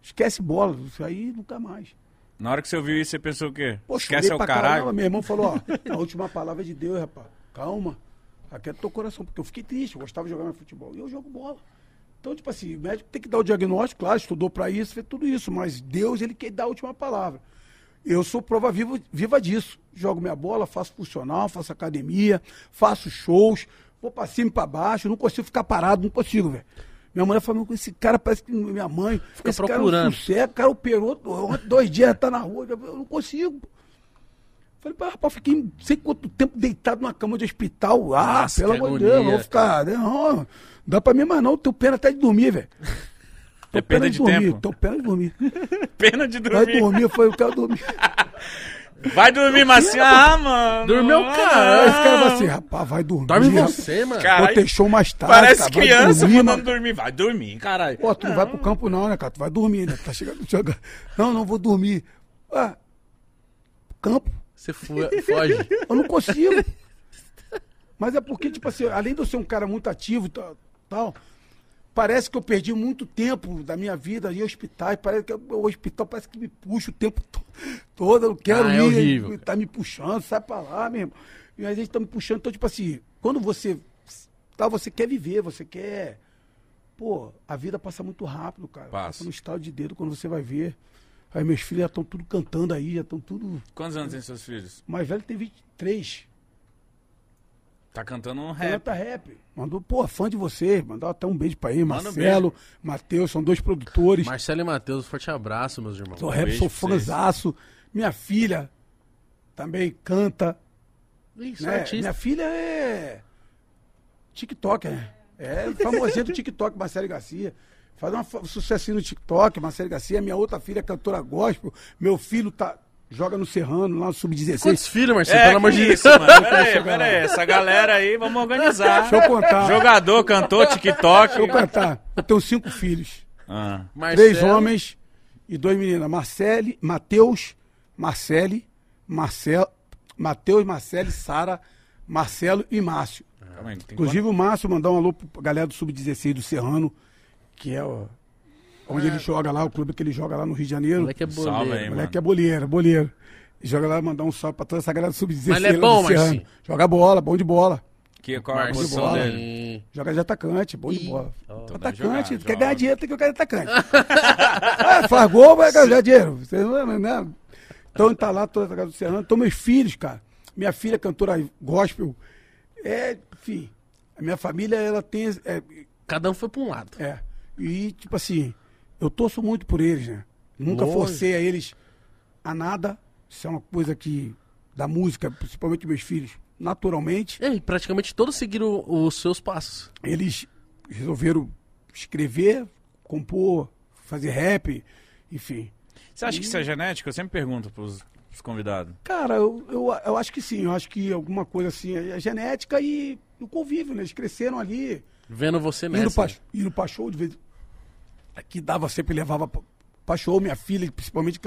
Esquece bola, isso aí nunca mais. Na hora que você ouviu isso, você pensou o quê? Pô, Esquece é o caralho. caramba. Meu irmão falou, ó, a última palavra é de Deus, rapaz. Calma. Aqui é do teu coração, porque eu fiquei triste, eu gostava de jogar mais futebol. E eu jogo bola. Então, tipo assim, o médico tem que dar o diagnóstico, claro, estudou pra isso, fez tudo isso, mas Deus, ele quer dar a última palavra. Eu sou prova viva, viva disso. Jogo minha bola, faço funcional, faço academia, faço shows, vou pra cima e pra baixo, não consigo ficar parado, não consigo, velho. Minha mulher falou, esse cara parece que minha mãe, Fica esse procurando. cara é um sucesso, o cara operou, dois dias tá na rua, eu não consigo. Falei, pá, rapaz, fiquei não sei quanto tempo deitado numa cama de hospital. Ah, Nossa, pelo amor de Deus, vou ficar. Não, não dá pra mim mais não, tenho pena até de dormir, velho. É Tô perda de dormir, tempo. Tô pena de dormir. Pena de Vai dormir. dormir, eu falei, eu quero dormir. Vai dormir, Marcinho. Ah, mano. Dormiu, Aí cara. esse cara vai assim, rapaz, vai dormir. Dorme você, mano. Cara, Vou ter show mais tarde. Parece cara, vai criança dormir, mandando mano. dormir. Vai dormir, caralho. Pô, tu não vai pro campo não, né, cara? Tu vai dormir, né? Tá chegando, chega... Não, não vou dormir. Ah, campo? Você foge. Eu não consigo. Mas é porque, tipo assim, além de eu ser um cara muito ativo e tal, tal, parece que eu perdi muito tempo da minha vida em hospitais. Parece que o hospital parece que me puxa o tempo to- todo. Eu não quero Ah, é ir. horrível, Tá me puxando, sai pra lá mesmo. E a gente tá me puxando. Então, tipo assim, quando você. Tá, você quer viver, você quer. Pô, a vida passa muito rápido, cara. Passa. no estado de dedo quando você vai ver. Aí meus filhos já estão tudo cantando aí, já estão tudo. Quantos anos tem seus filhos? O mais velho tem 23. Tá cantando um rap. Canta rap. Mandou, pô, fã de você. Mandou até um beijo pra ele. Manda um Marcelo, Matheus, são dois produtores. Marcelo e Matheus, forte abraço, meus irmãos. sou rap, beijo sou vocês. fãzaço. Minha filha também canta. Ih, sou Né? artista. Minha filha é TikTok, né? É famosinha do TikTok, Marcelo Garcia. Faz uma fa- sucessinho no TikTok, Marcelo Garcia. Minha outra filha é cantora gospel. Meu filho tá, joga no Serrano, lá no Sub-16. Quantos filhos, Marcelo? É, Pelo amor de Deus. Pera aí, pera aí. Essa galera aí, vamos organizar. Deixa eu contar. Jogador, cantor, TikTok. Deixa eu cantar. Eu tenho cinco filhos. Ah, Três homens e duas meninas. Marcele, Matheus, Marcele, Marcelo, Matheus, Marcele, Sara, Marcelo e Márcio. calma aí, tem Inclusive o Márcio mandar um alô pra galera do Sub-16 do Serrano, que é ó, onde ele joga lá, o clube que ele joga lá no Rio de Janeiro. Moleque é Salve boleiro. O mano. moleque é boleiro, boleiro. E joga lá, mandar um salve pra toda essa galera do Sub-16 Mas ele é lá bom. Marcinho? Joga bola, bom de bola. Que, qual a Marcelo. posição bola. dele? Joga de atacante, bom de bola. dá atacante, jogar, quer joga. ganhar dinheiro, tem que jogar de atacante. ah, faz gol, vai ganhar dinheiro. Né? Então tá lá toda a casa do Serrano. Então meus filhos, cara. Minha filha é cantora gospel. É, enfim. A minha família, ela tem. É, Cada um foi pra um lado. é. E, tipo assim, eu torço muito por eles, né? Nunca Lógico. forcei a eles a nada. Isso é uma coisa que. Da música, principalmente meus filhos, naturalmente. E praticamente todos seguiram os seus passos. eles resolveram escrever, compor, fazer rap, enfim. Você acha que isso é genético? Eu sempre pergunto pros, pros convidados. Cara, eu, eu, eu acho que sim, eu acho que alguma coisa assim é genética e o convívio, né? Eles cresceram ali, Vendo você indo nessa. pra, indo pra show, de vez aqui dava, sempre levava pra, show, minha filha, principalmente,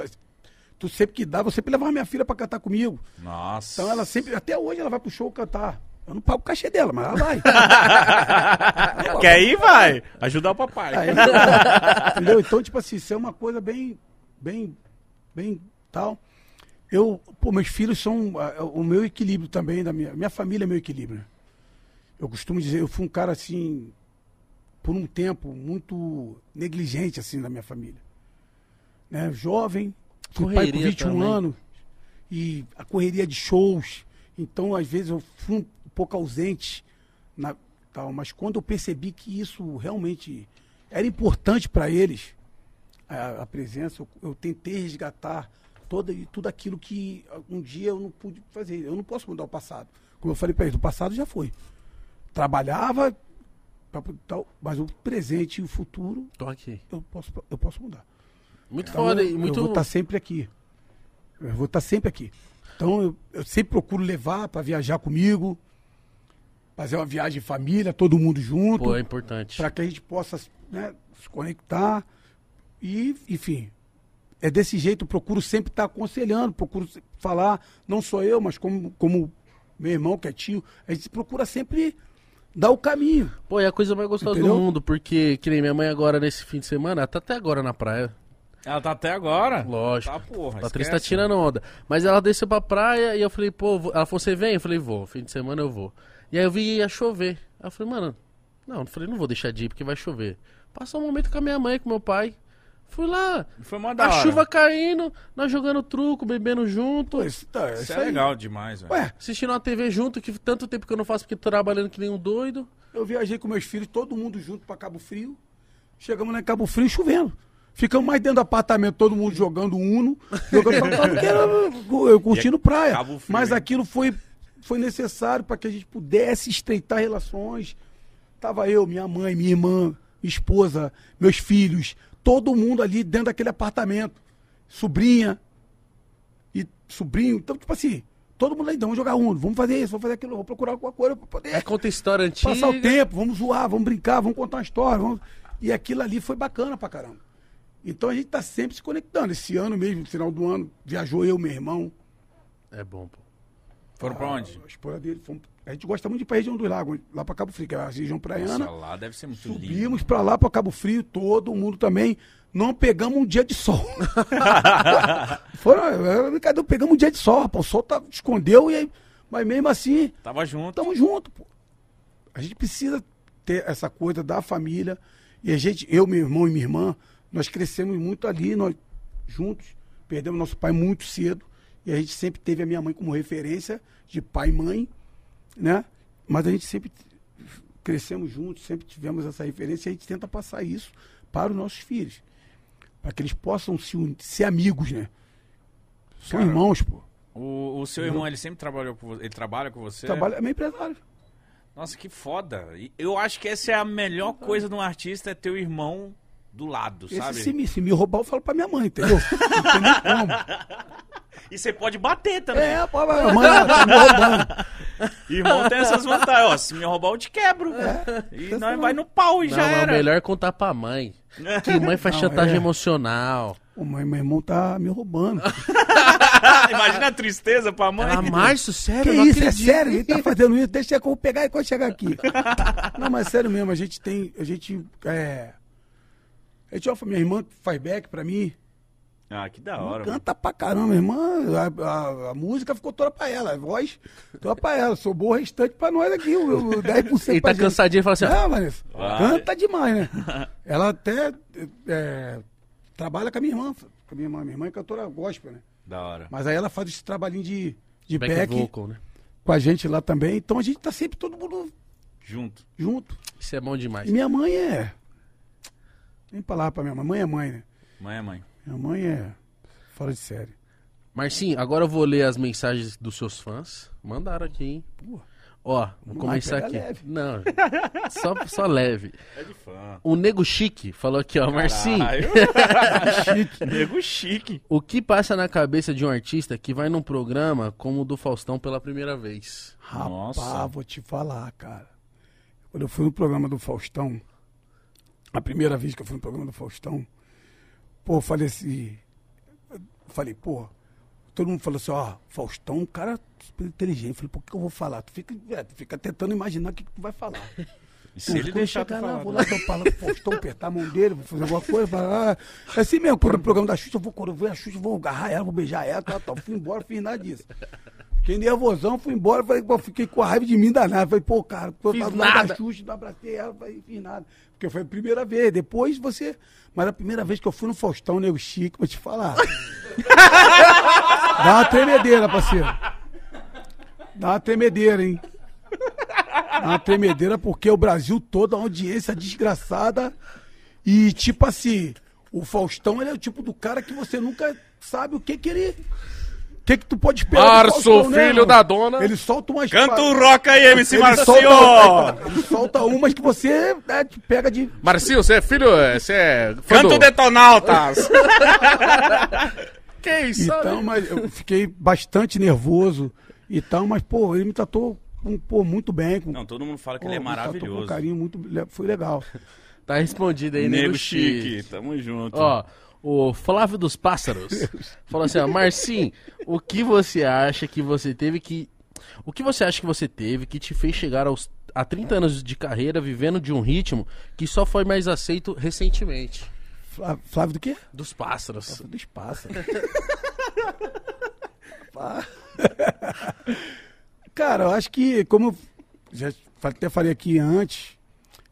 tu sempre que dava, eu sempre levava minha filha pra cantar comigo. Nossa. Então ela sempre, até hoje ela vai pro show cantar. Eu não pago o cachê dela, mas ela vai. Quer ir, vai. Ajudar o papai. Aí, entendeu? Então, tipo assim, isso é uma coisa bem, bem, bem tal. Eu, pô, meus filhos são ah, o meu equilíbrio também, da minha, minha família é meu equilíbrio. Eu costumo dizer, eu fui um cara assim, por um tempo, muito negligente assim na minha família. Né? Jovem, Fui pai com Correria 21 também. anos. E a correria de shows. Então, às vezes, eu fui um pouco ausente. Na, tal, mas quando eu percebi que isso realmente era importante para eles, a, a presença, eu, eu tentei resgatar toda, tudo aquilo que um dia eu não pude fazer. Eu não posso mudar o passado. Como eu falei para eles, o passado já foi. Trabalhava, tal, mas o presente e o futuro Tô aqui. eu posso, eu posso mudar. Muito Então, foda, eu, e eu muito. vou estar sempre aqui. Eu vou estar sempre aqui. Então eu, eu sempre procuro levar para viajar comigo, fazer uma viagem em família, todo mundo junto, Pô, é importante. para que a gente possa né, se conectar. E, enfim, é desse jeito, eu procuro sempre estar aconselhando, procuro falar, não só eu, mas como, como meu irmão, que é tio, a gente procura sempre dar o caminho. Pô, é a coisa mais gostosa Entendeu? do mundo, porque, que nem minha mãe agora nesse fim de semana, ela tá até agora na praia. Ela tá até agora? Lógico. Tá, porra. Patrícia esquece. tá tirando onda. Mas ela desceu pra praia e eu falei, pô, vou- ela falou, você vem? Eu falei, vou, fim de semana eu vou. E aí eu vi ia chover. Aí eu falei, mano, não, eu falei, não vou deixar de ir porque vai chover. Passou um momento com a minha mãe, com meu pai. Fui lá, Foi uma da a hora. chuva caindo, nós jogando truco, bebendo junto, Pô, isso, tá, Isso isso é aí. legal demais, velho. Ué, assistindo uma TV junto, que tanto tempo que eu não faço porque tô trabalhando que nem um doido. Eu viajei com meus filhos, todo mundo junto pra Cabo Frio. Chegamos lá em Cabo Frio chovendo. Ficamos mais dentro do apartamento, todo mundo jogando Uno, jogando porque era, eu curtindo praia. Cabo Frio, Mas hein? aquilo foi, foi necessário para que a gente pudesse estreitar relações. Tava eu, minha mãe, minha irmã, minha esposa, meus filhos, todo mundo ali dentro daquele apartamento. Sobrinha e sobrinho. Então, tipo assim, todo mundo aí, então, vamos jogar Uno, vamos fazer isso, vamos fazer aquilo, vamos procurar alguma coisa pra poder É conta história antiga. passar o tempo, vamos zoar, vamos brincar, vamos contar uma história. vamos- E aquilo ali foi bacana pra caramba. Então a gente tá sempre se conectando. Esse ano mesmo, no final do ano, viajou eu, meu irmão. É bom, pô. Foram pra onde? A esposa dele. Fomos... A gente gosta muito de ir pra região dos lagos, lá pra Cabo Frio, que é a região praiana. Nossa, lá deve ser muito lindo. Subimos pra lá, pra Cabo Frio, todo mundo também. Não pegamos um dia de sol. Foram, é, brincadeira, pegamos um dia de sol, rapaz. O sol tá, escondeu, e aí, mas mesmo assim, Tava junto. Tamo junto, pô. A gente precisa ter essa coisa da família. E a gente, eu, meu irmão e minha irmã, nós crescemos muito ali, nós juntos. Perdemos nosso pai muito cedo. E a gente sempre teve a minha mãe como referência de pai e mãe, né? Mas a gente sempre crescemos juntos, sempre tivemos essa referência e a gente tenta passar isso para os nossos filhos. Para que eles possam se ser amigos, né? São Cara, irmãos, pô. O, o seu irmão, ele sempre trabalhou com você? Ele trabalha com você? Trabalha, é meu empresário. Nossa, que foda. Eu acho que essa é a melhor coisa de um artista, é ter o irmão do lado, Esse, sabe? se, me, se me roubar, eu falo pra minha mãe, entendeu? Não tem nem como. E você pode bater também. É, pô, mas, mano, tá me roubando. Irmão tem essas vantagens. Ó, se me roubar, eu te quebro. E nós vai no pau e Não, já era. é melhor contar pra mãe. Que mãe faz Não, chantagem é. emocional. Ô, mãe, meu irmão tá me roubando. Imagina a tristeza pra mãe. Ah, Márcio, sério? que não isso, é acredito. sério? Ele tá fazendo isso? Deixa eu pegar e quando chegar aqui. Não, mas sério mesmo, a gente tem. A gente. É. A gente, ó, minha irmã faz back pra mim. Ah, que da Minha hora. canta pra caramba, irmã. A, a- a música ficou toda pra ela, a voz toda pra ela. Sobrou o restante pra nós aqui, o, o 10% Ele tá gente. cansadinho e fala assim: Ah, Vanessa, Vai. canta demais, né? Ela até é, trabalha com a minha irmã. Com a minha irmã. Minha irmã é cantora gospel, né? Da hora. Mas aí ela faz esse trabalhinho de, de back, back, vocal, né? com a gente lá também. Então a gente tá sempre todo mundo Junto. junto. Isso é bom demais. E minha mãe é. Nem palavra pra minha mãe. Mãe é mãe, né? Mãe é mãe. Minha mãe é. Fora de série. Marcinho, agora eu vou ler as mensagens dos seus fãs. Mandaram aqui, hein? Pô, Ó, vou começar aqui. leve. Não, só, só leve. É de fã. O Nego Chique falou aqui, ó, Marcinho. chique. Nego chique. O que passa na cabeça de um artista que vai num programa como o do Faustão pela primeira vez? rapaz, Nossa. vou te falar, cara. Quando eu fui no programa do Faustão, a primeira vez que eu fui no programa do Faustão, pô, eu falei assim. eu falei, pô, todo mundo falou assim, ó, Faustão, um cara super inteligente. Eu falei, pô, o que eu vou falar? Tu fica, é, tu fica tentando imaginar o que, que tu vai falar. E se ele Quando deixar tu lá, falar? vou lá, falando pro Faustão, apertar a mão dele, vou fazer alguma coisa, falar, ah, é assim mesmo, quando o programa da Xuxa, eu vou, quando eu ver a Xuxa, eu vou agarrar ela, vou beijar ela, tal, tal. Fui embora, fiz nada disso. Fiquei nervosão, fui embora, falei, pô, fiquei com a raiva de mim danado. Falei, pô, cara, tô Fiz falando nada. da Xuxa, não abracei ela, falei, fiz nada. Porque foi a primeira vez, depois você. Mas a primeira vez que eu fui no Faustão, Nego Chique, vou te falar. Dá uma tremedeira, parceiro. Dá uma tremedeira, hein? Dá uma tremedeira porque o Brasil todo, a audiência desgraçada. E tipo assim, o Faustão ele é o tipo do cara que você nunca sabe o que que ele. O que que tu pode esperar? do Arso, né, filho da dona. Ele solta umas. Canta o rock aí, MC ele Marcio! solta, ele solta umas que você né, te pega de. Marcinho, você é filho. Você é. Canta o Detonautas! Que isso? Então, mas eu fiquei bastante nervoso e tal, mas, pô, ele me tratou um, pô, muito bem. Com, Não, todo mundo fala que pô, ele é tratou Com maravilhoso. carinho, muito, foi legal. Tá respondido aí, Nego nego chique, chique. tamo junto. Ó, o Flávio dos Pássaros falou assim, ó, Marcinho, o que você acha que você teve que... O que você acha que você teve que te fez chegar aos, a 30 anos de carreira vivendo de um ritmo que só foi mais aceito recentemente? Flá- Flávio do quê? Dos Pássaros. Flávio do espaço. Pá. Cara, eu acho que, como eu já até falei aqui antes,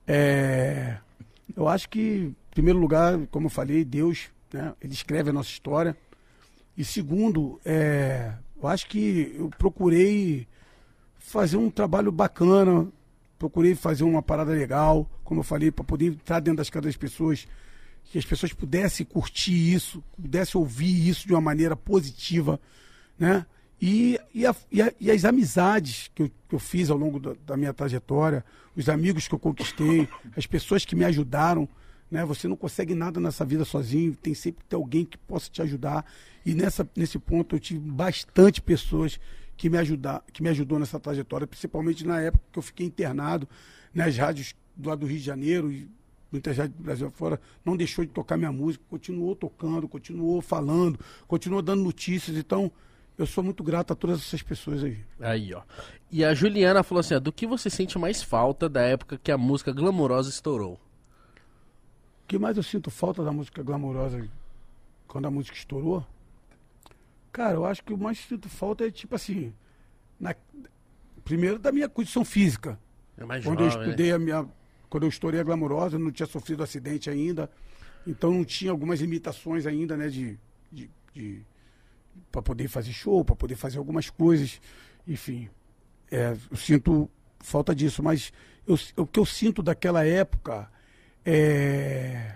é, eu acho que, em primeiro lugar, como eu falei, Deus, né, ele escreve a nossa história. E segundo, é, eu acho que eu procurei fazer um trabalho bacana, procurei fazer uma parada legal, como eu falei, para poder entrar dentro das casas das pessoas, que as pessoas pudessem curtir isso, pudessem ouvir isso de uma maneira positiva, né? E, e, a- e a- e as amizades que eu, que eu fiz ao longo da, da minha trajetória, os amigos que eu conquistei, as pessoas que me ajudaram, né? Você não consegue nada nessa vida sozinho, tem sempre que ter alguém que possa te ajudar. E nessa, nesse ponto eu tive bastante pessoas que me ajudar, que me ajudou nessa trajetória, principalmente na época que eu fiquei internado nas rádios do lado do Rio de Janeiro e muitas rádios do Brasil afora, não deixou de tocar minha música, continuou tocando, continuou falando, continuou dando notícias. Então, eu sou muito grato a todas essas pessoas aí. Aí, ó. E a Juliana falou assim, ó, do que você sente mais falta da época que a música glamourosa estourou? O que mais eu sinto falta da música glamourosa quando a música estourou? Cara, eu acho que o mais sinto falta é tipo assim, na- primeiro da minha condição física. É mais Quando eu jovem, né? estudei a minha. Quando eu estourei a glamourosa, eu não tinha sofrido acidente ainda. Então não tinha algumas limitações ainda, né? De. de, de para poder fazer show, para poder fazer algumas coisas. Enfim. é, eu sinto falta disso, mas eu- o que eu sinto daquela época é.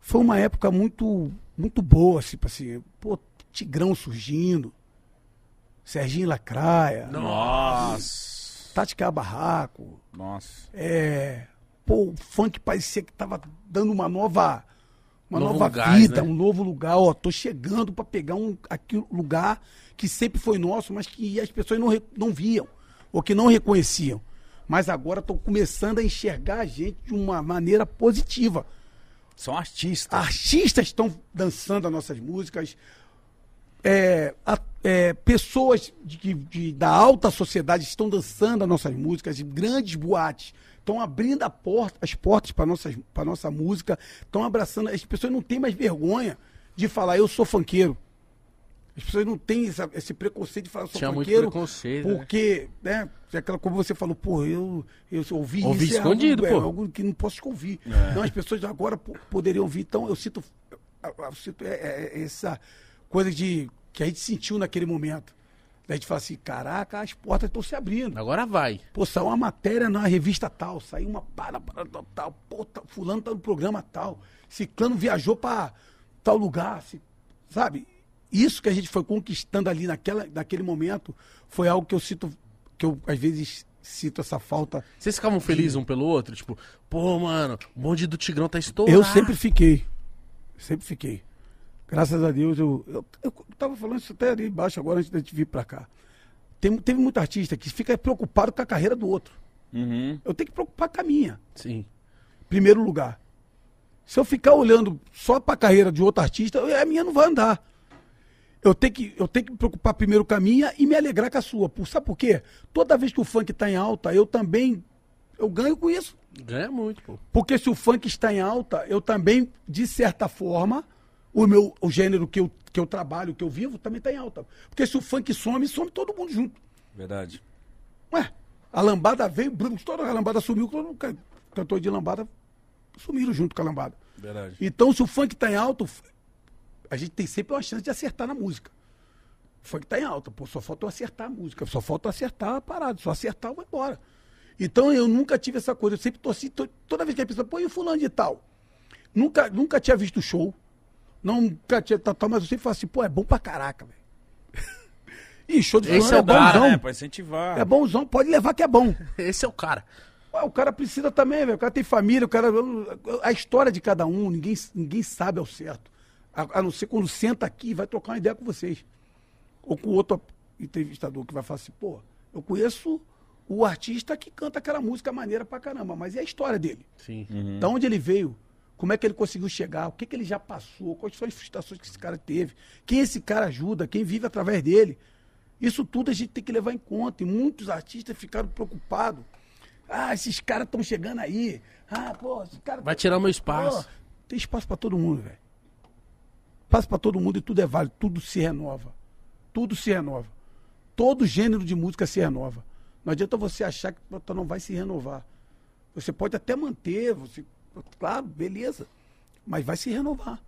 Foi uma época muito, muito boa, assim, assim, pô, Tigrão surgindo, Serginho Lacraia, Nossa! Tática Barraco, Nossa. é, pô, o funk parecia que tava dando uma nova uma Novo nova gás, vida, né? um novo lugar, ó, tô chegando para pegar um aqui, lugar que sempre foi nosso, mas que as pessoas não, não viam ou que não reconheciam. Mas agora estão começando a enxergar a gente de uma maneira positiva. São artistas. Artistas estão dançando as nossas músicas. É, a- é, pessoas de, de- da alta sociedade estão dançando as nossas músicas, grandes boates estão abrindo porta- as portas para a nossa música, estão abraçando. As pessoas não têm mais vergonha de falar, eu sou funkeiro. As pessoas não têm essa- esse preconceito de falar, sou Tinha muito funkeiro. preconceito, né? Porque, né? é aquela como você falou, pô, eu, eu ouvi Ouvi isso. é escondido, algo, pô. É algo que não posso ouvir. Não, as pessoas agora po- poderiam ouvir. Então, eu sinto, eu- sinto é- é- é essa coisa de que a gente sentiu naquele momento. A gente fala assim, caraca, as portas estão se abrindo. Agora vai. Pô, saiu uma matéria na revista tal, saiu uma para, para tal, tal, pô, tá- fulano tá no programa tal, ciclano viajou para tal lugar, se- sabe? Isso que a gente foi conquistando ali naquela, naquele momento foi algo que eu sinto, que eu às vezes sinto essa falta. Vocês ficavam felizes um pelo outro? Tipo, pô, mano, o bonde do Tigrão tá estourado. Eu sempre fiquei, sempre fiquei. Graças a Deus, eu, eu, eu tava falando isso até ali embaixo agora antes da gente vir para cá. Tem, teve muito artista que fica preocupado com a carreira do outro. Uhum. Eu tenho que preocupar com a minha. Sim. primeiro lugar. Se eu ficar olhando só para a carreira de outro artista, a minha não vai andar. Eu tenho, que, eu tenho que me preocupar primeiro com a minha e me alegrar com a sua. Sabe por quê? Toda vez que o funk está em alta, eu também eu ganho com isso. Ganha muito, pô. Porque se o funk está em alta, eu também, de certa forma, o meu o gênero que eu, que eu trabalho, que eu vivo, também está em alta. Porque se o funk some, some todo mundo junto. Verdade. Ué, a lambada veio, toda a lambada sumiu, todo cantor de lambada sumiram junto com a lambada. Verdade. Então, se o funk tá em alto, a gente tem sempre uma chance de acertar na música. O funk tá em alta, pô, só falta eu acertar a música, só falta eu acertar a parada, só acertar eu vou embora. Então eu nunca tive essa coisa, eu sempre torci, to- toda vez que a pessoa, pô, e o fulano de tal? Nunca, nunca tinha visto o show, nunca tinha tal, tal, mas eu sempre falo assim, pô, é bom pra caraca, velho. Ih, show de Esse fulano é é, o cara, bonzão. né? Pra incentivar. É bonzão, pode levar que é bom. Esse é o cara. O cara precisa também, velho. O cara tem família, o cara. A história de cada um, ninguém, ninguém sabe ao certo. A, a não ser quando senta aqui e vai trocar uma ideia com vocês. Ou com outro entrevistador que vai falar assim, pô, eu conheço o artista que canta aquela música maneira pra caramba, mas é a história dele. Sim. Da onde ele veio, como é que ele conseguiu chegar, o que, que ele já passou, quais são as frustrações que esse cara teve, quem esse cara ajuda, quem vive através dele. Isso tudo a gente tem que levar em conta. E muitos artistas ficaram preocupados. Ah, esses caras estão chegando aí. Ah, pô, esse cara. Vai tirar o meu espaço. Pô, tem espaço pra todo mundo, velho. Espaço pra todo mundo e tudo é válido, tudo se renova. Tudo se renova. Todo gênero de música se renova. Não adianta você achar que pô, não vai se renovar. Você pode até manter, você, claro, beleza, mas vai se renovar.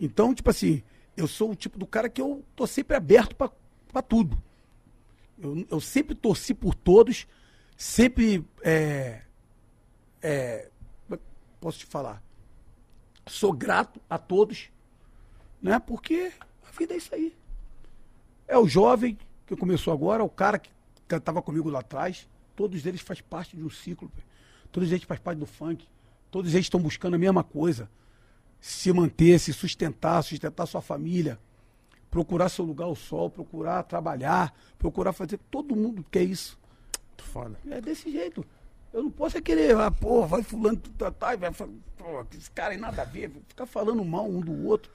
Então, tipo assim, eu sou o tipo do cara que eu tô sempre aberto pra tudo. Eu, eu sempre torci por todos, sempre é, é, posso te falar, sou grato a todos, né? Porque a vida é isso aí. É o jovem que começou agora, o cara que cantava comigo lá atrás, todos eles fazem parte de um ciclo, todos eles fazem parte do funk, todos eles estão buscando a mesma coisa, se manter, se sustentar, sustentar sua família, procurar seu lugar ao sol, procurar trabalhar, procurar fazer, todo mundo quer isso. Foda. É desse jeito. Eu não posso é querer, ah, pô, vai fulano, tá, tá, vai, pô, esse cara aí nada a ver, ficar falando mal um do outro.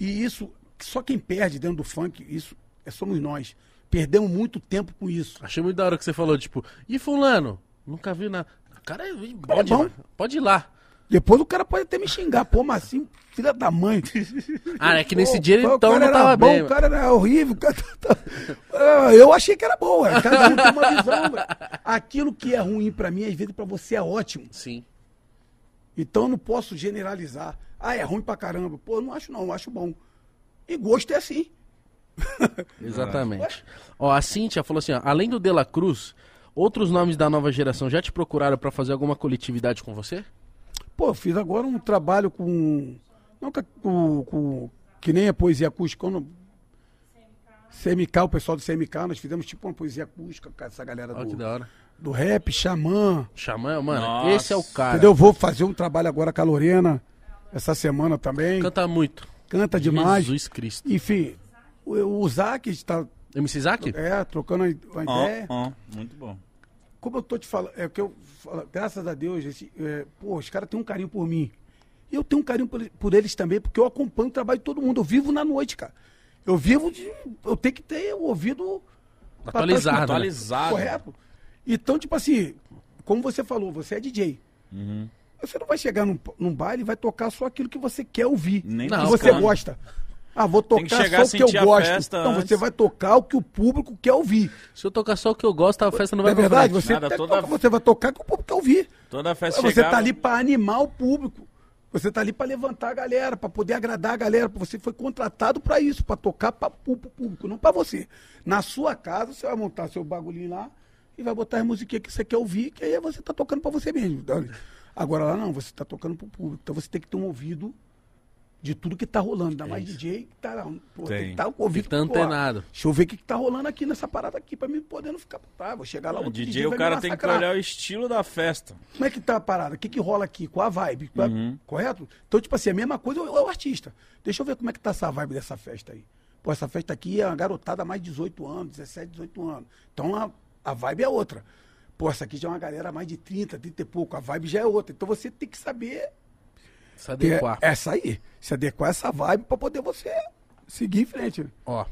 E isso, só quem perde dentro do funk, isso é somos nós. Perdemos muito tempo com isso. Achei muito da hora que você falou, tipo, e fulano? Nunca vi nada. Cara, é bom bom. demais. Pode ir lá. Depois o cara pode até me xingar, pô, mas assim, filha da mãe. Ah, é que nesse Pô, dia ele então não era tava bom, bem. O cara era horrível. o cara tá- Ah, Eu achei que era ué. cada um tem uma visão. Aquilo que é ruim pra mim, às vezes pra você é ótimo. Sim. Então eu não posso generalizar. Ah, é ruim pra caramba. Pô, eu não acho não, eu acho bom. E gosto é assim. Exatamente. Ó, a Cíntia falou assim, ó, além do De La Cruz, outros nomes da nova geração já te procuraram pra fazer alguma coletividade com você? Pô, fiz agora um trabalho com. Não com, com, que nem a poesia acústica. Não, CMK, o pessoal do CMK, nós fizemos tipo uma poesia acústica com essa galera do, da hora. Do rap, xamã. Xamã, mano, Nossa. esse é o cara. Entendeu? Vou fazer um trabalho agora com a Lorena essa semana também. Canta, Canta muito. demais. Jesus Cristo. Enfim, o, o Zac está MC Isaac? é, trocando uma Ó, ideia. ó, muito bom. Como eu tô te falando, é o que eu falo, graças a Deus, esse, é, pô, os caras têm um carinho por mim. E eu tenho um carinho por, por eles também, porque eu acompanho o trabalho de todo mundo. Eu vivo na noite, cara. Eu vivo de. Eu tenho que ter o ouvido pra Atualizado, né? Atualizado. Correto? Então, tipo assim, como você falou, você é DJ. Uhum. Você não vai chegar num, num baile e vai tocar só aquilo que você quer ouvir. Nem que Não, você cara. gosta. Ah, vou que tocar só o que eu gosto. Então antes. você vai tocar o que o público quer ouvir. Se eu tocar só o que eu gosto, a festa não Não vai é verdade? Você, Nada, toda- você vai tocar o que o público quer ouvir. Toda a festa Você chegava... tá ali para animar o público. Você tá ali para levantar a galera, para poder agradar a galera. Você foi contratado para isso, para tocar para o público, não para você. Na sua casa, você vai montar seu bagulhinho lá e vai botar as musiquinhas que você quer ouvir, que aí você tá tocando para você mesmo. Agora lá não, você tá tocando pro público. Então você tem que ter um ouvido de tudo que tá rolando. Ainda mais DJ que tá. Pô, tem. Tem. que com o ouvido. Tem que tá pô, antenado. Deixa eu ver o que, que tá rolando aqui nessa parada aqui, pra mim poder não ficar trás. Vou chegar lá, O outro DJ, vai o cara tem que olhar o estilo da festa. Como é que tá a parada? O que, que rola aqui? Qual a vibe? Qual é- Uhum. Correto? Então, tipo assim, a mesma coisa é o é o artista. Deixa eu ver como é que tá essa vibe dessa festa aí. Pô, essa festa aqui é uma garotada mais de 18 anos, 17, 18 anos. Então a, a vibe é outra. Pô, essa aqui já é uma galera mais de 30, 30 e pouco. A vibe já é outra. Então você tem que saber Se adequar. essa aí. Se adequar a essa vibe pra poder você seguir em frente. né? Ó.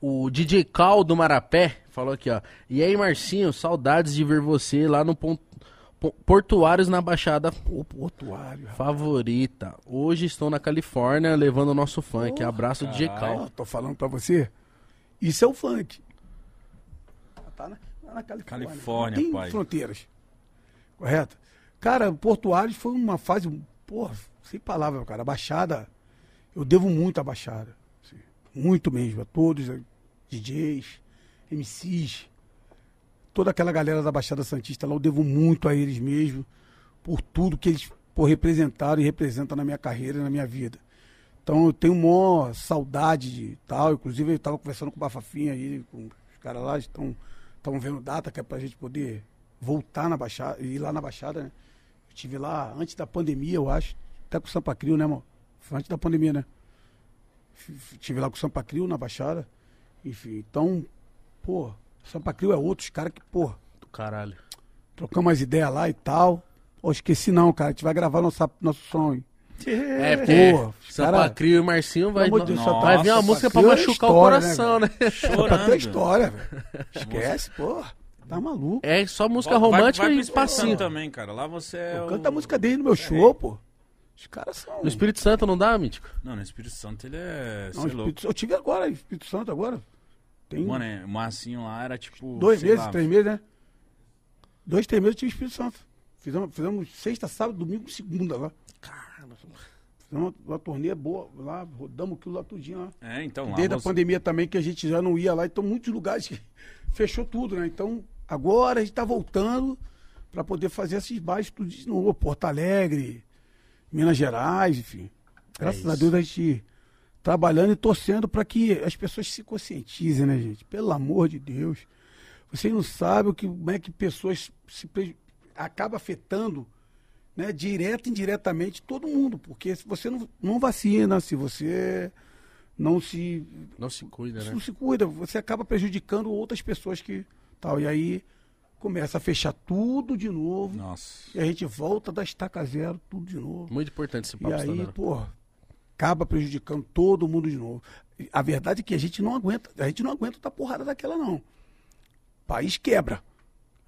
O DJ Cal do Marapé falou aqui, ó. E aí, Marcinho, saudades de ver você lá no ponto, Po- Portuários na Baixada Pô, portuário, rapaz. favorita. Hoje estou na Califórnia levando o nosso funk. Porra, Abraço DJ caralho. Cal. Tô falando pra você. Isso é o funk. Tá na, lá na Califórnia. Califórnia, tem pai. fronteiras. Correto? Cara, Portuários foi uma fase, porra, sem palavras, cara. A Baixada, eu devo muito à Baixada. assim, muito mesmo. A todos, a DJs, MCs, toda aquela galera da Baixada Santista lá, eu devo muito a eles mesmo, por tudo que eles pô, representaram e representam na minha carreira e na minha vida. Então eu tenho maior saudade de tal. Inclusive eu estava conversando com o Bafafinha aí, com os caras lá, estão estão vendo data que é pra gente poder voltar na Baixada, ir lá na Baixada, né? Eu estive lá antes da pandemia, eu acho. Até com o Sampa Crio, né, mano? Foi antes da pandemia, né? Estive lá com o Sampa Crio na Baixada. Enfim, então, pô, Sampa Crio é outros caras que, pô, Do caralho. trocamos umas ideias lá e tal. Pô, esqueci não, cara. A gente vai gravar nossa, nosso som. Hein? É, porque Pô, Sampa Crio e Marcinho vai, Deus, Nossa, vai vir uma música pra é machucar o história, né, coração, né? Só pra ter história, velho. Esquece, pô. Tá maluco. É só música Vai- romântica vai pro e. Santo também, cara. Lá você é Eu o... canto a música dele no meu show, pô. Os caras são. No Espírito Santo não dá, Mítico? Não, no Espírito Santo ele é... Não, sei louco. Espírito... Eu tive agora, Espírito Santo agora. Tem Mano, é, o Marcinho lá era tipo... dois sei meses, lá, três meses, né? Dois, três meses eu tive Espírito Santo. Fizemos, fizemos sexta, sábado, domingo, segunda lá. Fizemos uma, uma turnê boa lá, rodamos aquilo lá tudinho lá. É, então lá Desde a você... pandemia também, que a gente já não ia lá, então muitos lugares que fechou tudo, né? Então, agora a gente tá voltando para poder fazer esses bairros tudo de novo. Porto Alegre, Minas Gerais, enfim. Graças a isso. Deus a gente trabalhando e torcendo para que as pessoas se conscientizem, né, gente? Pelo amor de Deus. Vocês não sabem o que, como é que pessoas se acaba afetando, né, direto e indiretamente todo mundo, porque se você não, não vacina, se você não se Não se cuida, se né? não se cuida, você acaba prejudicando outras pessoas que tal e aí começa a fechar tudo de novo Nossa. e a gente volta da estaca zero tudo de novo. Muito importante esse E papo, aí, Cidadão. pô, acaba prejudicando todo mundo de novo. E A verdade é que a gente não aguenta, a gente não aguenta outra porrada daquela, não. O país quebra.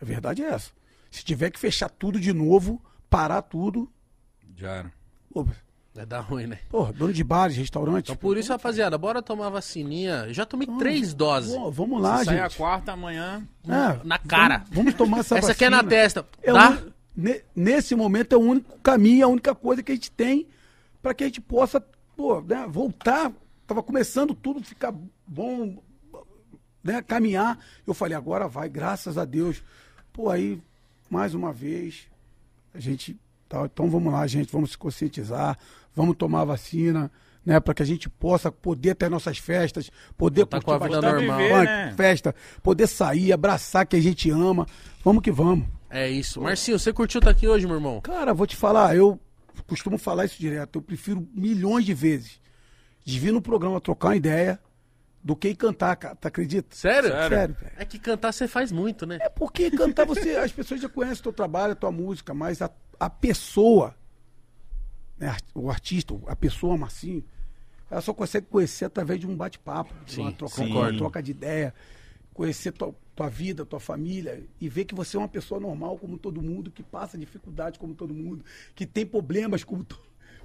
A verdade é essa. Se tiver que fechar tudo de novo, parar tudo, Já era. pô, Vai dar ruim, né? pô, dono de bares, restaurantes. Então por isso, rapaziada, bora tomar vacininha. Já tomei três doses. pô, vamos lá, Se sair a gente. quarta amanhã... É, Na cara. Vamos, vamos tomar essa Essa aqui é na vacina. testa. É ne- nesse momento é o único caminho, a única coisa que a gente tem para que a gente possa pô, né, voltar. Tava começando tudo ficar bom, né, caminhar. Eu falei, agora vai, graças a Deus. Pô, aí, mais uma vez, a gente. Tá, então vamos lá, gente, vamos se conscientizar, vamos tomar a vacina. Né, para que a gente possa poder ter nossas festas, poder Voltar com a vida bastante normal. funk, né? festa, poder sair, abraçar que a gente ama. Vamos que vamos. É isso. Marcinho, você curtiu estar aqui hoje, meu irmão? Cara, vou te falar, eu costumo falar isso direto. Eu prefiro milhões de vezes de vir no programa trocar uma ideia do que cantar, cara. Tu acredita? Sério? Sério. velho. É que cantar você faz muito, né? É porque cantar você, as pessoas já conhecem o teu trabalho, a tua música, mas a, a pessoa, né, o artista, a pessoa, Marcinho, ela só consegue conhecer através de um bate-papo, de uma Sim, troca, sim. uma troca de ideia, conhecer tua, tua vida, tua família e ver que você é uma pessoa normal como todo mundo, que passa dificuldade como todo mundo, que tem problemas como, to-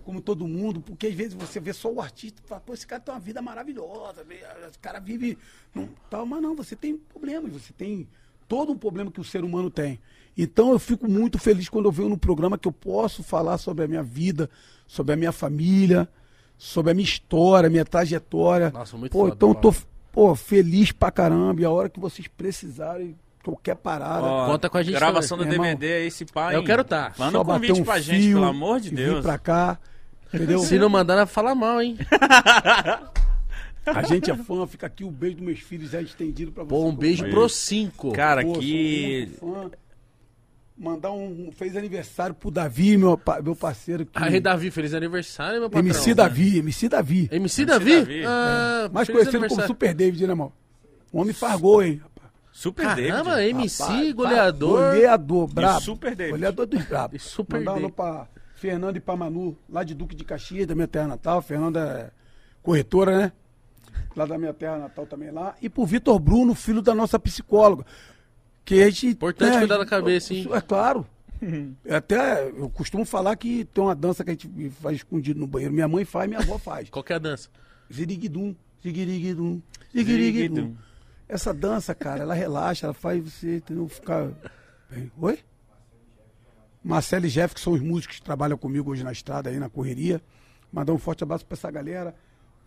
como todo mundo, porque às vezes você vê só o artista e fala, pô, esse cara tem uma vida maravilhosa, esse cara vive num, tal, mas não, você tem problemas, você tem todo um problema que o ser humano tem. Então eu fico muito feliz quando eu venho no programa que eu posso falar sobre a minha vida, sobre a minha família, sobre a minha história, a minha trajetória. Nossa, muito Pô, foda, então eu tô pô, feliz pra caramba. E a hora que vocês precisarem, qualquer parada. Ó, Conta com a gente Gravação do também. Meu DVD aí, esse pai. Eu quero tá. Manda só um convite um pra gente, pelo amor de vir Deus. pra cá. Entendeu? Se não mandar, fala mal, hein? A gente é fã, fica aqui o beijo dos meus filhos já estendido pra você. Pô, um beijo Aí. pros cinco. Cara, Pô, que. fã. Mandar um. Fez aniversário pro Davi, meu, meu parceiro. Que... Aí, Davi, feliz aniversário, meu patrão. MC Davi, MC Davi. MC MC Davi? Davi. Ah, Mais feliz conhecido como. Super David, né, irmão? O homem faz gol, hein? Super Caramba, David. MC, Rapaz, goleador. Goleador, brabo. Super David. Goleador dos brabos. E Super Mandar David. pra Fernando e pra Manu, lá de Duque de Caxias, da minha terra natal. Fernanda é corretora, né? Lá da minha terra natal também lá. E pro Vitor Bruno, filho da nossa psicóloga. Que a gente. Importante né, cuidar da cabeça, hein? É claro. Até eu costumo falar que tem uma dança que a gente faz escondido no banheiro. Minha mãe faz, minha avó faz. Qual que é a dança? Ziriguidum, ziriguidum, ziriguidum. Essa dança, cara, ela relaxa, ela faz você entendeu, ficar bem. Oi? Marcelo e Jeff, que são os músicos que trabalham comigo hoje na estrada, aí na correria. Mandar um forte abraço pra essa galera.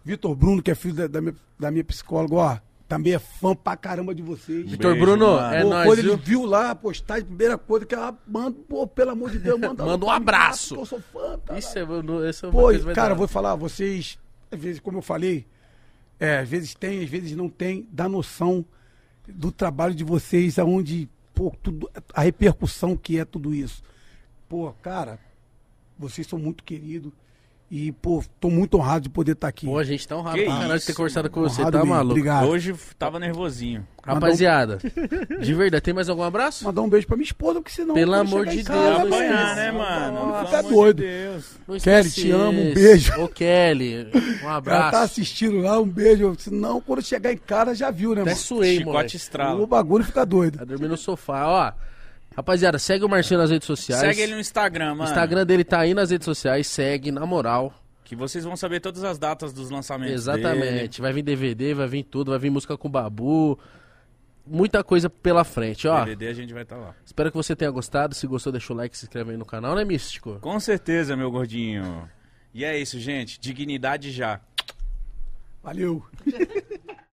Vitor Bruno, que é filho da, da minha, da minha psicóloga, ó, também é fã pra caramba de vocês. Vitor Bruno, mano. é Pô, nóis, quando ele viu? viu lá a postagem, primeira coisa que ela manda, pô, pelo amor de Deus, manda, Manda um abraço. Eu sou fã, cara. Isso é, esse é uma Pô, coisa verdade. cara, eu vou falar, vocês, às vezes, como eu falei, é, às vezes tem, às vezes não tem, dá noção do trabalho de vocês, aonde, pô, tudo, a repercussão que é tudo isso. Pô, cara, vocês são muito queridos e, pô, tô muito honrado de poder estar aqui. Pô, a gente tá honrado Que pra caralho de ter conversado com você, Honrado tá mesmo, maluco? Obrigado. Hoje tava nervosinho. Rapaziada, de verdade, tem mais algum abraço? Mandar um beijo pra minha esposa, porque senão. Pelo quando amor chegar em de casa, Deus, vai não apanhar, né, mano? Pelo ficar amor de doido. Deus. Não Kelly, te amo, um beijo. Ô, Kelly, um Ela tá abraço. assistindo lá, um beijo. Senão, quando chegar em casa, já viu, né, Até mano? suei, Chicote moleque. O estrala. bagulho fica doido. Tá dormindo no sofá, ó. Rapaziada, segue o Marcinho nas redes sociais. Segue ele no Instagram, O mano. Instagram dele tá aí nas redes sociais, segue, na moral. Que vocês vão saber todas as datas dos lançamentos Exatamente. dele. Vai vir DVD, vai vir tudo, vai vir música com o Babu. Muita coisa pela frente, ó. DVD a gente vai estar lá. Espero que você tenha gostado. Se gostou, deixa o like, se inscreve aí no canal, né, Místico? Com certeza, meu gordinho. E é isso, gente. Dignidade já. Valeu.